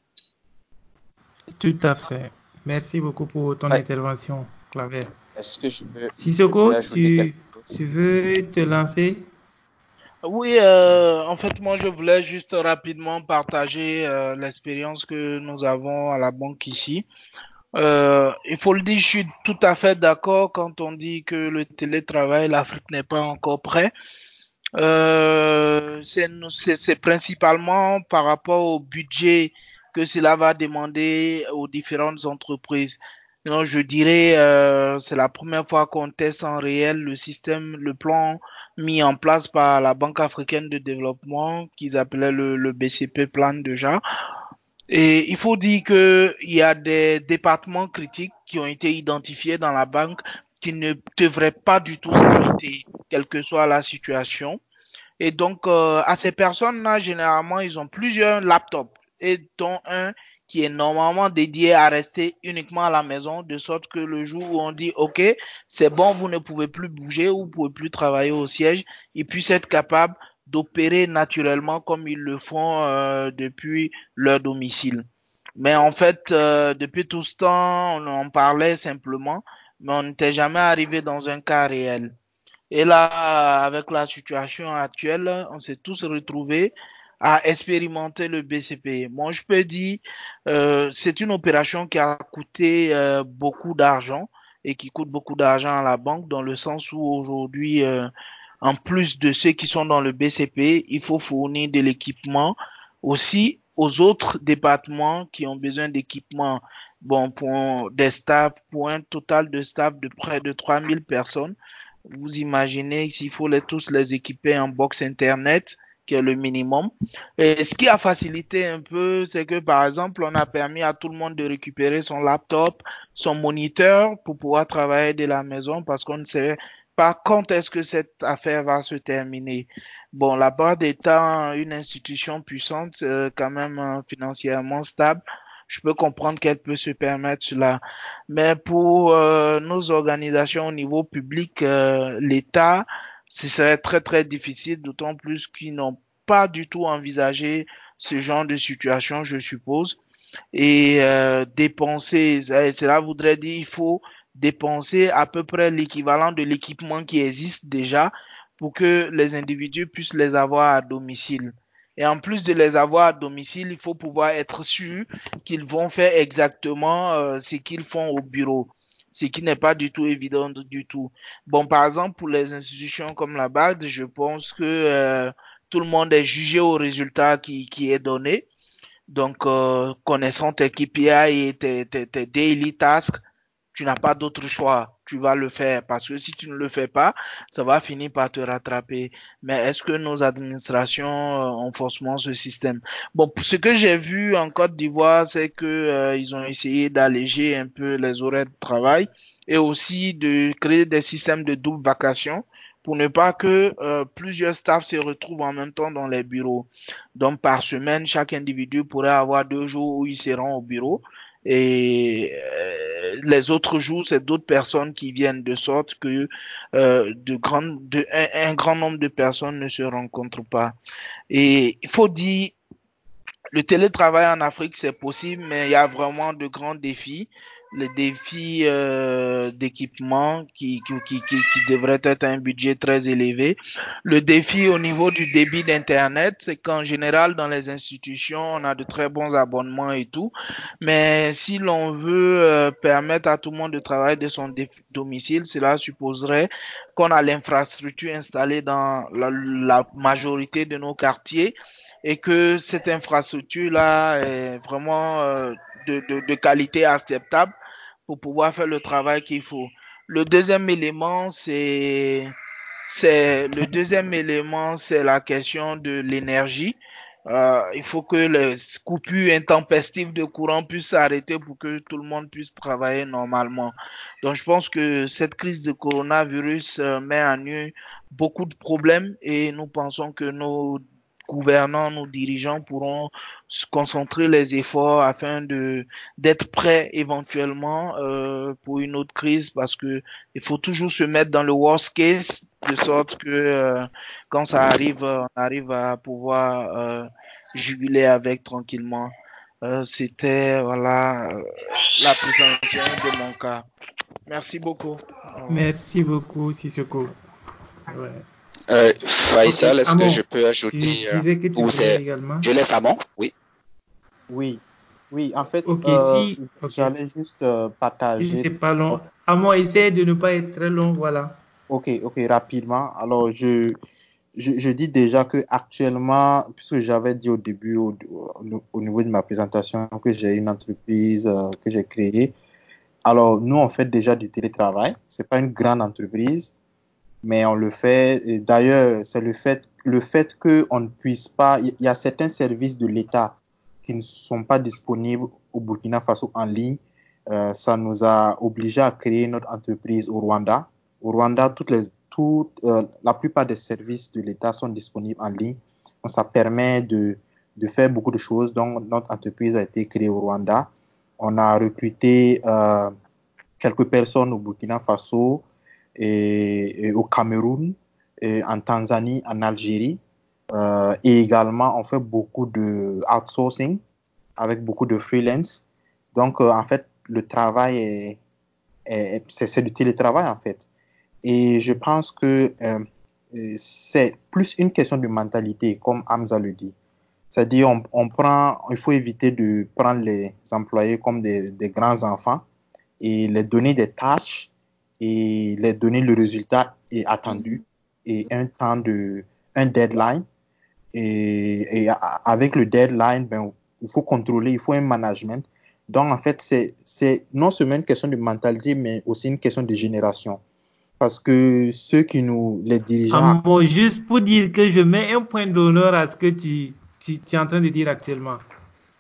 Tout à fait. Merci beaucoup pour ton Ouais. intervention, Claver. est-ce que je peux, je peux Sissoko, tu veux te lancer? Oui, euh, en fait, moi, je voulais juste rapidement partager euh, l'expérience que nous avons à la banque ici. Euh, il faut le dire, je suis tout à fait d'accord quand on dit que le télétravail, l'Afrique n'est pas encore prêt. Euh, c'est principalement par rapport au budget que cela va demander aux différentes entreprises. Donc, je dirais, euh, c'est la première fois qu'on teste en réel le système, le plan mis en place par la Banque africaine de développement, qu'ils appelaient le, le BCP plan déjà. Et il faut dire que il y a des départements critiques qui ont été identifiés dans la banque qui ne devraient pas du tout s'arrêter, quelle que soit la situation. Et donc, euh, à ces personnes-là, généralement, ils ont plusieurs laptops, et dont un qui est normalement dédié à rester uniquement à la maison, de sorte que le jour où on dit, OK, c'est bon, vous ne pouvez plus bouger ou vous pouvez plus travailler au siège, ils puissent être capables d'opérer naturellement comme ils le font euh, depuis leur domicile. Mais en fait, euh, depuis tout ce temps, on en parlait simplement, mais on n'était jamais arrivé dans un cas réel. Et là, avec la situation actuelle, on s'est tous retrouvés à expérimenter le BCP. Moi, je peux dire, euh, c'est une opération qui a coûté euh, beaucoup d'argent et qui coûte beaucoup d'argent à la banque dans le sens où aujourd'hui, euh, en plus de ceux qui sont dans le BCP, il faut fournir de l'équipement aussi aux autres départements qui ont besoin d'équipement. Bon, pour des staffs, pour un total de staff de près de 3000 personnes. Vous imaginez s'il faut les, tous les équiper en box Internet, qui est le minimum. Et ce qui a facilité un peu, c'est que par exemple, on a permis à tout le monde de récupérer son laptop, son moniteur pour pouvoir travailler de la maison parce qu'on ne sait pas quand est-ce que cette affaire va se terminer. Bon, la barre étant une institution puissante, euh, quand même euh, financièrement stable, je peux comprendre qu'elle peut se permettre cela. Mais pour euh, nos organisations au niveau public, euh, ce serait très très difficile, d'autant plus qu'ils n'ont pas du tout envisagé ce genre de situation, je suppose. Et euh, dépenser, cela voudrait dire il faut dépenser à peu près l'équivalent de l'équipement qui existe déjà pour que les individus puissent les avoir à domicile. Et en plus de les avoir à domicile, il faut pouvoir être sûr qu'ils vont faire exactement euh, ce qu'ils font au bureau, ce qui n'est pas du tout évident du tout. Bon, par exemple, pour les institutions comme la BAD, je pense que euh, tout le monde est jugé au résultat qui, qui est donné. Donc, euh, connaissant tes KPI et tes, tes, tes daily tasks, tu n'as pas d'autre choix. Tu vas le faire parce que si tu ne le fais pas, ça va finir par te rattraper. Mais est-ce que nos administrations euh, ont forcément ce système? Bon, ce que j'ai vu en Côte d'Ivoire, c'est que euh, ils ont essayé d'alléger un peu les horaires de travail et aussi de créer des systèmes de double vacation pour ne pas que euh, plusieurs staffs se retrouvent en même temps dans les bureaux. Donc par semaine, chaque individu pourrait avoir deux jours où il se rend au bureau et euh, les autres jours, c'est d'autres personnes qui viennent de sorte que euh, de grandes, de, un, grand nombre de personnes ne se rencontrent pas. Et il faut dire, le télétravail en Afrique, c'est possible, mais il y a vraiment de grands défis les défis euh, d'équipement qui, qui, qui, qui, devrait être un budget très élevé. Le défi au niveau du débit d'Internet, c'est qu'en général, dans les institutions, on a de très bons abonnements et tout. Mais si l'on veut euh, permettre à tout le monde de travailler de son domicile, cela supposerait qu'on a l'infrastructure installée dans la, la majorité de nos quartiers et que cette infrastructure-là est vraiment euh, de, qualité acceptable pour pouvoir faire le travail qu'il faut. Le deuxième élément, c'est c'est le deuxième élément, c'est la question de l'énergie. Euh, il faut que les coupures intempestives de courant puissent s'arrêter pour que tout le monde puisse travailler normalement. Donc, je pense que cette crise de coronavirus euh, met en nu beaucoup de problèmes et nous pensons que nos gouvernants, nos dirigeants pourront concentrer les efforts afin de d'être prêts éventuellement euh, pour une autre crise parce que il faut toujours se mettre dans le worst case de sorte que euh, quand ça arrive, on arrive à pouvoir euh, jubiler avec tranquillement. Euh, C'était voilà la présentation de mon cas. Merci beaucoup. Merci beaucoup, Sissoko. Ouais. Euh, Faisal, est-ce que je peux ajouter tu tu ou c'est également je laisse Amon? Oui. Oui, oui, en fait, euh, si- j'allais juste euh, Si partager. c'est pas long. À moi, essaie de ne pas être très long, voilà. Ok, ok, rapidement. Alors, je, je, je dis déjà que actuellement, puisque j'avais dit au début, au, au- au niveau de ma présentation, que j'ai une entreprise euh, que j'ai créée. Alors, nous, on fait déjà du télétravail. C'est pas une grande entreprise, mais on le fait. D'ailleurs, c'est le fait, le fait qu'on ne puisse pas. Il y a certains services de l'État qui ne sont pas disponibles au Burkina Faso en ligne. Euh, ça nous a obligés à créer notre entreprise au Rwanda. Au Rwanda, toutes les, toutes, euh, la plupart des services de l'État sont disponibles en ligne. Donc, ça permet de, de faire beaucoup de choses. Donc, notre entreprise a été créée au Rwanda. On a recruté euh, quelques personnes au Burkina Faso et, au Cameroun, en Tanzanie, en Algérie. Euh, et également, on fait beaucoup de outsourcing avec beaucoup de freelance. Donc, euh, en fait, le travail est, est- c'est du télétravail, en fait. Et je pense que euh, c'est plus une question de mentalité, comme Hamza le dit. C'est-à-dire, on, prend, il faut éviter de prendre les employés comme des, des grands enfants et les donner des tâches et les donner le résultat est attendu et un temps de, un deadline. Et, avec le deadline, ben, il faut contrôler, il faut un management. Donc, en fait, c'est, c'est non seulement une question de mentalité, mais aussi une question de génération. Parce que ceux qui nous, les dirigeants. bon, juste pour dire que je mets un point d'honneur à ce que tu, tu, es en train de dire actuellement.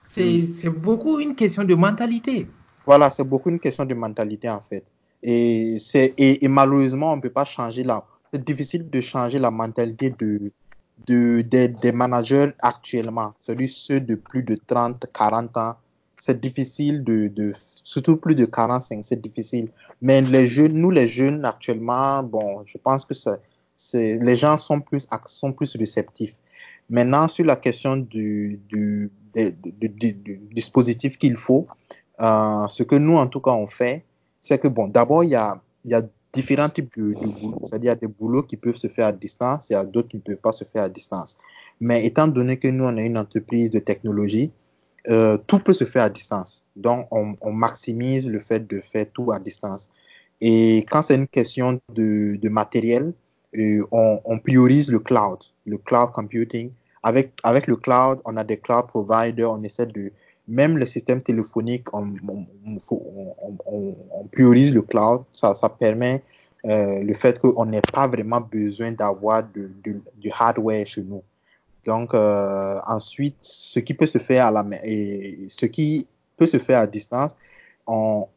C'est beaucoup une question de mentalité. Voilà, c'est beaucoup une question de mentalité en fait. Et, et, malheureusement, on ne peut pas changer là. C'est difficile de changer la mentalité de, de, des managers actuellement, celui ceux de plus de 30, 40 ans. C'est difficile de, de, surtout plus de 45, c'est difficile. Mais les jeunes, nous les jeunes actuellement, bon, je pense que c'est, les gens sont plus, sont plus réceptifs. Maintenant, sur la question du, du, du, dispositif qu'il faut, euh, ce que nous, en tout cas, on fait, c'est que, bon, d'abord, il y a, y a différents types de, boulots. C'est-à-dire, il y a des boulots qui peuvent se faire à distance, il y a d'autres qui ne peuvent pas se faire à distance. Mais étant donné que nous, on est une entreprise de technologie, euh, tout peut se faire à distance. Donc, on, on, maximise le fait de faire tout à distance. Et quand c'est une question de, de matériel, euh, on, on, priorise le cloud, le cloud computing. Avec, avec le cloud, on a des cloud providers, on essaie de, même le système téléphonique, on, priorise le cloud. Ça, permet euh, le fait qu'on n'ait pas vraiment besoin d'avoir du hardware chez nous. Donc euh, ensuite, ce qui peut se faire à la ce qui peut se faire à distance, en,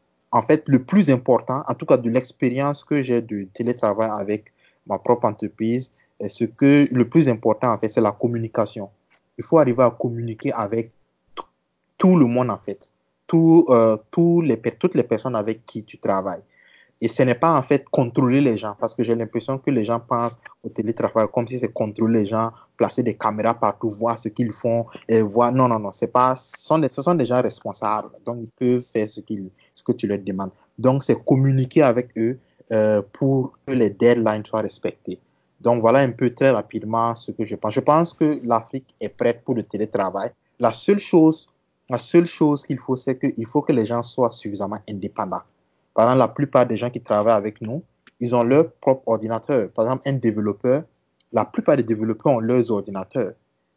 fait, le plus important, en tout cas de l'expérience que j'ai de télétravail avec ma propre entreprise, ce que le plus important en fait, c'est la communication. Il faut arriver à communiquer avec tout le monde en fait, tout, euh, les, toutes les personnes avec qui tu travailles. Et ce n'est pas en fait contrôler les gens, parce que j'ai l'impression que les gens pensent au télétravail comme si c'est contrôler les gens, placer des caméras partout, voir ce qu'ils font, et voir. Non, non, non, c'est pas. Ce sont, des, ce sont des gens responsables, donc ils peuvent faire ce, qu'ils, ce que tu leur demandes. Donc c'est communiquer avec eux euh, pour que les deadlines soient respectés. Donc voilà un peu très rapidement ce que je pense. Je pense que l'Afrique est prête pour le télétravail. La seule chose, la seule chose qu'il faut, c'est qu'il faut que les gens soient suffisamment indépendants. Par exemple, la plupart des gens qui travaillent avec nous, ils ont leur propre ordinateur. Par exemple, un développeur, la plupart des développeurs ont leurs ordinateurs.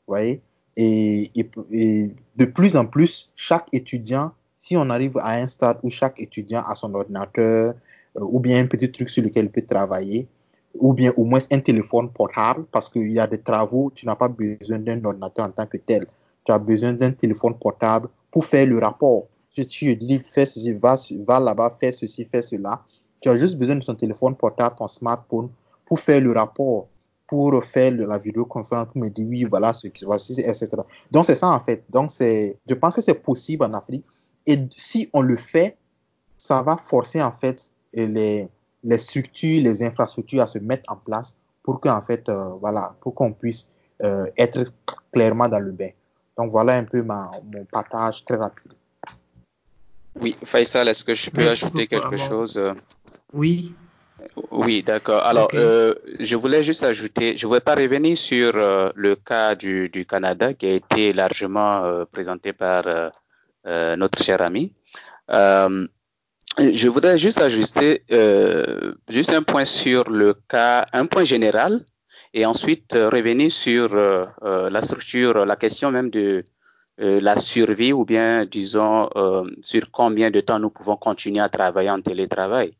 Voyez? Et, et, de plus en plus, chaque étudiant, si on arrive à un stade où chaque étudiant a son ordinateur euh, ou bien un petit truc sur lequel il peut travailler, ou bien au moins un téléphone portable, parce qu'il y a des travaux, tu n'as pas besoin d'un ordinateur en tant que tel. Tu as besoin d'un téléphone portable pour faire le rapport tu, tu dis fais ceci, va, va là-bas, fais ceci, fais cela. Tu as juste besoin de ton téléphone portable, ton smartphone, pour faire le rapport, pour faire la vidéoconférence, pour me dire oui, voilà ce qui voici, etc. Donc c'est ça en fait. Donc je pense que c'est possible en Afrique. Et si on le fait, ça va forcer en fait les, les structures, les infrastructures à se mettre en place pour qu'en fait, euh, voilà, pour qu'on puisse euh, être clairement dans le bain. Donc voilà un peu ma, mon partage très rapide. Oui, Faisal, est-ce que je peux ajouter quelque chose? Euh? Oui. Oui, d'accord. Alors, euh, je voulais juste ajouter, je ne voulais pas revenir sur euh, le cas du, du, Canada qui a été largement présenté par notre cher ami. je voudrais juste ajuster juste un point sur le cas, un point général, et ensuite revenir sur la structure, la question même de euh, la survie ou bien, disons, euh, sur combien de temps nous pouvons continuer à travailler en télétravail.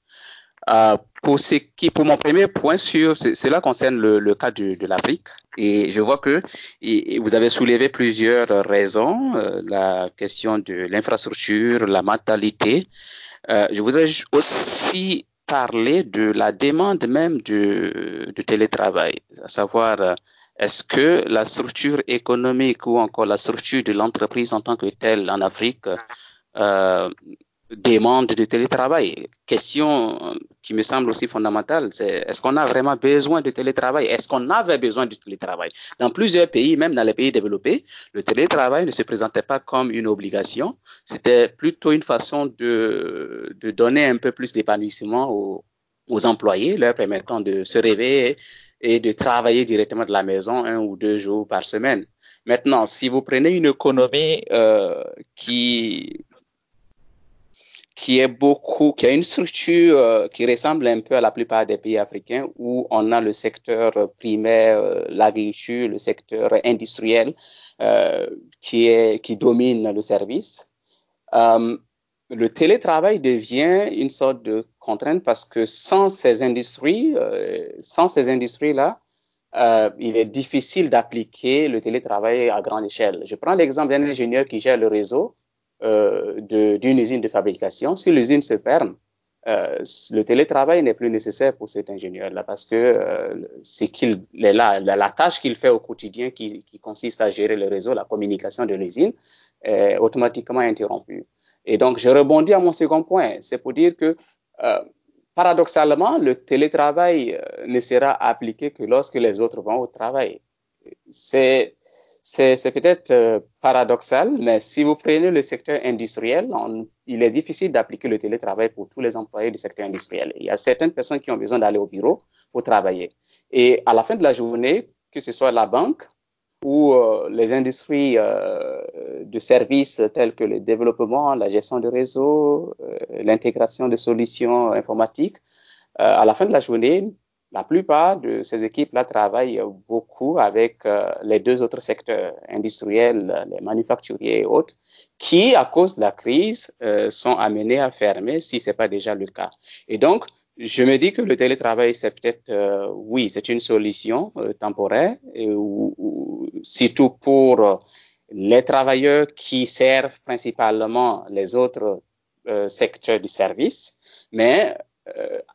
Euh, pour, ce qui, pour mon premier point sur, cela concerne le, le cas de, de l'Afrique et je vois que et, vous avez soulevé plusieurs raisons, euh, la question de l'infrastructure, la mentalité. Euh, je voudrais aussi parler de la demande même de télétravail, à savoir est-ce que la structure économique ou encore la structure de l'entreprise en tant que telle en Afrique euh, demande de télétravail. Question qui me semble aussi fondamentale, c'est est-ce qu'on a vraiment besoin de télétravail? Est-ce qu'on avait besoin du télétravail? Dans plusieurs pays, même dans les pays développés, le télétravail ne se présentait pas comme une obligation, c'était plutôt une façon de, de donner un peu plus d'épanouissement aux, aux employés, leur permettant de se réveiller et de travailler directement de la maison un ou deux jours par semaine. Maintenant, si vous prenez une économie euh, qui qui est beaucoup, qui a une structure euh, qui ressemble un peu à la plupart des pays africains où on a le secteur primaire, euh, l'agriculture, le secteur industriel euh, qui est qui domine le service. Le télétravail devient une sorte de contrainte parce que sans ces industries, sans ces industries-là, il est difficile d'appliquer le télétravail à grande échelle. Je prends l'exemple d'un ingénieur qui gère le réseau d'une usine de fabrication. Si l'usine se ferme, euh, le télétravail n'est plus nécessaire pour cet ingénieur-là parce que euh, c'est qu'il là, la, tâche qu'il fait au quotidien qui, qui, consiste à gérer le réseau, la communication de l'usine, est automatiquement interrompue. Et donc, je rebondis à mon second point, c'est pour dire que euh, paradoxalement, le télétravail euh, ne sera appliqué que lorsque les autres vont au travail. C'est c'est peut-être euh, paradoxal, mais si vous prenez le secteur industriel, il est difficile d'appliquer le télétravail pour tous les employés du secteur industriel. Il y a certaines personnes qui ont besoin d'aller au bureau pour travailler. Et à la fin de la journée, que ce soit la banque ou euh, les industries euh, de services tels que le développement, la gestion de réseaux, l'intégration de solutions informatiques, à la fin de la journée, la plupart de ces équipes-là travaillent beaucoup avec euh, les deux autres secteurs industriels, les manufacturiers et autres, qui, à cause de la crise, euh, sont amenés à fermer si c'est pas déjà le cas. Et donc, je me dis que le télétravail, c'est peut-être, euh, oui, c'est une solution temporaire, surtout pour les travailleurs qui servent principalement les autres secteurs du service, mais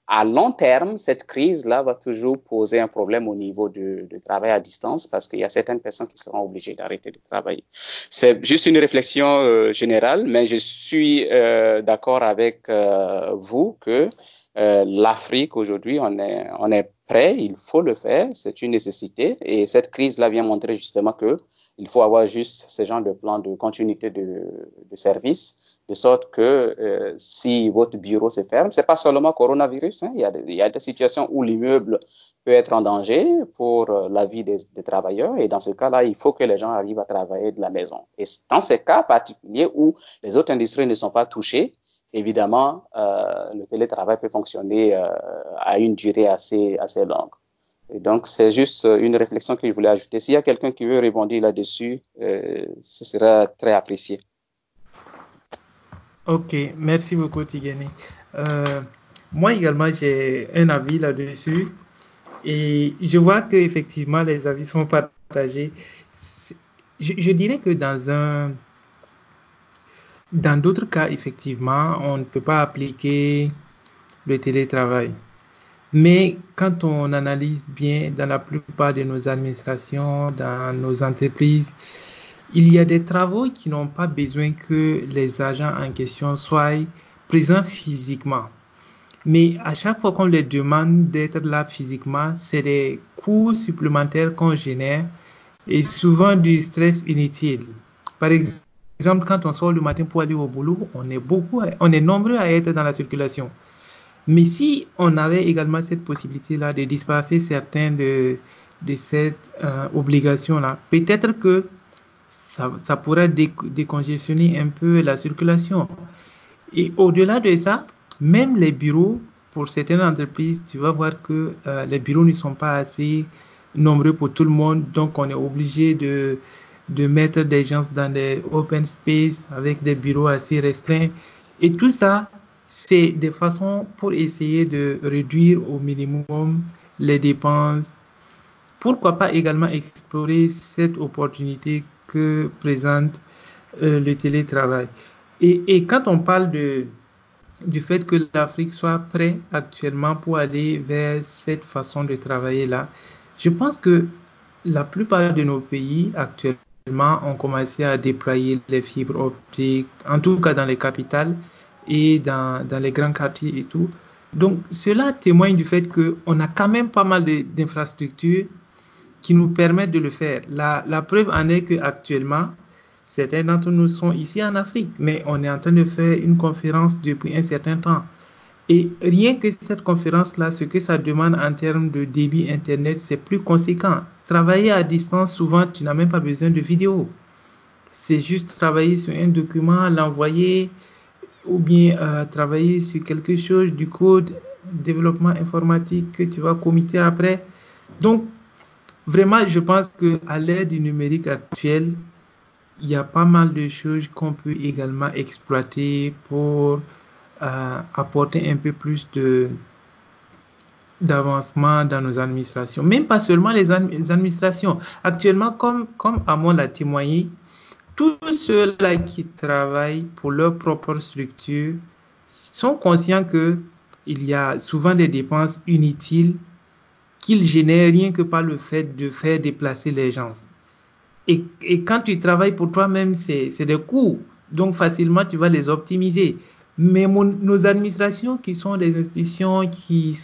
à long terme, cette crise-là va toujours poser un problème au niveau du, travail à distance parce qu'il y a certaines personnes qui seront obligées d'arrêter de travailler. C'est juste une réflexion euh, générale, mais je suis euh, d'accord avec vous que l'Afrique aujourd'hui, on est, on est prêt, il faut le faire, c'est une nécessité. Et cette crise-là vient montrer justement que il faut avoir juste ce genre de plan de continuité de, de service, de sorte que euh, si votre bureau se ferme, c'est pas seulement coronavirus, hein, il, y a des, il, y a des, situations où l'immeuble peut être en danger pour euh, la vie des, des travailleurs. Et dans ce cas-là, il faut que les gens arrivent à travailler de la maison. Et dans ces cas particuliers où les autres industries ne sont pas touchées, évidemment, euh, le télétravail peut fonctionner euh, à une durée assez, assez longue. Et donc, c'est juste une réflexion que je voulais ajouter. S'il y a quelqu'un qui veut répondre là-dessus, euh, ce sera très apprécié. Ok, merci beaucoup, Tigani. moi également, j'ai un avis là-dessus. Et je vois qu'effectivement, les avis sont partagés. je, dirais que dans un, dans d'autres cas, effectivement, on ne peut pas appliquer le télétravail. Mais quand on analyse bien dans la plupart de nos administrations, dans nos entreprises, il y a des travaux qui n'ont pas besoin que les agents en question soient présents physiquement. Mais à chaque fois qu'on les demande d'être là physiquement, c'est des coûts supplémentaires qu'on génère et souvent du stress inutile. Par exemple, exemple, quand on sort le matin pour aller au boulot, on est beaucoup, on est nombreux à être dans la circulation. Mais si on avait également cette possibilité-là de disperser certaines de, de cette euh, obligation-là, peut-être que ça, ça pourrait décongestionner un peu la circulation. Et au-delà de ça, même les bureaux, pour certaines entreprises, tu vas voir que euh, les bureaux ne sont pas assez nombreux pour tout le monde, donc on est obligé de de mettre des gens dans des open space avec des bureaux assez restreints. Et tout ça, c'est des façons pour essayer de réduire au minimum les dépenses. Pourquoi pas également explorer cette opportunité que présente euh, le télétravail. Et, et, quand on parle de, du fait que l'Afrique soit prête actuellement pour aller vers cette façon de travailler là, je pense que la plupart de nos pays actuellement ont commencé à déployer les fibres optiques, en tout cas dans les capitales et dans, dans les grands quartiers et tout. Donc cela témoigne du fait qu'on a quand même pas mal d'infrastructures qui nous permettent de le faire. La, la preuve en est qu'actuellement, certains d'entre nous sont ici en Afrique, mais on est en train de faire une conférence depuis un certain temps. Et rien que cette conférence-là, ce que ça demande en termes de débit Internet, c'est plus conséquent. Travailler à distance, souvent, tu n'as même pas besoin de vidéo. C'est juste travailler sur un document, l'envoyer, ou bien euh, travailler sur quelque chose du code, développement informatique que tu vas committer après. Donc, vraiment, je pense que à du numérique actuel, il y a pas mal de choses qu'on peut également exploiter pour euh, apporter un peu plus de d'avancement dans nos administrations. Même pas seulement les, administrations. Actuellement, comme, comme Amon l'a témoigné, tous ceux-là qui travaillent pour leur propre structure sont conscients que il y a souvent des dépenses inutiles qu'ils génèrent rien que par le fait de faire déplacer les gens. Et, et quand tu travailles pour toi-même, c'est des coûts. Donc facilement, tu vas les optimiser. Mais nos administrations, qui sont des institutions qui,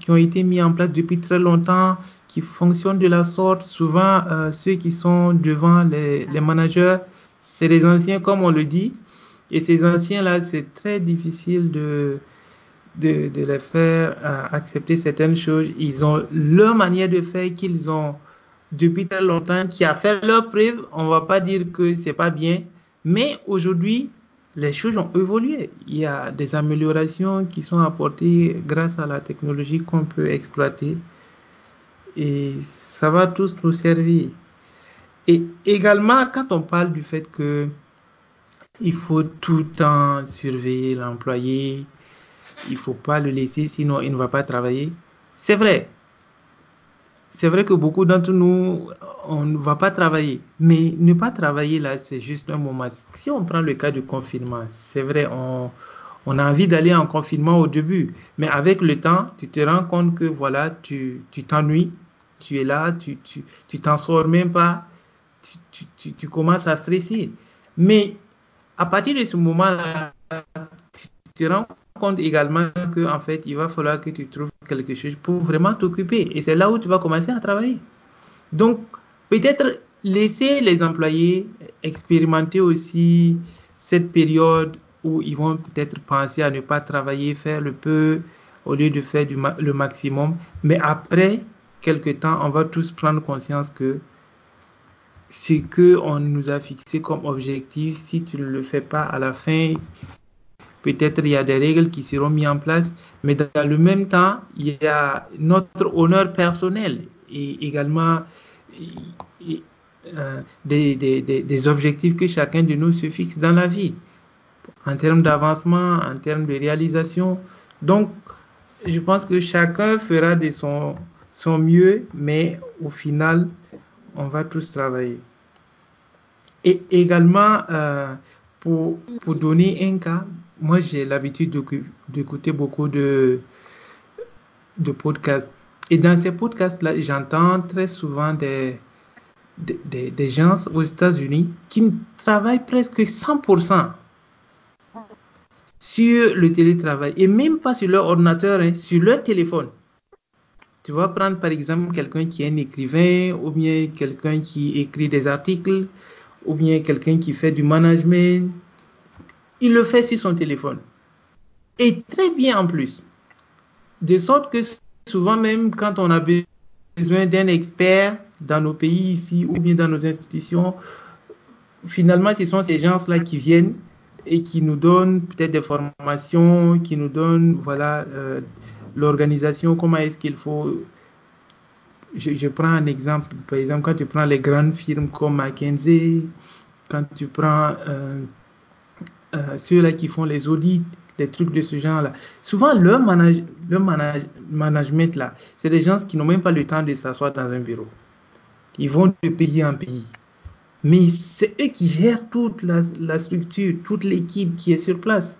qui ont été mises en place depuis très longtemps, qui fonctionnent de la sorte, souvent euh, ceux qui sont devant les, les managers, c'est les anciens, comme on le dit. Et ces anciens-là, c'est très difficile de, de, les faire euh, accepter certaines choses. Ils ont leur manière de faire qu'ils ont depuis très longtemps, qui a fait leur preuve. On va pas dire que c'est pas bien, mais aujourd'hui, les choses ont évolué. Il y a des améliorations qui sont apportées grâce à la technologie qu'on peut exploiter. Et ça va tous nous servir. Et également, quand on parle du fait que il faut tout le temps surveiller l'employé, il faut pas le laisser, sinon il ne va pas travailler. C'est vrai. C'est vrai que beaucoup d'entre nous, on ne va pas travailler. Mais ne pas travailler là, c'est juste un moment. Si on prend le cas du confinement, c'est vrai, on, a envie d'aller en confinement au début. Mais avec le temps, tu te rends compte que voilà, tu t'ennuies, tu, es là, tu t'en tu, sors même pas, tu, commences à stresser. Mais à partir de ce moment-là, tu te rends compte également que en fait, il va falloir que tu trouves quelque chose pour vraiment t'occuper. Et c'est là où tu vas commencer à travailler. Donc, peut-être laisser les employés expérimenter aussi cette période où ils vont peut-être penser à ne pas travailler, faire le peu au lieu de faire le maximum. Mais après quelque temps, on va tous prendre conscience que ce que on nous a fixé comme objectif, si tu ne le fais pas à la fin, peut-être il y a des règles qui seront mises en place, mais dans le même temps, il y a notre honneur personnel et également euh, des, objectifs que chacun de nous se fixe dans la vie, en termes d'avancement, en termes de réalisation. Donc, je pense que chacun fera de son, mieux, mais au final, on va tous travailler. Et également, euh, pour donner un cas, moi j'ai l'habitude d'écouter beaucoup de, de podcasts. Et dans ces podcasts-là, j'entends très souvent des, des, des, gens aux États-Unis qui travaillent presque 100% sur le télétravail et même pas sur leur ordinateur, hein, sur leur téléphone. Tu vas prendre par exemple quelqu'un qui est un écrivain ou bien quelqu'un qui écrit des articles ou bien quelqu'un qui fait du management. Il le fait sur son téléphone. Et très bien en plus. De sorte que souvent même quand on a besoin d'un expert dans nos pays ici ou bien dans nos institutions, finalement ce sont ces gens-là qui viennent et qui nous donnent peut-être des formations, qui nous donnent voilà euh, l'organisation, comment est-ce qu'il faut. Je, prends un exemple, par exemple quand tu prends les grandes firmes comme McKinsey, quand tu prends euh, euh, ceux-là qui font les audits, des trucs de ce genre-là. Souvent, leur, manage, leur manage, management, là, c'est des gens qui n'ont même pas le temps de s'asseoir dans un bureau. Ils vont de pays en pays. Mais c'est eux qui gèrent toute la, la structure, toute l'équipe qui est sur place.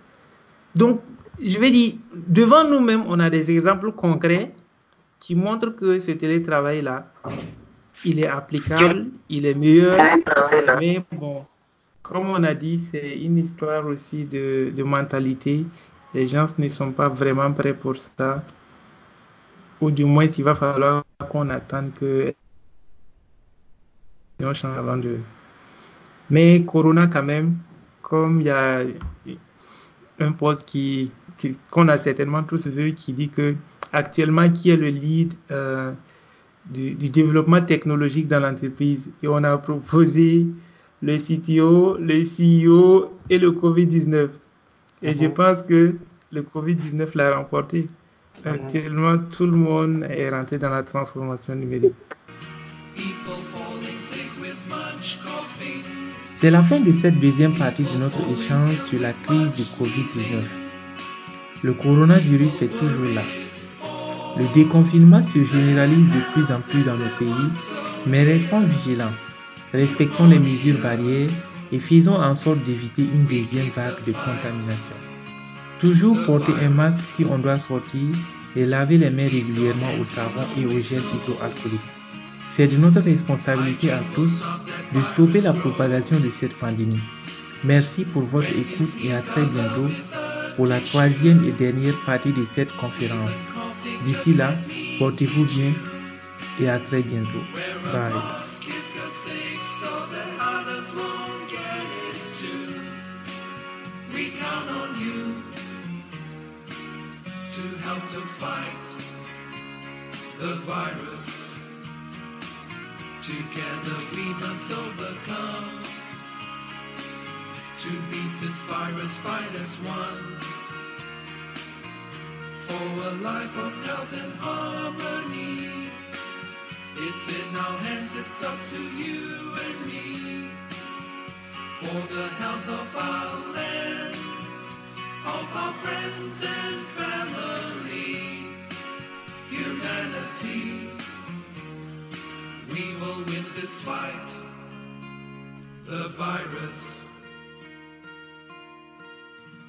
Donc, je vais dire, devant nous-mêmes, on a des exemples concrets qui montrent que ce télétravail-là, il est applicable, il est meilleur. Mais bon, comme on a dit, c'est une histoire aussi de, mentalité. Les gens ne sont pas vraiment prêts pour ça. Ou du moins, il va falloir qu'on attende que. Mais Corona, quand même, comme il y a un poste qui qu'on a certainement tous vu qui dit que actuellement qui est le lead euh, du, développement technologique dans l'entreprise et on a proposé le CTO, le CEO et le Covid-19. Et -huh. je pense que le Covid-19 l'a remporté. Actuellement, tout le monde est rentré dans la transformation numérique. C'est la fin de cette deuxième partie de notre échange sur la crise du Covid-19. Le coronavirus est toujours là. Le déconfinement se généralise de plus en plus dans nos pays, mais restons vigilants, respectons les mesures barrières et faisons en sorte d'éviter une deuxième vague de contamination. Toujours porter un masque si on doit sortir et laver les mains régulièrement au savon et au gel hydroalcoolique. C'est de notre responsabilité à tous de stopper la propagation de cette pandémie. Merci pour votre écoute et à très bientôt pour la troisième et dernière partie de cette conférence. D'ici là, portez-vous bien et à très bientôt. Bye. Together we must overcome. To beat this virus, fight as one. For a life of health and harmony. It's in our hands, it's up to you and me. For the health of our land, of our friends and family, humanity. We will win this fight, the virus.